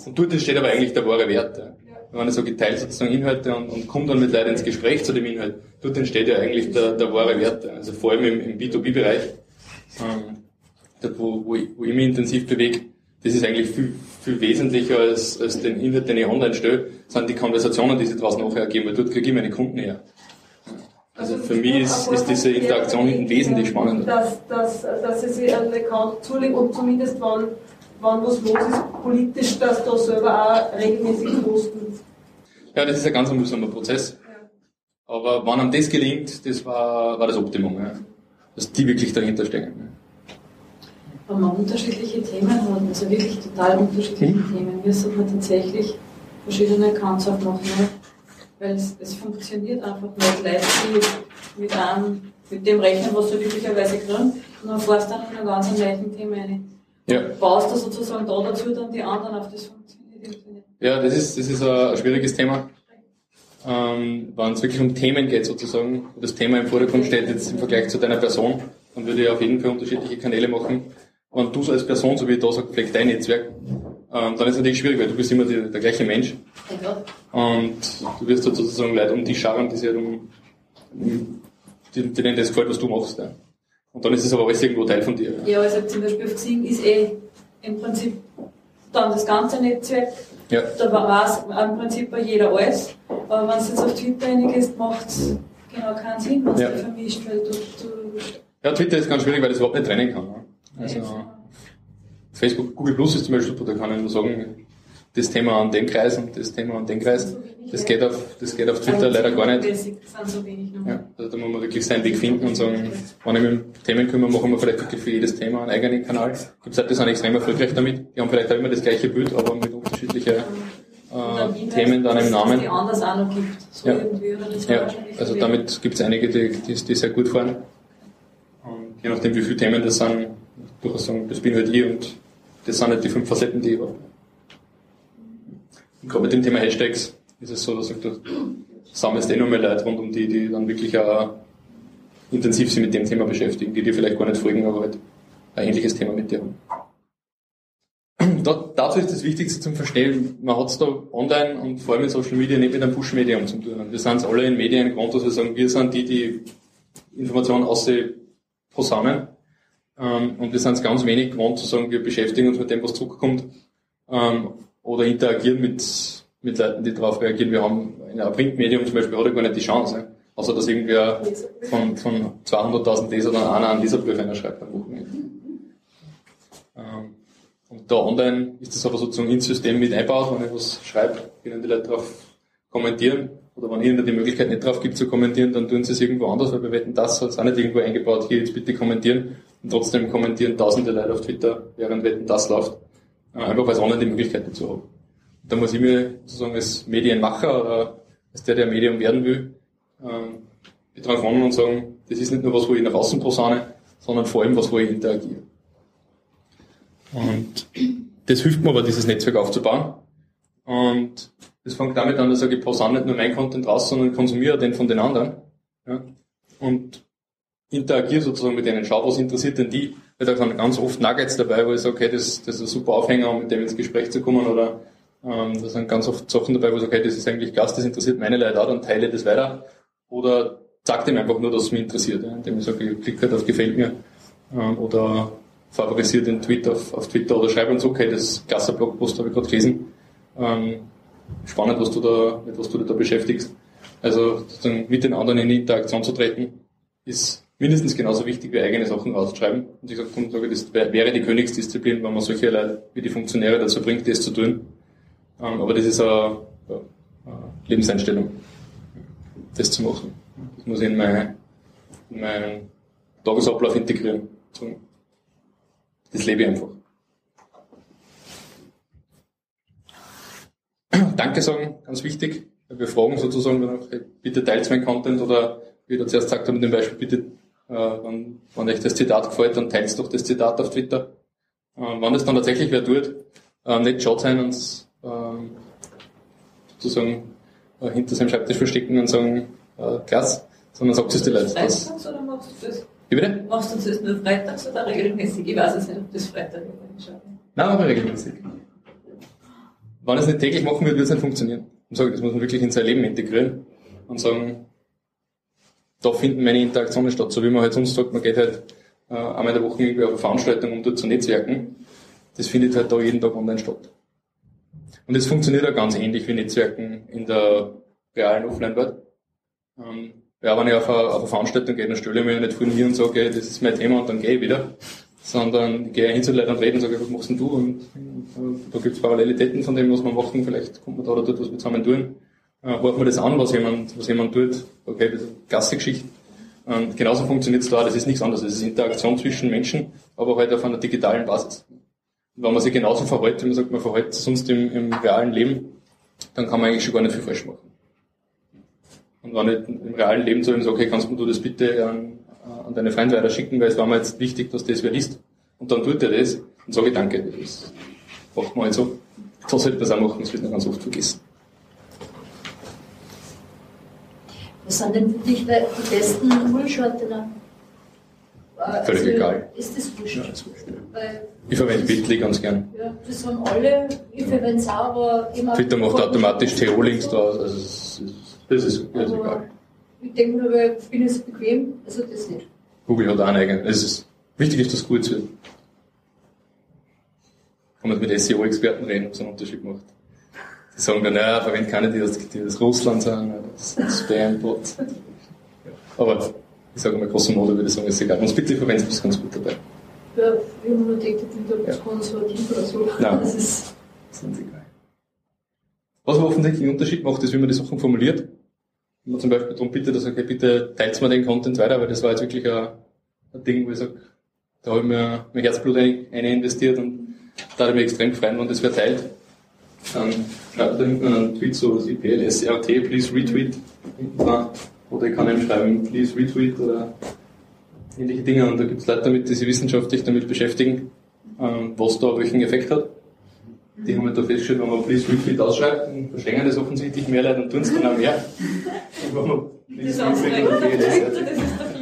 Und dort steht aber eigentlich der wahre Wert. Ja wenn man so geteilt sozusagen Inhalte und, und kommt dann mit Leuten ins Gespräch zu dem Inhalt, dort entsteht ja eigentlich der, der wahre Wert. Also vor allem im, im B2B-Bereich, ähm, dort wo, wo, ich, wo ich mich intensiv bewege, das ist eigentlich viel, viel wesentlicher als, als den Inhalt, den ich online stelle, sind die Konversationen, die sich draußen nachher ergeben, weil dort kriege ich meine Kunden her. Also, für mich ist, ist diese Interaktion wesentlich spannender. Dass, dass, dass sie sich einen Account zulegen und zumindest wann wann was los ist, politisch, dass da selber auch regelmäßig posten. Ja, das ist ein ganz mühsamer Prozess. Aber wann einem das gelingt, das war, war das Optimum. Ja. Dass die wirklich dahinter stecken. Wenn man unterschiedliche Themen hat, also wirklich total unterschiedliche mhm. Themen, müssen wir tatsächlich verschiedene Accounts aufmachen. Ne? Weil es, es funktioniert einfach nicht. Leute, die mit, einem, mit dem rechnen, was sie üblicherweise kriegen, und dann fährst du dann in ein ganz gleichen Thema rein. Ja. Baust du sozusagen da dazu dann die anderen auf das funktioniert Ja, das ist, das ist ein, schwieriges Thema. Ähm, wenn es wirklich um Themen geht sozusagen, wo das Thema im Vordergrund steht jetzt im Vergleich zu deiner Person, dann würde ich auf jeden Fall unterschiedliche Kanäle machen. Wenn du als Person, so wie ich da sage, pflegt dein Netzwerk, ähm, dann ist es natürlich schwierig, weil du bist immer die, der gleiche Mensch. Ja. Und du wirst sozusagen Leute um dich scharren, die sich halt um, die, denen das gefällt, was du machst. Ja. Und dann ist es aber alles irgendwo Teil von dir. Ja, also zum Beispiel auf Xing ist eh im Prinzip dann das ganze Netzwerk. Ja. Da weiß im Prinzip bei jeder alles. Aber wenn es jetzt auf Twitter einiges macht es genau keinen Sinn, wenn es ja. vermischt, weil du, du Ja, Twitter ist ganz schwierig, weil das überhaupt nicht trennen kann. Ne? Also, Facebook, Google Plus ist zum Beispiel super, da kann ich nur sagen, das Thema an dem Kreis und das Thema an dem Kreis. Das geht auf, das geht auf Twitter leider gar nicht. Ja, also da muss man wirklich seinen Weg finden und sagen, wenn ich mich um Themen kümmere, machen wir vielleicht wirklich für jedes Thema einen eigenen Kanal. Gibt es Leute, die sind extrem erfolgreich damit. Die haben vielleicht auch immer das gleiche Bild, aber mit unterschiedliche äh, Themen dann im Namen. Die anders auch noch gibt. So ja. ja. also damit gibt es einige, die, die, die, sehr gut fahren. Und je nachdem, wie viele Themen das sind, durchaus sagen, das bin halt ich und das sind halt die fünf Facetten, die ich habe. Gerade mit dem Thema Hashtags ist es so, dass du sammelst eh noch mehr Leute rund um die, die dann wirklich auch intensiv sich mit dem Thema beschäftigen, die dir vielleicht gar nicht folgen, aber halt ein ähnliches Thema mit dir haben. Da, dazu ist das Wichtigste zum Verstehen, man hat es da online und vor allem in Social Media nicht mit einem Push-Medium zu tun. Wir sind alle in Medien gewohnt, dass wir sagen, wir sind die, die Informationen aussehen posaunen. Ähm, und wir sind es ganz wenig gewohnt zu sagen, wir beschäftigen uns mit dem, was zurückkommt, ähm, oder interagieren mit, mit Leuten, die darauf reagieren. Wir haben in einem Printmedium zum Beispiel hat gar nicht die Chance. Außer dass irgendwer von, von 200.000 Leser dann einer an dieser einer schreibt am Wochenende. Ähm, und da online ist das aber sozusagen ins System mit einbaut, wenn ich was schreibe, können die Leute darauf kommentieren. Oder wenn ihnen die Möglichkeit nicht drauf gibt zu kommentieren, dann tun sie es irgendwo anders, weil wir wetten, das hat es auch nicht irgendwo eingebaut, hier jetzt bitte kommentieren. Und trotzdem kommentieren tausende Leute auf Twitter, während wetten, das läuft. Äh, einfach weil es online die Möglichkeit dazu hat. Da muss ich mir sozusagen als Medienmacher oder als der, der Medium werden will, ähm, dran kommen und sagen, das ist nicht nur was, wo ich nach außen posaune, sondern vor allem was, wo ich interagiere. Und das hilft mir aber, dieses Netzwerk aufzubauen. Und das fängt damit an, dass ich, ich posane nicht nur mein Content raus, sondern konsumiere den von den anderen. Ja? Und interagiere sozusagen mit denen, schau, was interessiert denn die. Da sind ganz oft Nuggets dabei, wo ich sage, okay, das, das ist ein super Aufhänger, um mit dem ins Gespräch zu kommen. Oder ähm, da sind ganz oft Sachen dabei, wo ich sage, okay, das ist eigentlich Gast, das interessiert meine Leute auch, dann teile das weiter. Oder sag dem einfach nur, dass es mich interessiert, ja, indem ich sage, ich klicke halt auf Gefällt mir ähm, oder favorisiere den Tweet auf, auf Twitter oder schreibe uns, okay, das klasse Blogpost habe ich gerade gelesen. Ähm, spannend, was du da, mit was du da beschäftigst. Also mit den anderen in Interaktion zu treten, ist mindestens genauso wichtig wie eigene Sachen rauszuschreiben. Und ich sage, das wäre die Königsdisziplin, wenn man solche Leute wie die Funktionäre dazu bringt, das zu tun. Ähm, aber das ist eine, Lebenseinstellung, das zu machen. Das muss ich in, mein, in meinen Tagesablauf integrieren. Das lebe ich einfach. Danke sagen, ganz wichtig. Wir fragen sozusagen, bitte teilt mein Content oder wie ich da zuerst gesagt habe mit dem Beispiel, bitte, wenn, wenn euch das Zitat gefällt, dann teilt doch das Zitat auf Twitter. Äh, wenn das dann tatsächlich wer tut, äh, nicht schaut sein und ähm, sozusagen äh, hinter seinem Schreibtisch verstecken und sagen, äh, klasse, sondern sagt es die Leute. Freitags oder machst du das? Wie bitte? Machst du das nur freitags oder regelmäßig? Ich weiß es nicht, ob das Freitag ist. Nein, aber regelmäßig. Wenn ich es nicht täglich machen würde, würde es nicht funktionieren. Und sage, das muss man wirklich in sein Leben integrieren und sagen, da finden meine Interaktionen statt. So wie man halt sonst sagt, man geht halt äh, einmal in der Woche irgendwie auf eine Veranstaltung, um dort zu netzwerken. Das findet halt da jeden Tag online statt. Und das funktioniert auch ganz ähnlich wie Netzwerken in der realen Offline-Welt. Ähm, ja, wenn ich auf eine, auf eine Veranstaltung gehe, dann stelle ich mich ja nicht vor mir und sage, das ist mein Thema und dann gehe ich wieder. Sondern ich gehe hin zu Leuten und rede und sage, was machst denn du? Und, und da gibt es Parallelitäten von dem, was wir machen. Vielleicht kommt man da oder dort was wir zusammen tun. Äh, man das an, was jemand, was jemand tut. Okay, das ist eine klasse Geschichte. Und genauso funktioniert es da. Das ist nichts anderes. Es ist Interaktion zwischen Menschen, aber halt auf einer digitalen Basis. Und wenn man sich genauso verhält, wie man sagt, man verhält sonst im, im realen Leben, dann kann man eigentlich schon gar nicht viel falsch machen. Und wenn ich im realen Leben so sage, okay, kannst du das bitte an, an deine Freunde weiter schicken, weil es war mir jetzt wichtig, dass das wer liest. Und dann tut er das und sage ich danke. Das macht man halt so. So sollte das auch machen, das wird noch ganz oft vergessen. Was sind denn für dich die besten Mullschorten? Äh, Völlig also, egal. Ist das wurscht? Ja, ist wurscht. Ich verwende Bitly ganz gern. Ja, das haben alle, ich verwende es auch, aber immer. Twitter macht automatisch TO-Links draus, also das ist, das ist, das ist egal. Ich denke nur, weil ich bin jetzt bequem, also das nicht. Google hat auch einen eigenen. Es ist wichtig, dass das gut wird. Kann man mit SEO-Experten reden, ob es einen Unterschied macht. Die sagen dann, naja, verwende keine, die das, die das Russland sind, das Spam-Bot. Aber ich sage mal, grosso modo würde ich sagen, ist egal. Uns bitte verwenden, bist ganz gut dabei. Ja, ich habe nur gedacht, ich bin da ja. konservativ oder so. Nein, das ist, das ist egal. Was aber offensichtlich einen Unterschied macht, ist, wie man die Sachen formuliert. Wenn man zum Beispiel darum bittet, dass okay, bitte teilt mir den Content weiter, weil das war jetzt wirklich ein, ein Ding, wo ich sage, da habe ich mir mein Herzblut ein, investiert und da habe ich mich extrem gefreut, wenn das wer dann schreibt er einen Tweet so wie PLSRT, please retweet. Oder ich kann ihm schreiben, please retweet oder ähnliche Dinge. Und da gibt es Leute damit, die sich wissenschaftlich damit beschäftigen, ähm, was da welchen Effekt hat. Die haben halt da festgestellt, wenn man Please Retweet ausschreibt, dann verschenken das offensichtlich mehr Leute und tun es dann auch mehr. Und wenn man Please Retweet ist dafür.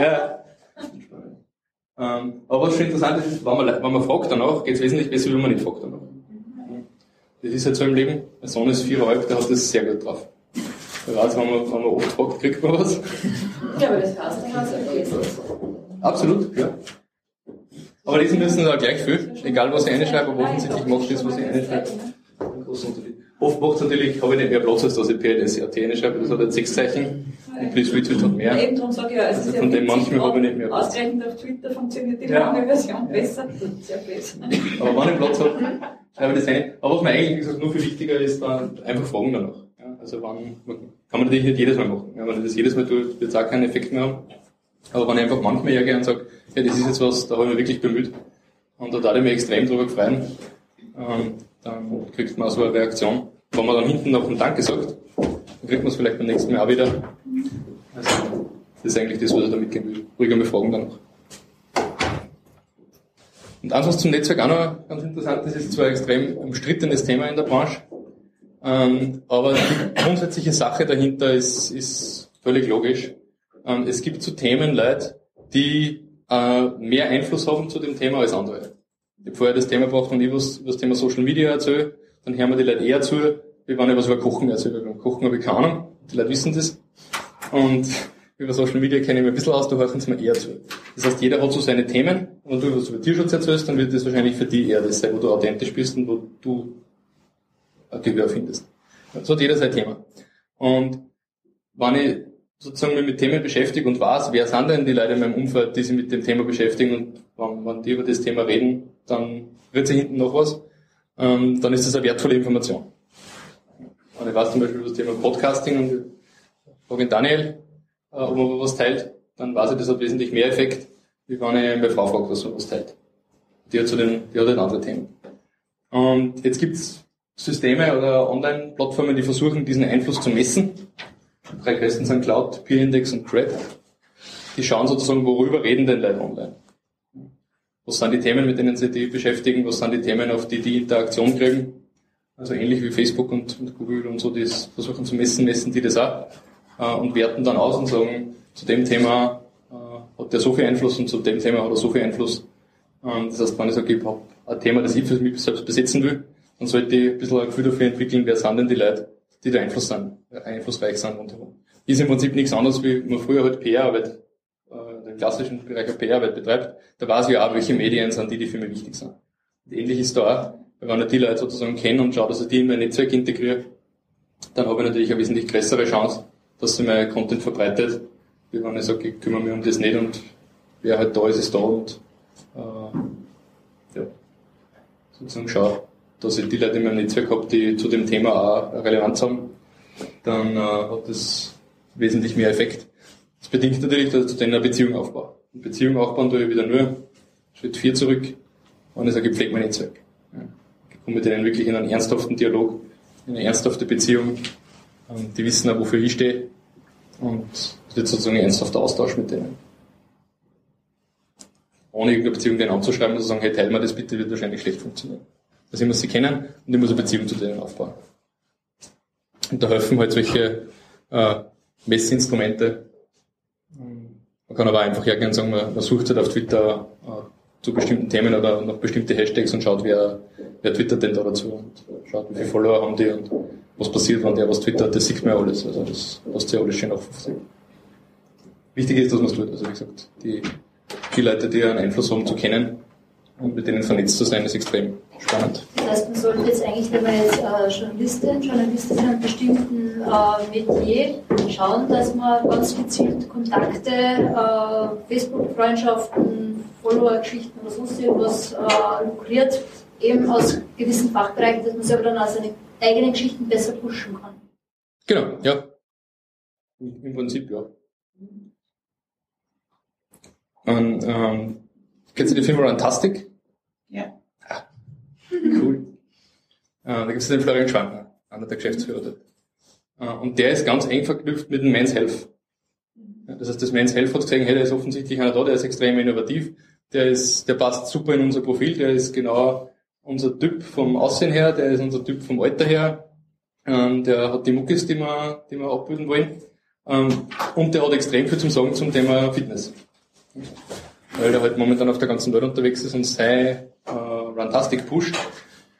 Ja. Ähm, aber was schon interessant ist, wenn man, wenn man fragt danach, geht es wesentlich besser, wenn man nicht fragt danach. Das ist halt so im Leben. Mein Sohn ist viereinhalb, der hat das sehr gut drauf. Der weiß, wenn man, wenn man oft fragt, kriegt man was. Ja, aber das heißt, dann hast du okay. Absolut, ja. Aber lesen müssen da gleich viel, egal was ich einschreibe, aber offensichtlich macht das, was ich einschreibe. Oft macht es natürlich, habe ich nicht mehr Platz, als dass ich PLSRT einschreibe, das hat jetzt sechs Zeichen, und Please Retweet hat mehr. Eben darum sage ich ja, es ist also von dem manchmal habe ich nicht mehr Platz. Ausgerechnet auf Twitter funktioniert die ja. lange Version besser, sehr besser. Aber wenn ich Platz habe, schreibe ich das ein. Aber was mir eigentlich, wie gesagt, nur viel wichtiger ist, dann einfach fragen danach. Ja, also wann, kann man natürlich nicht jedes Mal machen. Ja, wenn ich das jedes Mal tue, wird es auch keinen Effekt mehr haben. Aber wenn ich einfach manchmal hergehe und sage, ja, das ist jetzt was, da habe ich mich wirklich bemüht, und da darf ich mich extrem drüber freuen, ähm, dann kriegt man so eine Reaktion. Wenn man dann hinten noch einen Danke sagt, dann kriegt man es vielleicht beim nächsten Mal auch wieder. Also, das ist eigentlich das, was ich da mitgeben will. Ruhig einmal fragen danach. Und eins, was zum Netzwerk auch noch ganz interessant ist, ist zwar ein extrem umstrittenes Thema in der Branche, ähm, aber die grundsätzliche Sache dahinter ist, ist völlig logisch. Ähm, es gibt zu Themen Leute, die äh, mehr Einfluss haben zu dem Thema als andere. Ich habe vorher das Thema gebracht, wenn ich was, das Thema Social Media erzähle, dann hören wir die Leute eher zu, wie wenn ich was über Kochen erzähle. Beim Kochen habe ich keine Ahnung, die Leute wissen das. Und über Social Media kenne ich mich ein bisschen aus, da hören sie mir eher zu. Das heißt, jeder hat so seine Themen. Wenn du was über Tierschutz erzählst, dann wird das wahrscheinlich für dich eher das sein, wo du authentisch bist und wo du ein Gehör findest. So hat jeder sein Thema. Und wenn ich sozusagen mich mit Themen beschäftige und weiß, wer sind denn die Leute in meinem Umfeld, die sich mit dem Thema beschäftigen und wenn, wenn die über das Thema reden, dann wird sich hinten noch was, ähm, dann ist das eine wertvolle Information. Und ich weiß zum Beispiel das Thema Podcasting und frage Daniel, äh, ob man was teilt, dann weiß ich, das hat wesentlich mehr Effekt, wie wenn ich meine Frau frage, was man was teilt. Die hat, zu den, die hat halt andere Themen. Und jetzt gibt's Systeme oder Online-Plattformen, die versuchen, diesen Einfluss zu messen. Drei größten sind Cloud, Peer Index und Cred. Die schauen sozusagen, worüber reden denn Leute online? Was sind die Themen, mit denen sie die beschäftigen? Was sind die Themen, auf die die Interaktion kriegen? Also ähnlich wie Facebook und, und Google und so, die versuchen zu messen, messen die das auch äh, und werten dann aus und sagen, zu dem Thema äh, hat der so viel Einfluss und zu dem Thema hat er so viel Einfluss. Ähm, das heißt, wenn ich sage, ich habe ein Thema, das ich für mich selbst besetzen will, dann sollte ich ein bisschen ein Gefühl dafür entwickeln, wer sind denn die Leute, die da Einfluss sind, einflussreich sind rundherum. Ist im Prinzip nichts anderes, wie man früher halt PR-Arbeit, klassischen Bereich der PR-Arbeit betreibt. Da weiß ich auch, welche Medien sind die, die für mich wichtig sind. Und ähnlich ist da auch, wenn ich die Leute sozusagen kenne und schaue, dass ich die in mein Netzwerk integriere, dann habe ich natürlich eine wesentlich größere Chance, dass sie mein Content verbreitet, wie wenn ich sage, ich kümmere mich um das nicht und wer halt da ist, ist da und äh, ja, sozusagen schaue, dass ich die Leute in meinem Netzwerk habe, die zu dem Thema auch Relevanz haben, dann äh, hat das wesentlich mehr Effekt. Das bedingt natürlich, dass ich denen eine Beziehung aufbaue. Eine Beziehung aufbauen tue ich wieder nur Schritt 4 zurück, wenn ich sage, ich pflege mein Netzwerk. Ja. Ich komme mit denen wirklich in einen ernsthaften Dialog, in eine ernsthafte Beziehung. Ähm, die wissen auch, wofür ich stehe. Und es wird sozusagen ein ernsthafter Austausch mit denen. Ohne irgendeine Beziehung denen anzuschreiben und zu sagen, hey, teil mir das bitte, wird wahrscheinlich schlecht funktionieren. Also ich muss sie kennen und ich muss eine Beziehung zu denen aufbauen. Und da helfen halt solche äh, Messinstrumente. Kann aber einfach hergehen und sagen, man, sucht halt auf Twitter äh, zu bestimmten Themen oder nach bestimmte Hashtags und schaut, wer, wer twittert denn da dazu und schaut, wie viele Follower haben die und was passiert, wenn der was twittert, das sieht man ja alles. Also das lässt sich alles schön aufsehen. Wichtig ist, dass man es tut. Also wie gesagt, die, die Leute, die einen Einfluss haben, zu kennen und mit denen vernetzt zu sein, ist extrem spannend. Das heißt, man sollte jetzt eigentlich, wenn man jetzt äh, Journalistin, Journalistin in einem bestimmten äh, Metier schauen, dass man ganz gezielt Kontakte, äh, Facebook-Freundschaften, Follower-Geschichten oder sonst irgendwas äh, lukriert, eben aus gewissen Fachbereichen, dass man selber dann auch seine eigenen Geschichten besser pushen kann. Genau, ja. Im Prinzip, ja. Und, ähm, kennst du den Film Rantastic? Ja. Cool. Äh, da gibt es den Florian Schwankner, einer der Geschäftsführer dort. Äh, und der ist ganz eng verknüpft mit dem Men's Health. Das heißt, das Men's Health hat gesehen, hey, der ist offensichtlich einer da, der ist extrem innovativ, der ist, der passt super in unser Profil, der ist genau unser Typ vom Aussehen her, der ist unser Typ vom Alter her, ähm, der hat die Muckis, die wir, die wir abbilden wollen, ähm, und der hat extrem viel zum Sagen zum Thema Fitness. Weil er halt momentan auf der ganzen Welt unterwegs ist und sei äh, Runtastic pusht.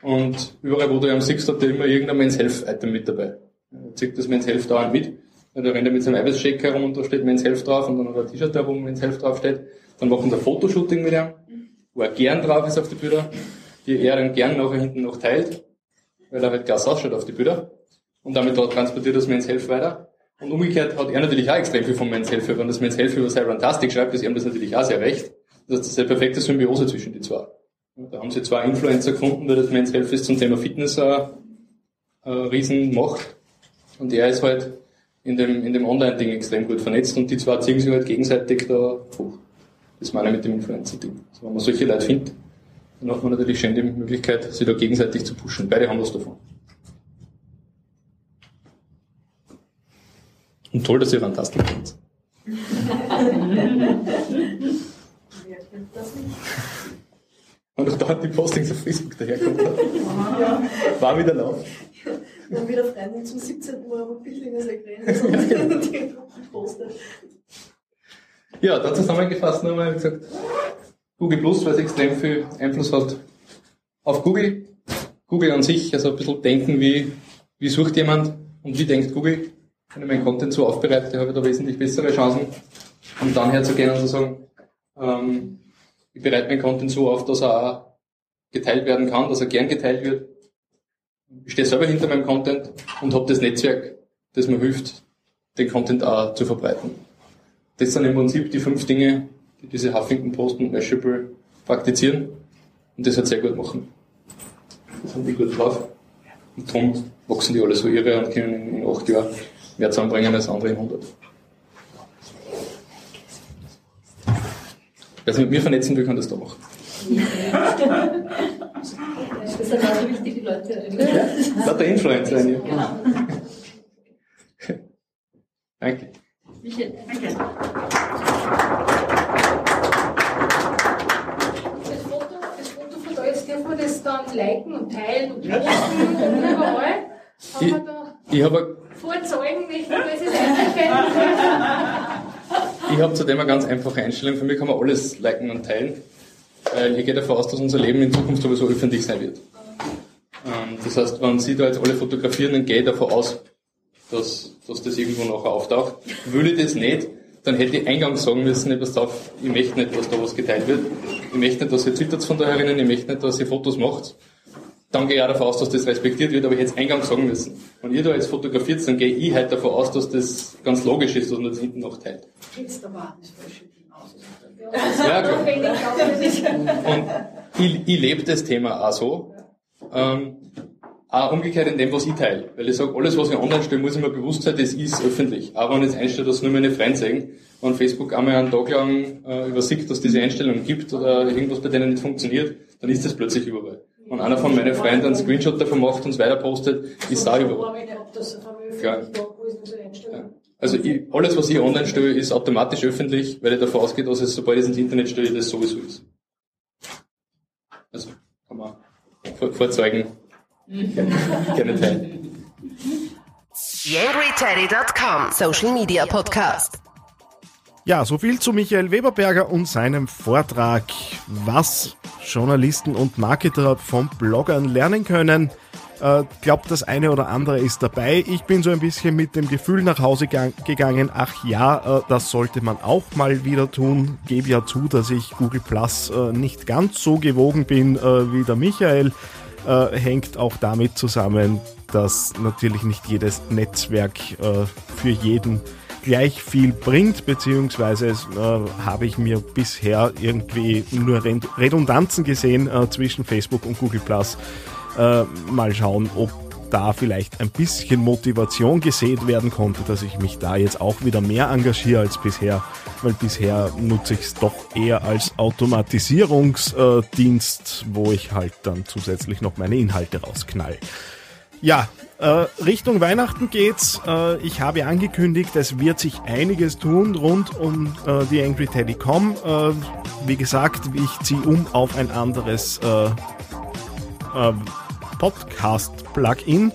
Und überall, wo du ihn siehst, hat er immer irgendein Men's Health Item mit dabei. Er zieht das Men's Health dauernd mit. Da rennt er mit seinem Eiweißshake herum und da steht Men's Health drauf und dann hat er ein T-Shirt da, wo Men's Health drauf steht. Dann machen wir ein Fotoshooting mit ihm, wo er gern drauf ist auf die Bilder, die er dann gern nachher hinten noch teilt, weil er halt klasse ausschaut auf die Bilder. Und damit transportiert das Men's Health weiter. Und umgekehrt hat er natürlich auch extrem viel von Men's Health. Wenn das Men's Health über sehr fantastisch schreibt, ist ihm das natürlich auch sehr recht. Das ist eine perfekte Symbiose zwischen die zwei. Da haben sie zwei Influencer gefunden, weil das Men's Health ist zum Thema Fitness eine, eine riesen Macht. Und er ist halt in dem, in dem Online-Ding extrem gut vernetzt und die zwei ziehen sich halt gegenseitig da hoch. Das meine ich mit dem Influencer-Ding. Also wenn man solche Leute findet, dann hat man natürlich schon die Möglichkeit, sich da gegenseitig zu pushen. Beide haben was davon. Und toll, dass ihr Fantastik kennt. Und auch da hat die Postings auf Facebook daherkommen. Ja. War wieder laut. Dann wieder Freundin zum 17 Uhr auf Bildlinge Sekretärin und die postet. Ja, da zusammengefasst nochmal gesagt, Google Plus, weil es extrem viel Einfluss hat auf Google. Google an sich, also ein bisschen denken, wie, wie sucht jemand und wie denkt Google. Wenn ich meinen Content so aufbereite, habe ich da wesentlich bessere Chancen, um dann herzugehen und zu sagen, ähm, ich bereite meinen Content so auf, dass er auch geteilt werden kann, dass er gern geteilt wird. Ich stehe selber hinter meinem Content und habe das Netzwerk, das mir hilft, den Content auch zu verbreiten. Das sind im Prinzip die fünf Dinge, die diese Huffington Post und Mashable praktizieren und das halt sehr gut machen. Das haben die gut drauf. Und darum wachsen die alle so irre und können in acht Jahren mehr zusammenbringen als andere in 100. Wer sich mit mir vernetzen will, kann das da machen. Das ist ganz wichtig, die Leute. Ja, der Influencer in Genau. Danke. Michael, danke. Das Foto, das Foto von da, jetzt dürfen wir das dann liken und teilen und posten überall. Ich, ich habe vorzeugen nicht, das ist Ich habe zudem eine ganz einfache Einstellung. Für mich kann man alles liken und teilen. Weil ich gehe davon aus, dass unser Leben in Zukunft sowieso öffentlich sein wird. Ähm, das heißt, wenn Sie da jetzt alle fotografieren, dann gehe ich davon aus, dass, dass das irgendwo nachher auftaucht. Würde das nicht, dann hätte ich eingangs sagen müssen, ich, auf, ich möchte nicht, dass da was geteilt wird. Ich möchte nicht, dass ihr twittert von da herinnen, ich möchte nicht, dass ihr Fotos macht dann gehe ich auch davon aus, dass das respektiert wird, aber ich hätte es eingangs sagen müssen. Wenn ihr da jetzt fotografiert, dann gehe ich halt davon aus, dass das ganz logisch ist, dass man das hinten noch teilt. Jetzt aber. Ja, klar. Und ich, ich lebe das Thema auch so. Ähm, auch umgekehrt in dem, was ich teile. Weil ich sage, alles, was ich online stelle, muss ich mir bewusst sein, das ist öffentlich. Aber wenn ich jetzt einstelle, dass nur meine Freunde sehen, wenn Facebook einmal einen Tag lang äh, übersieht, dass es diese Einstellung gibt oder irgendwas bei denen nicht funktioniert, dann ist das plötzlich überall. Und einer von meinen Freunden einen Screenshot davon macht und es weiter postet, ist da über. Klar. Ja. Also ich, alles, was ich online stelle, ist automatisch öffentlich, weil ich davon ausgehe, dass es, sobald ich es ins Internet stelle, das sowieso ist. Also kann man vorzeigen. Gerne teilen. YangryTeddy.com Social Media Podcast. Ja, so viel zu Michael Weberberger und seinem Vortrag, was Journalisten und Marketer von Bloggern lernen können. Äh, glaubt, das eine oder andere ist dabei. Ich bin so ein bisschen mit dem Gefühl nach Hause gegangen, ach ja, äh, das sollte man auch mal wieder tun. Gebe ja zu, dass ich Google Plus äh, nicht ganz so gewogen bin äh, wie der Michael. Äh, hängt auch damit zusammen, dass natürlich nicht jedes Netzwerk äh, für jeden gleich viel bringt, beziehungsweise äh, habe ich mir bisher irgendwie nur Redundanzen gesehen äh, zwischen Facebook und Google Plus. Äh, mal schauen, ob da vielleicht ein bisschen Motivation gesät werden konnte, dass ich mich da jetzt auch wieder mehr engagiere als bisher, weil bisher nutze ich es doch eher als Automatisierungsdienst, wo ich halt dann zusätzlich noch meine Inhalte rausknall. Ja, äh, Richtung Weihnachten geht's. Äh, ich habe angekündigt, es wird sich einiges tun rund um äh, die Angry. Äh, wie gesagt, ich ziehe um auf ein anderes äh, äh, Podcast-Plugin.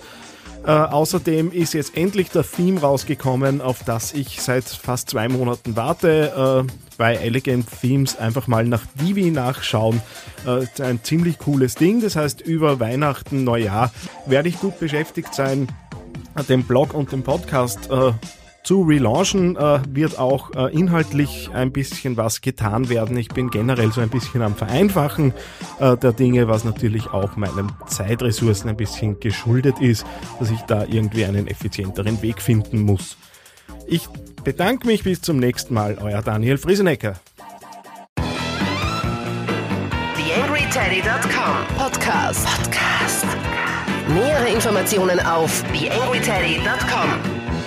Äh, außerdem ist jetzt endlich der Theme rausgekommen, auf das ich seit fast zwei Monaten warte. Äh, bei Elegant Themes einfach mal nach Divi nachschauen. Äh, ein ziemlich cooles Ding. Das heißt, über Weihnachten, Neujahr werde ich gut beschäftigt sein, den Blog und den Podcast äh, zu relaunchen, äh, wird auch äh, inhaltlich ein bisschen was getan werden. Ich bin generell so ein bisschen am Vereinfachen äh, der Dinge, was natürlich auch meinen Zeitressourcen ein bisschen geschuldet ist, dass ich da irgendwie einen effizienteren Weg finden muss. Ich bedanke mich bis zum nächsten Mal, euer Daniel Friesenecker. TheAngryTeddy.com Podcast. Podcast. Nähere Informationen auf TheAngryTeddy.com